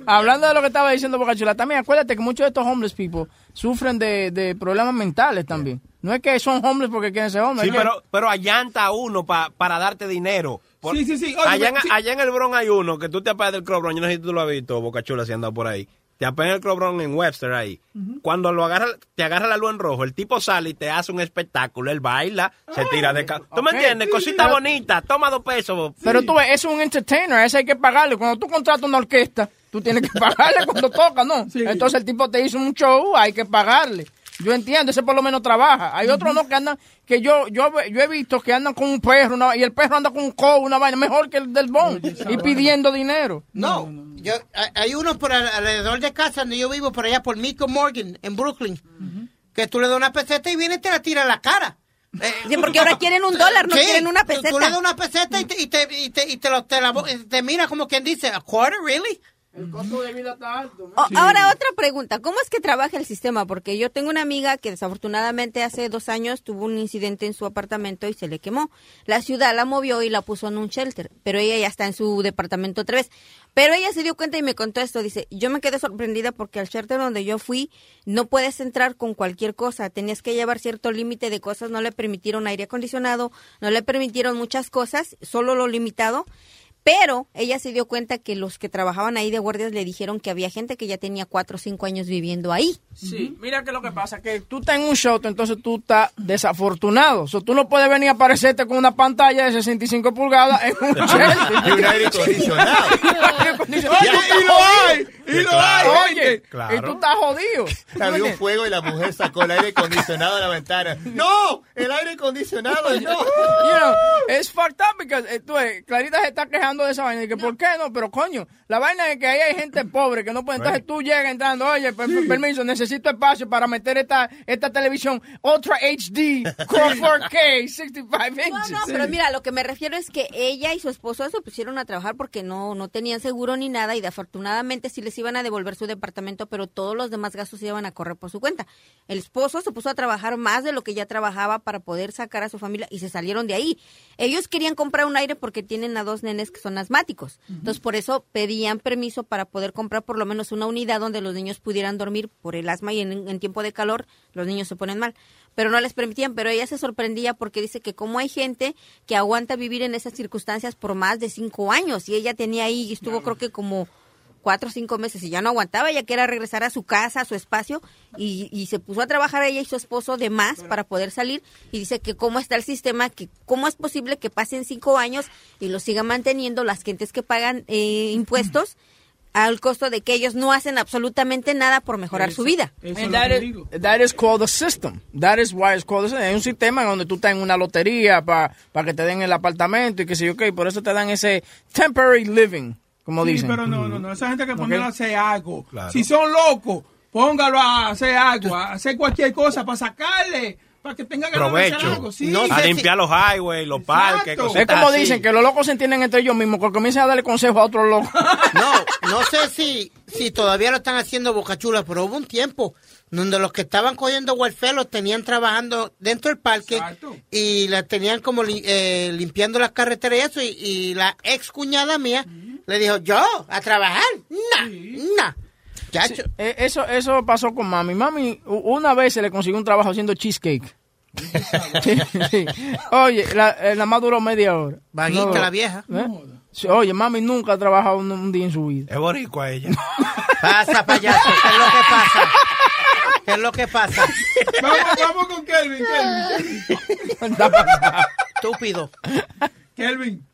hablando de lo que estaba diciendo Bocachula, también acuérdate que muchos de estos homeless people sufren de, de problemas mentales también. No es que son homeless porque quieren ser homeless. Sí, pero, pero allanta a uno pa- para darte dinero. Por- Sí, sí, sí. Oye, allá, en, sí. allá en el Bronx hay uno que tú te apagas del Crobron. Yo no sé si tú lo has visto, Boca Chula, si anda por ahí. Te apagas el Crobron en Webster ahí. Cuando lo agarra, te agarra la luz en rojo, el tipo sale y te hace un espectáculo. Él baila, se tira de... ca- ¿Tú me entiendes? Sí, Cosita bonita. Toma dos pesos. Pero tú ves, es un entertainer, ese hay que pagarle. Cuando tú contratas una orquesta, tú tienes que pagarle cuando toca, ¿no? Entonces el tipo te hizo un show, hay que pagarle. Yo entiendo, ese por lo menos trabaja. Hay otros no que andan, que yo yo yo he visto que andan con un perro una- y el perro anda con un co, una vaina mejor que el del bon y pidiendo dinero. No, yo, hay- hay unos por al- alrededor de casa donde yo vivo, por allá por Mico Morgan, en Brooklyn, que tú le das una peseta y viene y te la tira en la cara. Eh, Sí, porque ahora quieren un dólar, no Sí, quieren una tú- Tú, peseta. le das una peseta y te, y te, y te, y te lo- te la te mira como quien dice, ¿a quarter, really? El costo de vida está alto. O- Ahora otra pregunta, ¿cómo es que trabaja el sistema? Porque yo tengo una amiga que desafortunadamente hace dos años tuvo un incidente en su apartamento y se le quemó. La ciudad la movió y la puso en un shelter, pero ella ya está en su departamento otra vez. Pero ella se dio cuenta y me contó esto, dice, yo me quedé sorprendida porque al shelter donde yo fui no puedes entrar con cualquier cosa, tenías que llevar cierto límite de cosas, no le permitieron aire acondicionado, no le permitieron muchas cosas, solo lo limitado Pero ella se dio cuenta que los que trabajaban ahí de guardias le dijeron que había gente que ya tenía cuatro o cinco años viviendo ahí. Sí, mira que lo que pasa, que tú estás en un show, entonces tú estás desafortunado. O sea, tú no puedes venir a aparecerte con una pantalla de 65 pulgadas en un Chelsea. Y un aire acondicionado. Oye, y lo hay, y lo hay, Oye. Claro. y tú estás jodido. Había un fuego y la mujer sacó el aire acondicionado de la ventana. ¡No! ¡El aire acondicionado! ¡No! You know, es fucked up because, eh, tú Clarita se está quejando de esa vaina. Y que, ¿por qué no? Pero coño, la vaina es que ahí hay gente pobre que no puede. Entonces tú llegas entrando, oye, per- per- permiso, necesito espacio para meter esta, esta televisión Ultra HD, con 4K, 65 inches. No, pero mira, lo que me refiero es que ella y su esposo se pusieron a trabajar porque no, no tenían seguro ni nada y de afortunadamente sí les iban a devolver su departamento, pero todos los demás gastos iban a correr por su cuenta. El esposo se puso a trabajar más de lo que ya trabajaba para poder sacar a su familia y se salieron de ahí. Ellos querían comprar un aire porque tienen a dos nenes que son asmáticos. Entonces por eso pedían permiso para poder comprar por lo menos una unidad donde los niños pudieran dormir por el asma y en, en tiempo de calor los niños se ponen mal. Pero no les permitían, pero ella se sorprendía porque dice que como hay gente que aguanta vivir en esas circunstancias por más de cinco años y ella tenía ahí, estuvo creo que como cuatro o cinco meses y ya no aguantaba, ella quería regresar a su casa, a su espacio y, y se puso a trabajar ella y su esposo de más para poder salir y dice que cómo está el sistema, que cómo es posible que pasen cinco años y lo sigan manteniendo las gentes que pagan eh, impuestos al costo de que ellos no hacen absolutamente nada por mejorar su vida. And that, is, that is called the system. That is why it's called the system. Hay un sistema donde tú estás en una lotería para que te den el apartamento y que sé yo qué. Por eso te dan ese temporary living, como Sí, dicen. pero no, no, no. Esa gente que Ok. ponen a hacer algo. Claro. Si son locos, póngalo a hacer algo, a hacer cualquier cosa para sacarle, para que tenga ganas de hacer Provecho. algo. Sí. a limpiar los highways, los parques, Es como así. dicen, que los locos se entienden entre ellos mismos, que comienzan a darle consejos a otros locos. No, no sé si, si todavía lo están haciendo Boca Chula, pero hubo un tiempo donde los que estaban cogiendo welfare los tenían trabajando dentro del parque y la tenían como li- eh, limpiando las carreteras y eso. Y, y la ex cuñada mía le dijo, yo, a trabajar, nah, nah. Sí, eh, eso, eso pasó con mami. Mami, una vez se le consiguió un trabajo haciendo cheesecake. Sí, sí. Oye, la, eh, nada más duró media hora. Vaguita la vieja. ¿Eh? Sí, Oye, mami nunca ha trabajado un, un día en su vida. Es boricua ella. Pasa, payaso, ¿qué es lo que pasa? ¿Qué es lo que pasa? Vamos, vamos con Kelvin, Kelvin. Estúpido. Kelvin.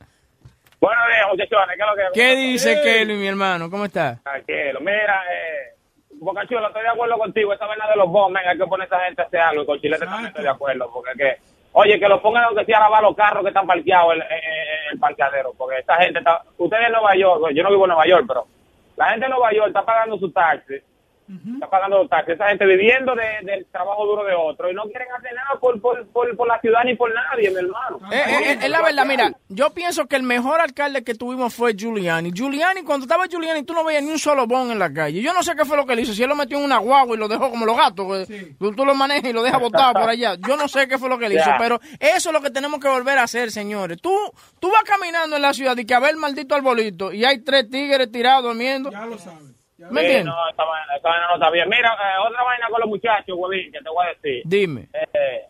Buenos días, muchachones. ¿Qué es lo que ¿Qué dice Kelly, mi hermano? ¿Cómo está? Tranquilo. Mira, eh, Boca Chula, estoy de acuerdo contigo. Esa vaina de los bombes, hay que poner a esa gente a hacer algo. Y con Chilete también estoy de acuerdo. Porque que, oye, que lo pongan aunque sea a lavar los carros que están parqueados en, en el parqueadero. Porque esta gente está. Ustedes en Nueva York, yo no vivo en Nueva York, pero la gente en Nueva York está pagando su taxi. Está pagando los taxis. Esa gente viviendo de- del trabajo duro de otro. Y no quieren hacer nada por, por, por, por la ciudad ni por nadie, mi hermano. Eh, eh, eh, es la verdad, mira, yo pienso que el mejor alcalde que tuvimos fue Giuliani. Giuliani, cuando estaba Giuliani, tú no veías ni un solo bon en la calle. Yo no sé qué fue lo que él hizo. Si él lo metió en una guagua y lo dejó como los gatos, eh, tú, tú lo manejas y lo dejas botado por allá. Yo no sé qué fue lo que él hizo, pero eso es lo que tenemos que volver a hacer, señores. Tú, tú vas caminando en la ciudad y que a ver el maldito arbolito y hay tres tigres tirados durmiendo. Ya lo sabes. ¿Me Sí, entiendes? no, esa vaina, esa vaina no está bien. Mira, eh, otra vaina con los muchachos, huevín, que te voy a decir. Dime. Eh,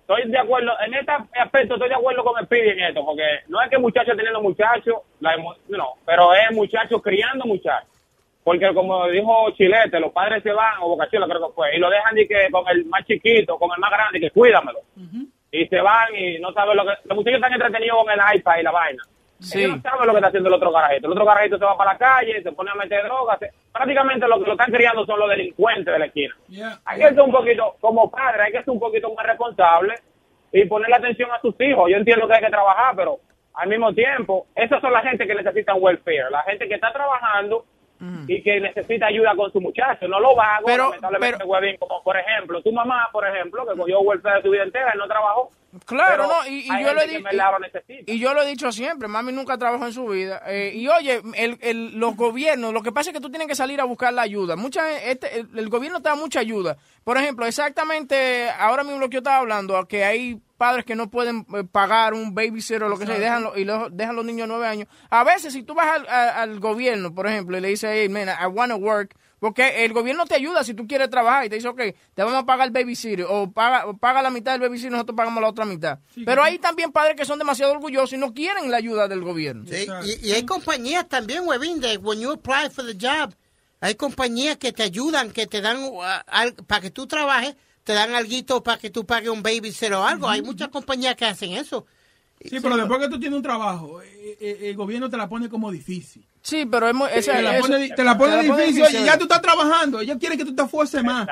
estoy de acuerdo, en este aspecto estoy de acuerdo con el Speedy en esto, porque no es que muchachos teniendo muchachos, no, pero es muchachos criando muchachos. Porque como dijo Chilete, los padres se van, o Bocachula creo que fue, y lo dejan de que con el más chiquito, con el más grande, que cuídamelo. Y se van y no saben lo que... Los muchachos están entretenidos con el iPad y la vaina. Sí. Ellos no saben lo que está haciendo el otro garajito. El otro garajito se va para la calle, se pone a meter drogas. se- Prácticamente lo que lo están criando son los delincuentes de la esquina. Hay que ser un poquito, como padre, hay que ser un poquito más responsable y ponerle atención a sus hijos. Yo entiendo que hay que trabajar, pero al mismo tiempo, esas son la gente que necesitan welfare, la gente que está trabajando y que necesita ayuda con su muchacho, no lo vago, Pero- lamentablemente, huevín, como por ejemplo, tu mamá, por ejemplo, que cogió welfare de su vida entera y no trabajó. Claro, Pero no, y, yo lo he dicho. Y yo lo he dicho siempre, mami nunca trabajó en su vida. Eh, y oye, el, el- los gobiernos, lo que pasa es que tú tienes que salir a buscar la ayuda. Mucha, este, el, el gobierno te da mucha ayuda. Por ejemplo, exactamente ahora mismo lo que yo estaba hablando, que hay padres que no pueden eh, pagar un babysitter o lo que sea y dejan, lo- y lo- dejan los niños nueve años. A veces, si tú vas al, a- al gobierno, por ejemplo, y le dices, hey, man, I want to work, porque el gobierno te ayuda si tú quieres trabajar y te dice, ok, te vamos a pagar el babysitter o paga, o paga la mitad del babysitter, nosotros pagamos la otra mitad. Pero hay también padres que son demasiado orgullosos y no quieren la ayuda del gobierno. Sí, y, y hay compañías también, Webin, de when you apply for the job, hay compañías que te ayudan, que te dan para que tú trabajes, te dan algo para que tú pagues un babysitter o algo. Hay muchas compañías que hacen eso. Sí, pero después que tú tienes un trabajo, eh, eh, el gobierno te la pone como difícil. Sí, pero es muy, esa- te, la pone, di- te la pone te la pone difícil. difícil. Oye, ya tú estás trabajando. Ellos quieren que tú te esfuerces más.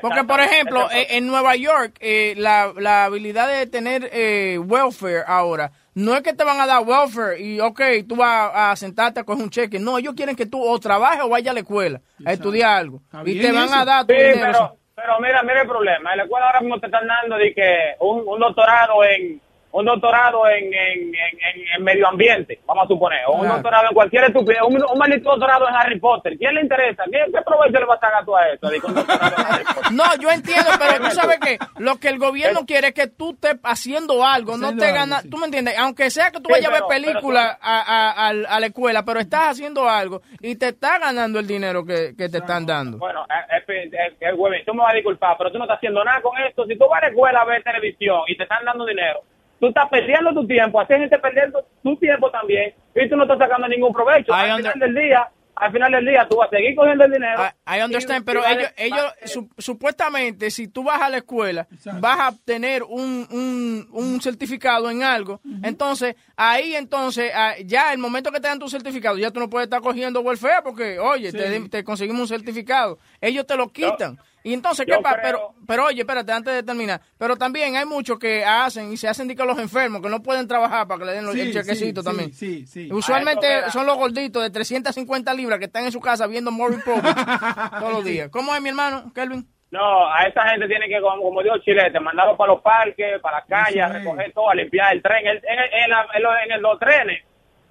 Porque, por ejemplo, en Nueva York, eh, la, la habilidad de tener eh, welfare ahora, no es que te van a dar welfare y, ok, tú vas a sentarte a coger un cheque. No, ellos quieren que tú o trabajes o vayas a la escuela a estudiar algo. Y te van a dar tu Sí, dinero. pero, pero mira, mira el problema. En la escuela ahora mismo te están dando de que un, un doctorado en un doctorado en, en, en, en- en medio ambiente, vamos a suponer, o un Claro. doctorado en cualquier estupidez, un, un maldito doctorado en Harry Potter. ¿Quién le interesa? ¿Qué, qué provecho le vas a sacar tú a eso? Digo. No, yo entiendo, pero tú sabes que lo que el gobierno quiere es que tú estés haciendo algo, no te ganas, tú me entiendes, aunque sea que tú Sí, vayas a ver películas a, a- a- a la escuela, pero estás haciendo algo y te estás ganando el dinero que, que te están dando. Bueno, eh, eh, eh, eh, güey, tú me vas a disculpar, pero tú no estás haciendo nada con esto. Si tú vas a la escuela a ver televisión y te están dando dinero, tú estás perdiendo tu tiempo, así hay gente perdiendo tu tiempo también, y tú no estás sacando ningún provecho. I Al final del día, al final del día, tú vas a seguir cogiendo el dinero. I understand, y- pero y ellos, ellos su- supuestamente, si tú vas a la escuela, vas a obtener un, un, un certificado en algo. Entonces, ahí entonces, ah, ya el momento que te dan tu certificado, ya tú no puedes estar cogiendo welfare porque, oye, Sí. te conseguimos un certificado. Ellos te lo quitan. Y entonces, ¿qué pasa? creo- Pero, pero oye, espérate, antes de terminar. Pero también hay muchos que hacen y se hacen de que los enfermos, que no pueden trabajar para que le den los, Sí, el chequecito sí, también. sí, sí, sí. Usualmente son los gorditos de 350 libras que están en su casa viendo Maury Povich todos los días. ¿Cómo es mi hermano, Kelvin? No, a esa gente tiene que, como, como dijo Chilete, mandarlos para los parques, para las calles, a recoger todo, a limpiar el tren. En, en la- en los, en los trenes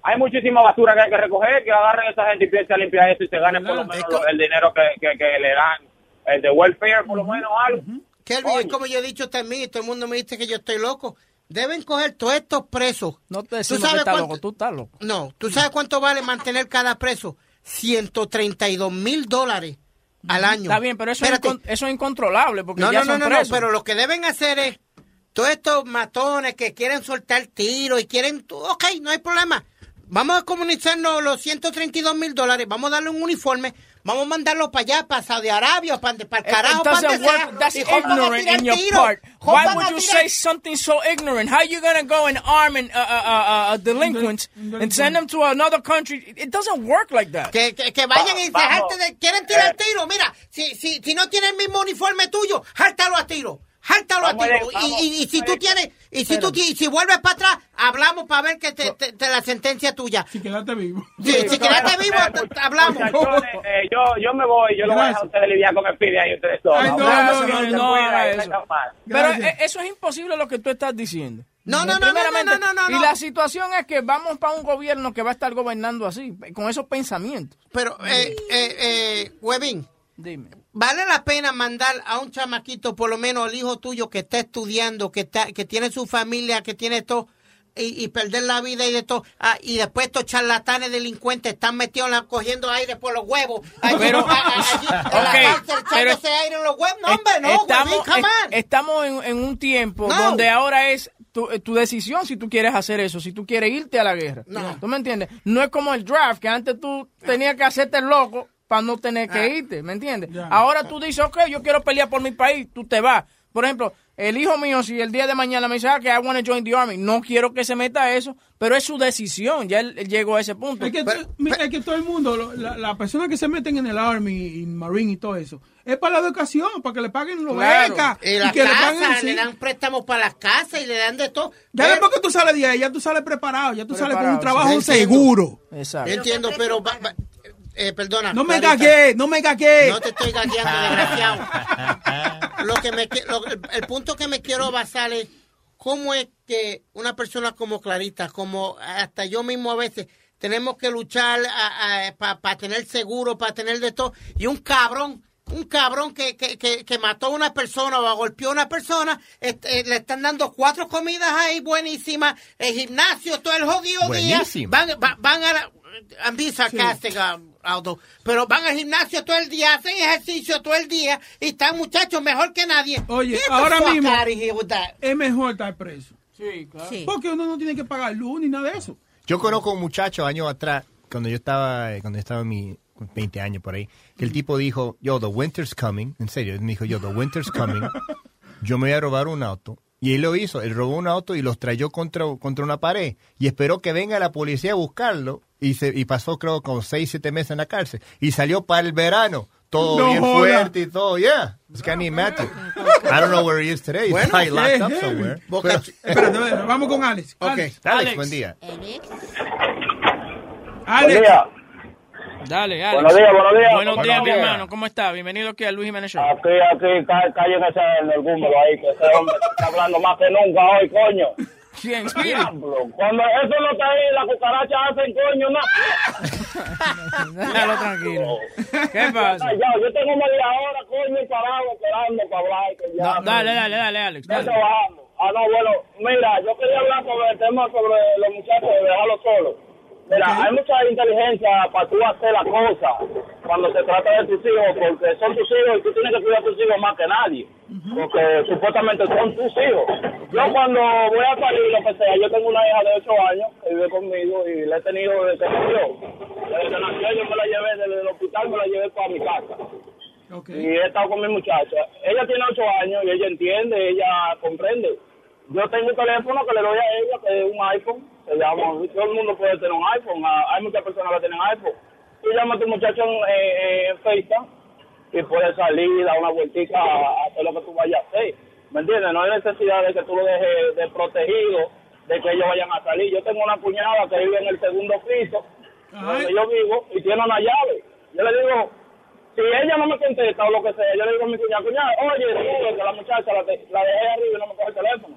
hay muchísima basura que hay que recoger, que agarren a esa gente y piensen a limpiar eso y se ganen por lo menos lo- el dinero que, que, que le dan, el de welfare por lo menos algo. Kelvin, es como yo he dicho también, y todo el mundo me dice que yo estoy loco. Deben coger todos estos presos. No te decimos que estás loco, tú estás loco. No, ¿tú sabes cuánto vale mantener cada preso? 132 mil dólares al año. Está bien, pero eso, es, eso es incontrolable porque No, ya no, no, son no, no, presos. pero lo que deben hacer es, todos estos matones que quieren soltar tiros y quieren, ok, no hay problema. Vamos a comunicarnos los 132 mil dólares, vamos a darle un uniforme, vamos a mandarlo para allá, para Saudi Arabia, para, para el It- carajo, para donde sea. That's y ignorant in your tiros, part. Why would you say something so ignorant? How you gonna go and arm and, uh, uh, uh, uh, delinquents and send them to another country? It doesn't work like that. Que, que, que vayan y se de, quieren tirar tiro. Mira, si, si, si no tiene el mismo uniforme tuyo, jártalo a tiro. Jártalo a ver, Y, y, y si tú tienes, y si tú ti- si vuelves para atrás, hablamos para ver que te, te- te la sentencia tuya. Si quedaste vivo. Si, si quedaste vivo, te- hablamos. Eh, yo, yo me voy, yo lo voy a dejar a ustedes lidiar con el pide ahí ustedes solos. Ay, no, no, no, no cuida, y no eso. mal. Pero eh, eso es imposible lo que tú estás diciendo. No, no, no, no, no, no, no, no. Y la situación es que vamos para un gobierno que va a estar gobernando así, con esos pensamientos. Pero, eh, eh, eh, Webin, Dime. ¿Vale la pena mandar a un chamaquito, por lo menos el hijo tuyo que está estudiando, que está, que tiene su familia, que tiene todo, y, y perder la vida y de todo, ah, y después estos charlatanes delincuentes están metidos en la- cogiendo aire por los huevos, allí, Pero- a- a- allí en la cárcel, pero- aire en los huevos? No, hombre, no, estamos, Webin, come es- estamos en, en un tiempo No. donde ahora es tu, eh, tu decisión si tú quieres hacer eso, si tú quieres irte a la guerra. ¿Tú me entiendes? No es como el draft, que antes tú tenías que hacerte el loco para no tener que Ah. irte, ¿me entiendes? Ahora tú dices, ok, yo quiero pelear por mi país, tú te vas. Por ejemplo, el hijo mío, si el día de mañana me dice ah, que I want to join the army, no quiero que se meta a eso, pero es su decisión, ya él, él llegó a ese punto. Es que, mira, es que todo el mundo, lo- la, la personas que se meten en el Army y Marine y todo eso, es para la educación, para que le paguen los Claro. becas. Y la que le paguen le, dan préstamos para las casas y le dan de todo. Ya Pero- después que tú sales de ahí, ya tú sales preparado, ya tú sales con un trabajo sí. Entiendo. seguro. Exacto. Yo entiendo, pero... va- va- eh, perdona. No me gagué, no me gagué. No te estoy gagueando, desgraciado. Lo que me, qui- lo- el, el punto que me quiero basar es cómo es que una persona como Clarita, como hasta yo mismo a veces, tenemos que luchar para tener seguro, para tener de todo, y un cabrón un cabrón que, que, que, que mató a una persona o golpeó a una persona, este, le están dando cuatro comidas ahí buenísimas, el gimnasio todo el jodido día. Van, va- van a la... I'm being sarcastic, um, Aldo. Pero van al gimnasio todo el día, hacen ejercicio todo el día y están muchachos mejor que nadie. Oye, ahora mismo es mejor estar preso. Sí, claro. Porque uno no tiene que pagar luz ni nada de eso. Yo conozco un muchacho años atrás, cuando yo estaba, eh, cuando yo estaba en mi 20 años por ahí, que el tipo dijo, yo, the winter's coming, en serio, él me dijo, yo, the winter's coming, yo me voy a robar un auto. Y él lo hizo, él robó un auto y los trayó contra, contra una pared y esperó que venga la policía a buscarlo y, se, y pasó creo como 6, 7 meses en la cárcel y salió para el verano. Todo No bien joda. fuerte y todo, yeah. It's of imagine. I don't know where he is today. He's Bueno, probably locked up somewhere. Boca Pero- Espérate, espérate, vamos con Alex. Alex, Alex, buen día. Alex. Dale, Alex. Buenos días, buenos días. Buenos días, mi hermano. ¿Cómo está? Bienvenido aquí a Luis Jiménez Show. Aquí, aquí, ca- callen ese energúmeno ahí, que ese hombre está hablando más que nunca hoy, coño. Speedy? Diablo, Cuando eso no está ahí, las cucarachas hacen coño, no. Déjalo tranquilo. ¿Qué pasa? Ya, yo tengo media hora, coño, parado, esperando para hablar. Que ya, No, dale, dale, dale, Alex. Ya Dale. Ah, no, bueno, mira, yo quería hablar sobre el tema sobre los muchachos de dejarlos solos. Mira, hay mucha inteligencia para tú hacer las cosas cuando se trata de tus hijos, porque son tus hijos y tú tienes que cuidar a tus hijos más que nadie, porque supuestamente son tus hijos. Yo cuando voy a salir, lo que sea, yo tengo una hija de 8 años que vive conmigo y la he tenido desde que nació. Desde que nació yo me la llevé desde el hospital, me la llevé para mi casa. Y he estado con mi muchacha. Ella tiene 8 años y ella entiende, ella comprende. Yo tengo un teléfono que le doy a ella, que es un iPhone. Todo el mundo puede tener un iPhone. ah, Hay muchas personas que tienen iPhone. Tú llamas a tu muchacho en, eh, en FaceTime y puedes salir, dar una vueltita a hacer lo que tú vayas a hacer. ¿Me entiendes? No hay necesidad de que tú lo dejes de protegido, de que ellos vayan a salir. Yo tengo una cuñada que vive en el segundo piso, donde yo vivo, y tiene una llave. Yo le digo, si ella no me contesta o lo que sea, yo le digo a mi cuñada, cuñada, oye, que la muchacha la, te- la dejé arriba y no me coge el teléfono.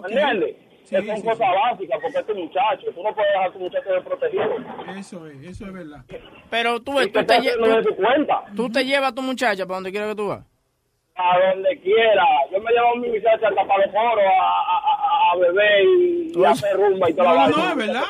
¿Me entiendes? Que son cosas básicas, porque es tu muchacho. Tú no puedes dejar a tu muchacho desprotegido. Eso es, eso es verdad. Pero tú, ves, que tú, te, te lle- hacen lo de tú- tu cuenta. tú te llevas a tu muchacha para donde quiera que tú vas. A donde quiera. Yo me llevo a mi muchacha hasta para los foros a, a, a, a beber y, y a hacer rumba y toda la No, no, es verdad.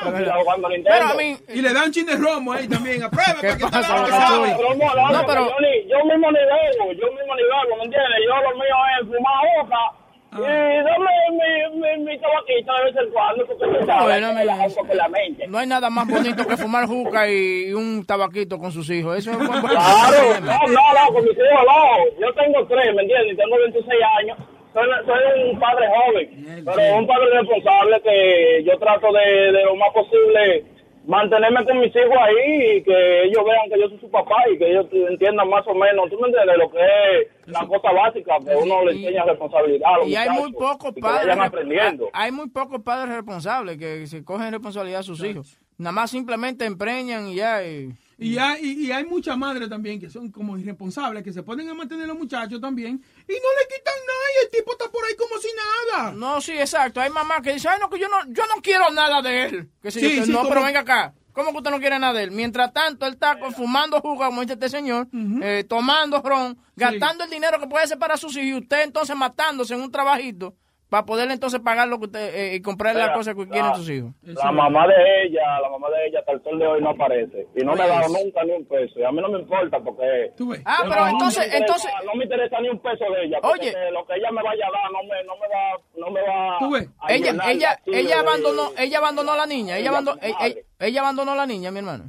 Y le dan chin de romo ahí también. A prueba. ¿Qué para que pasa? Pero, no, no, No, pero- yo, ni- yo mismo ni bebo, yo mismo ni bebo, ¿me entiendes? Yo lo mío es fumar hoja Ah. y dame mi, mi, mi tabaquito de vez en cuando, porque sabes, Bueno, que me la mente. No hay nada más bonito que fumar juca y, y un tabaquito con sus hijos. Eso es buen- buen- Claro, no, no, no, con mis hijos no. Yo tengo tres, ¿me entiendes? Y tengo 26 años. Soy, soy un padre joven, pero un padre responsable que yo trato de, de lo más posible mantenerme con mis hijos ahí y que ellos vean que yo soy su papá y que ellos entiendan más o menos, ¿tú me entiendes? Lo que es la cosa básica, que uno le enseña responsabilidad a los Y hay muy pocos padres. aprendiendo. Hay muy pocos padres responsables que se cogen responsabilidad a sus hijos. Nada más simplemente empreñan y ya. Y... Y hay, y, hay muchas madres también que son como irresponsables, que se ponen a mantener a los muchachos también y no le quitan nada y el tipo está por ahí como si nada. No, sí, exacto. Hay mamás que dicen, ay, no, que yo no, yo no quiero nada de él. Que yo, Sí, que sí, no, como- pero venga acá. ¿Cómo que usted no quiere nada de él? Mientras tanto, él está fumando jugo, como dice este señor, eh, tomando ron, gastando el dinero que puede ser para sus hijos y usted entonces matándose en un trabajito para poderle entonces pagar lo que usted eh, y comprarle las cosas que quieren sus hijos. La mamá de ella, la mamá de ella hasta el sol de hoy no aparece. Y no me ha dado nunca ni un peso. Y a mí no me importa porque... Ah, No, pero no entonces- me interesa- entonces- No me interesa ni un peso de ella. Porque Oye. que lo que ella me vaya a dar no me, no me va... No me va Tú ves, a ella, ella, el ella abandonó, de- ella abandonó a la niña, ella ella abandonó, ella, ella abandonó a la niña, mi hermano.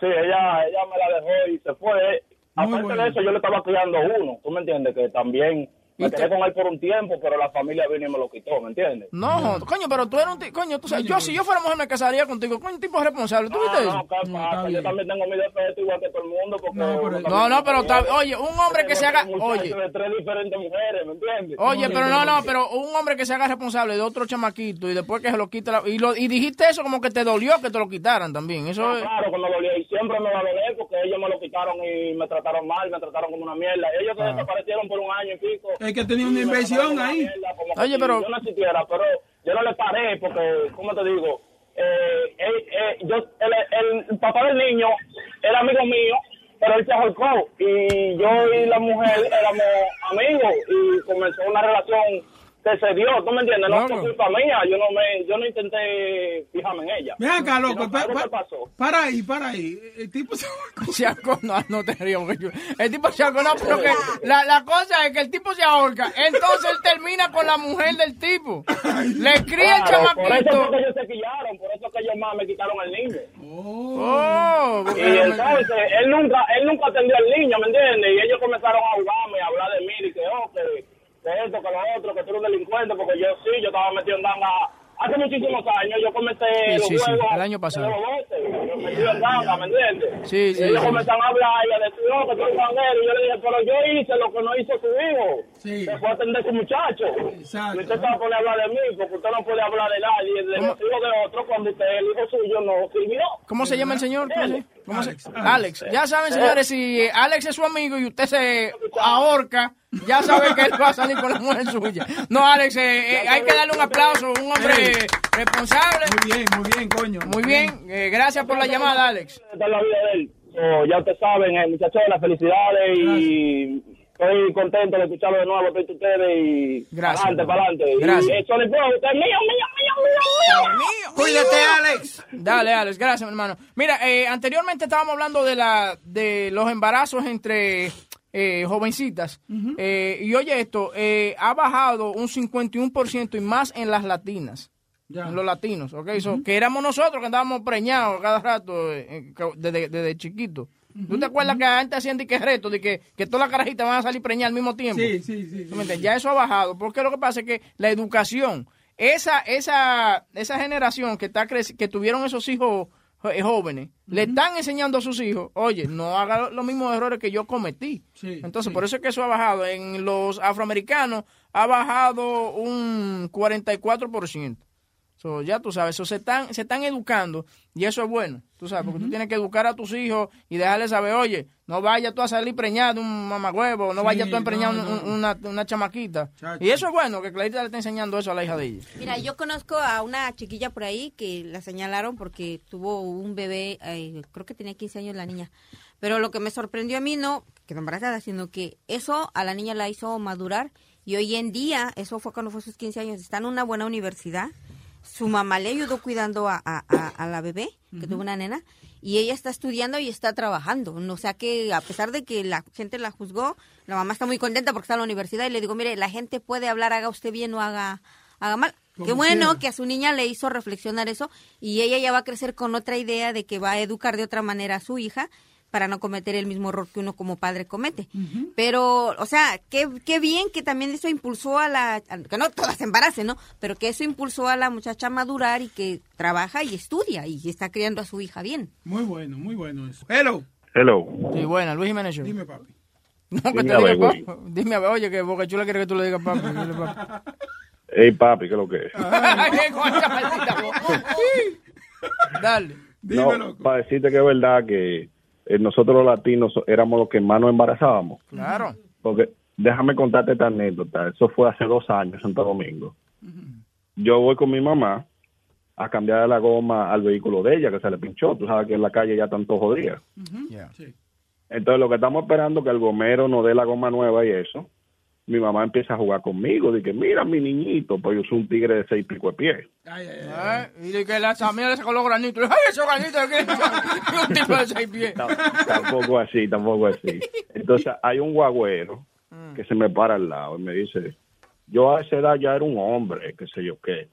Sí, ella, ella me la dejó y se fue. Aparte de eso, yo le estaba criando uno. ¿Tú me entiendes? Que también me quedé con él por un tiempo, pero la familia vino y me lo quitó, ¿me entiendes? No, coño, pero tú eres un tipo, coño, tú sabes, yo si yo fuera mujer me casaría contigo, coño, un tipo responsable, ¿tú viste Ah, eso? no, ¿qué pasa? Yo también tengo mi defecto igual que todo el mundo. Porque No, no, pero también- está- oye, un hombre que se haga, oye, de tres diferentes mujeres, ¿me entiendes? oye, pero no, no, pero un hombre que se haga responsable de otro chamaquito y después que se lo quite la, y lo, y dijiste eso como que te dolió que te lo quitaran también, eso Ah, es, Claro, cuando dolió. Y siempre me va a doler porque ellos me lo quitaron y me trataron mal, me trataron como una mierda. Ellos se Ah. desaparecieron por un año y pico. Es que tenía una inversión ahí. Oye, pero- Yo no pero yo no le paré porque, ¿cómo te digo? Eh, eh, eh, yo, el, el papá del niño era amigo mío. pero él se ahorcó y yo y la mujer éramos amigos y comenzó una relación que se dio, ¿tú me entiendes? No fue culpa mía, yo no me, yo no intenté fijarme en ella. Ven acá, loco, pa- pasó. para ahí, para ahí. El tipo se Se ahorcó, no, no te rías, porque yo- El tipo se ahorcó, no, pero que la, la cosa es que el tipo se ahorca, entonces él termina con la mujer del tipo. Le cría el Claro, Por eso chamaquito. que ellos se quillaron, por eso que ellos más me quitaron el niño. Oh, Y entonces, él nunca, él nunca atendió al niño, ¿me entiendes? Y ellos comenzaron a jugarme, a hablar de mí, y que, oh, que, que esto, que lo otro, que tú eres un delincuente, porque yo sí, yo estaba metido en ganga. Hace muchísimos años yo comencé Sí, los sí, sí, juegos el año pasado. yo metido en ganga, ¿me entiendes? Sí, sí, Y ellos sí. comenzaron a hablar y a decir, no, que tú eres ganguero. Y yo le dije, pero yo hice lo que no hizo su hijo. Que fue atender a su muchacho. Y usted se va a poner a hablar de mí, porque usted no puede hablar de nadie, de los hijos de otro, cuando usted, el hijo suyo, no sirvió. ¿Cómo se llama el señor? ¿Cómo cómo se- Alex. Ya saben, señores, si Alex es su amigo y usted se ahorca, ya sabe que él va a salir con la mujer suya. No, Alex, eh, eh, hay que darle un aplauso, un hombre responsable. Muy bien, muy bien, coño. Muy bien, eh, gracias por la llamada, Alex. La vida de él. So, ya ustedes saben, eh, muchachones, felicidades y estoy contento de escucharlo de nuevo, estoy ustedes y Gracias. adelante, para adelante. Gracias. Y Sony Flow, usted es mío, mío, mío, mío, mío. Cuídate, Alex. Dale, Alex, gracias, mi hermano. Mira, eh, anteriormente estábamos hablando de la de los embarazos entre eh, jovencitas. Eh, y oye esto, eh, ha bajado un 51% y más en las latinas. En los latinos, ¿ok? So, que éramos nosotros que andábamos preñados cada rato eh, eh, desde, desde chiquito. ¿Tú te acuerdas que antes hacían de que reto, de que, que todas las carajitas van a salir preñadas al mismo tiempo? Sí, sí, sí. Ya eso ha bajado, porque lo que pasa es que la educación, esa, esa, esa generación que está que tuvieron esos hijos jo- eh, jóvenes, le están enseñando a sus hijos, oye, no haga los mismos errores que yo cometí. Entonces, por eso es que eso ha bajado. En los afroamericanos ha bajado un 44%. So, ya tú sabes, so, se están se están educando y eso es bueno, tú sabes, porque tú tienes que educar a tus hijos y dejarles saber, oye, no vayas tú a salir preñado de un mamagüevo, no Sí, vayas tú a empreñar no, un- una, una chamaquita. Y eso es bueno, que Clarita le está enseñando eso a la hija de ella. Mira, yo conozco a una chiquilla por ahí que la señalaron porque tuvo un bebé, eh, creo que tenía 15 años la niña. Pero lo que me sorprendió a mí no quedó embarazada, sino que eso a la niña la hizo madurar y hoy en día, eso fue cuando fue sus 15 años, está en una buena universidad. Su mamá le ayudó cuidando a, a- a- a la bebé, que tuvo una nena, y ella está estudiando y está trabajando. O sea que a pesar de que la gente la juzgó, la mamá está muy contenta porque está en la universidad y le digo, mire, la gente puede hablar, haga usted bien o haga, haga mal. Qué bueno que a su niña le hizo reflexionar eso y ella ya va a crecer con otra idea de que va a educar de otra manera a su hija para no cometer el mismo error que uno como padre comete. Pero, o sea, qué, qué bien que también eso impulsó a la, a- que no todas se embaracen, ¿no? Pero que eso impulsó a la muchacha a madurar y que trabaja y estudia y está criando a su hija bien. Muy bueno, muy bueno eso. Hello. Hello. Sí, buena, Luis Jiménez. Dime, papi. No, que Dime te diga ver, papi. Dime a ver, oye, que Boca Chula quiere que tú le digas papi. Dile, papi. Hey, papi, ¿qué es lo que es? Maldita boca. Dale. no, para decirte que es verdad que nosotros los latinos éramos los que más nos embarazábamos. Claro. Porque déjame contarte esta anécdota. Eso fue hace dos años en Santo Domingo. Yo voy con mi mamá a cambiar la goma al vehículo de ella que se le pinchó. Tú sabes que en la calle ya todos jodidos. Entonces lo que estamos esperando es que el gomero nos dé la goma nueva y eso. Mi mamá empieza a jugar conmigo. Dice, mira mi niñito, pues yo soy un tigre de seis pico de pie. Ay, y de que la Samia le sacó los granitos. ¡Ay, esos granitos! ¿qué? Y un tipo de seis pies. tampoco así, tampoco así. Entonces hay un guagüero que se me para al lado y me dice, yo a esa edad ya era un hombre, qué sé yo qué.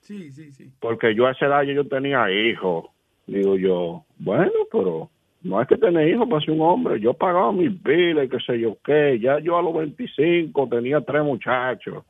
Sí, sí, sí. Porque yo a esa edad yo tenía hijos. Digo yo, bueno, pero no es que tener hijos para ser un hombre. Yo pagaba mis pilas y qué sé yo qué. Ya yo a los 25 tenía tres muchachos.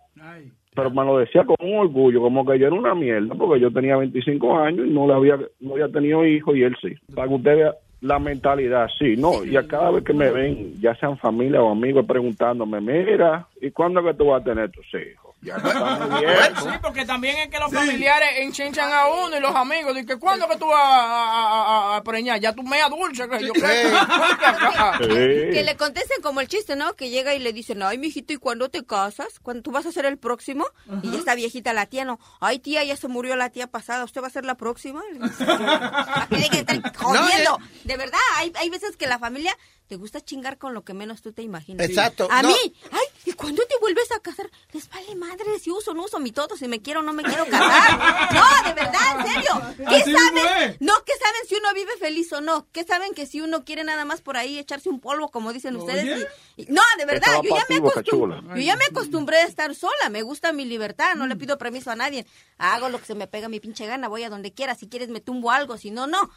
Pero me lo decía con un orgullo, como que yo era una mierda, porque yo tenía 25 años y no le había, no había tenido hijos y él sí. Para que usted vea la mentalidad, sí, no. Y a cada vez que me ven, ya sean familia o amigos, preguntándome, mira, ¿y cuándo es que tú vas a tener tus hijos? Sí, porque también es que los familiares enchinchan a uno y los amigos. Dicen, que ¿cuándo que tú vas a, a- a- a preñar? Ya tú mea dulce. Que yo Que le contesten como el chiste, ¿no? Que llega y le dicen, ay, mijito, ¿y cuándo te casas? ¿Cuándo tú vas a ser el próximo? Y ya está viejita la tía, ¿no? Ay, tía, ya se murió la tía pasada, ¿usted va a ser la próxima? Tiene que estar jodiendo. De verdad, hay, hay veces que la familia te gusta chingar con lo que menos tú te imaginas. Exacto. A No. mí, ay, ¿y cuándo te vuelves a casar? Les vale madre si uso o no uso mi todo, si me quiero o no me quiero casar. No, de verdad, en serio. ¿Qué Así saben? No, ¿qué saben si uno vive feliz o no? ¿Qué saben que si uno quiere nada más por ahí echarse un polvo, como dicen ustedes? Y- y- no, de verdad, yo ya, me yo ya me acostumbré a estar sola. Me gusta mi libertad, no le pido permiso a nadie. Hago lo que se me pega mi pinche gana, voy a donde quiera. Si quieres me tumbo algo, si no, no.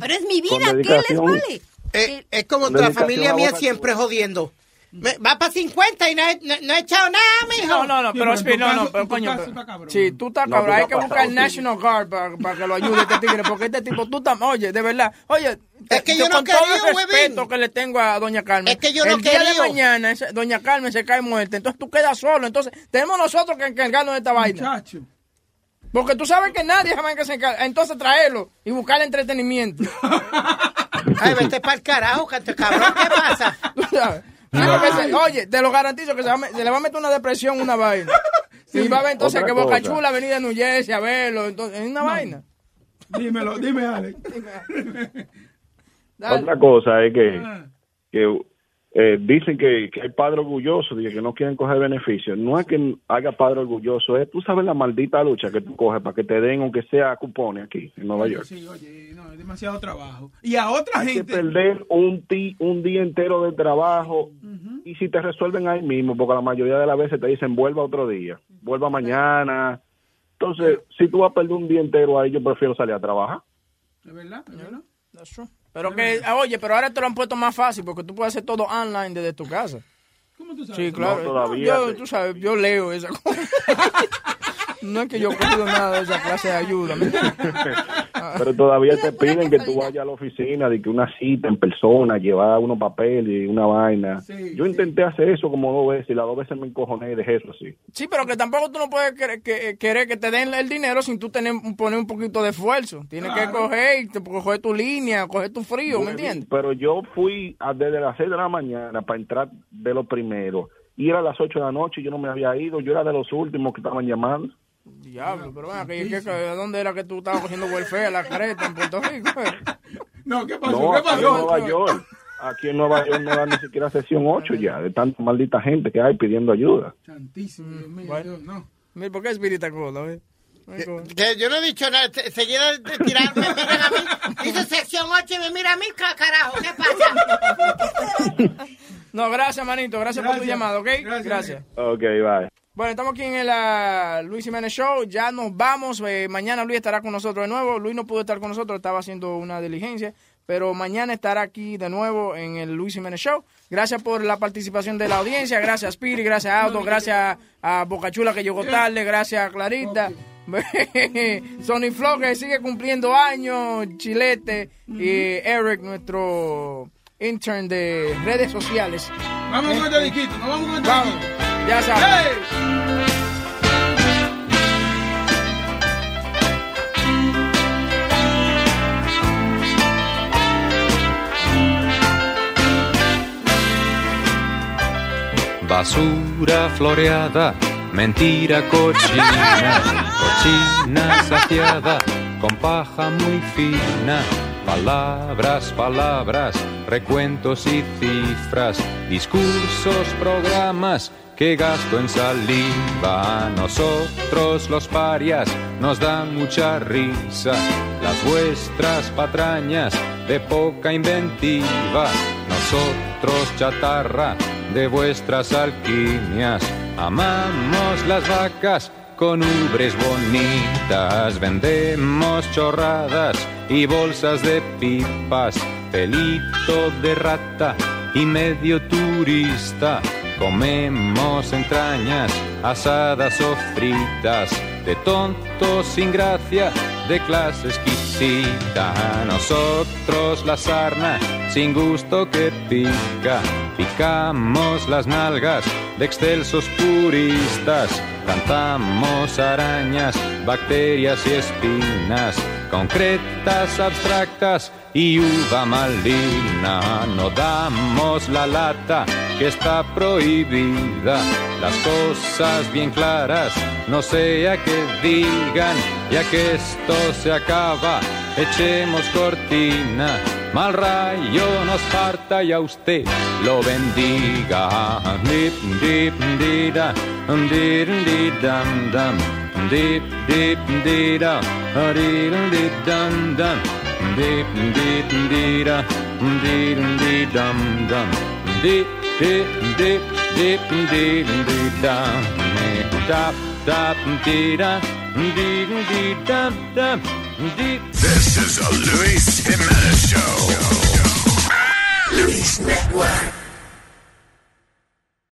Pero es mi vida, ¿qué les vale? Eh, es como dedicación familia mía siempre jodiendo. Me- va para 50 y no he, no, no he echado nada, mijo. No, no, no, pero, Speedy, no, no, pero coño. pero- Sí, tú estás cabrón. Hay que buscar el National Guard para, para que lo ayude este tigre, porque este tipo, tú estás, oye, de verdad, oye, Es que yo no con todo quería, el respeto que le tengo a doña Carmen. Es que yo no el día de quería. mañana, ese- doña Carmen se cae muerta, entonces tú quedas solo, entonces tenemos nosotros que encargarnos de esta vaina. Porque tú sabes que nadie jamás que se encarga, entonces traerlo y buscar entretenimiento. Ay, vete para el carajo, cabrón, ¿qué pasa? Tú sabes. Sí, porque se- oye, te lo garantizo que se, va se le va a meter una depresión, una vaina. y va a ver entonces que Boca cosa. Chula venía de New Jersey a verlo. Entonces, es una vaina. Dímelo, dime, Alex. Otra cosa es que, que eh, dicen que, que hay padres orgullosos y que no quieren coger beneficios. No es que haya padre orgulloso, es tú sabes la maldita lucha que tú coges para que te den, aunque sea cupones aquí en Nueva York. Sí, oye, no, es demasiado trabajo. Y a otra Hay que gente. perder un, ti- un día entero de trabajo y si te resuelven ahí mismo, porque la mayoría de las veces te dicen vuelva otro día, vuelva mañana. Entonces, si tú vas a perder un día entero ahí, yo prefiero salir a trabajar. ¿Es verdad? ¿Es verdad? That's true. Pero que, ah, oye, pero ahora te lo han puesto más fácil porque tú puedes hacer todo online desde tu casa. ¿Cómo tú sabes? Sí, claro. No, todavía yo, sí. tú sabes, yo leo esa cosa. no es que yo cogido nada de esa clase de ayuda. Pero todavía te piden que tú vayas a la oficina, de que una cita en persona, llevar unos papeles y una vaina. Yo intenté hacer eso como dos veces y las dos veces me encojoné y dejé eso así. Sí, pero que tampoco tú no puedes querer que, querer que te den el dinero sin tú tener, poner un poquito de esfuerzo. Tienes que coger, y te- coger tu línea, coger tu frío, ¿me entiendes? Pero yo fui a- desde las 6 de la mañana para entrar de los primeros. Y era a las 8 de la noche y yo no me había ido. Yo era de los últimos que estaban llamando. Diablo, pero ven aquí, ¿qué- qué- ¿dónde era que tú estabas cogiendo welfare, la creta en Puerto Rico? No, ¿qué No, aquí en Nueva York. Aquí en Nueva York no da ni siquiera sesión 8 ya, de tanta maldita gente que hay pidiendo ayuda. Santísimo, Dios mío, Bueno. Dios, no. Mira, ¿por qué espírita cola, eh? Que yo no he dicho nada, seguida de tirarme, miran a mí. Dice sección 8 y me mira a mí, ca- carajo, ¿qué pasa? No, gracias, manito, gracias, por tu Gracias. llamado, ¿ok? Gracias. gracias. Ok, bye. Bueno, estamos aquí en el ah, Luis Jiménez Show. Ya nos vamos. Eh, mañana Luis estará con nosotros de nuevo. Luis no pudo estar con nosotros, estaba haciendo una diligencia. Pero mañana estará aquí de nuevo en el Luis Jiménez Show. Gracias por la participación de la audiencia. Gracias, Piri. Gracias, Auto. Gracias a Bocachula que llegó tarde. Gracias a Clarita. Sony Flo que sigue cumpliendo años. Chilete. Y Eric, nuestro intern de redes sociales. Vamos con este disquito, vamos con este. Ya sabes. ¡Hey! Basura floreada, mentira cochina, cochina saciada, con paja muy fina. Palabras, palabras, recuentos y cifras, discursos, programas que gasto en saliva. A nosotros los parias nos dan mucha risa, las vuestras patrañas de poca inventiva. Nosotros chatarra de vuestras alquimias. Amamos las vacas con ubres bonitas. Vendemos chorradas y bolsas de pipas. Pelito de rata y medio turista. Comemos entrañas asadas o fritas. De tontos sin gracia, de clase A nosotros la sarna sin gusto que pica. Picamos las nalgas de excelsos puristas, cantamos arañas, bacterias y espinas, concretas, abstractas y uva maligna. No damos la lata que está prohibida, las cosas bien claras, no sea que digan, ya que esto se acaba, echemos cortina. Mal rayo nos parta y a usted lo bendiga. Dip, dip, dida, dip, dip, dam, dam. Dip, dip, dida, dip. Dip, dip, dida, dip, dip, dam, dam. Dip, dip, dip, dip, dip, dip, dam. Dap, dap, dida, dip, dip, dam, dam. Dip. This is a Luis Jimenez Show. Luis Network.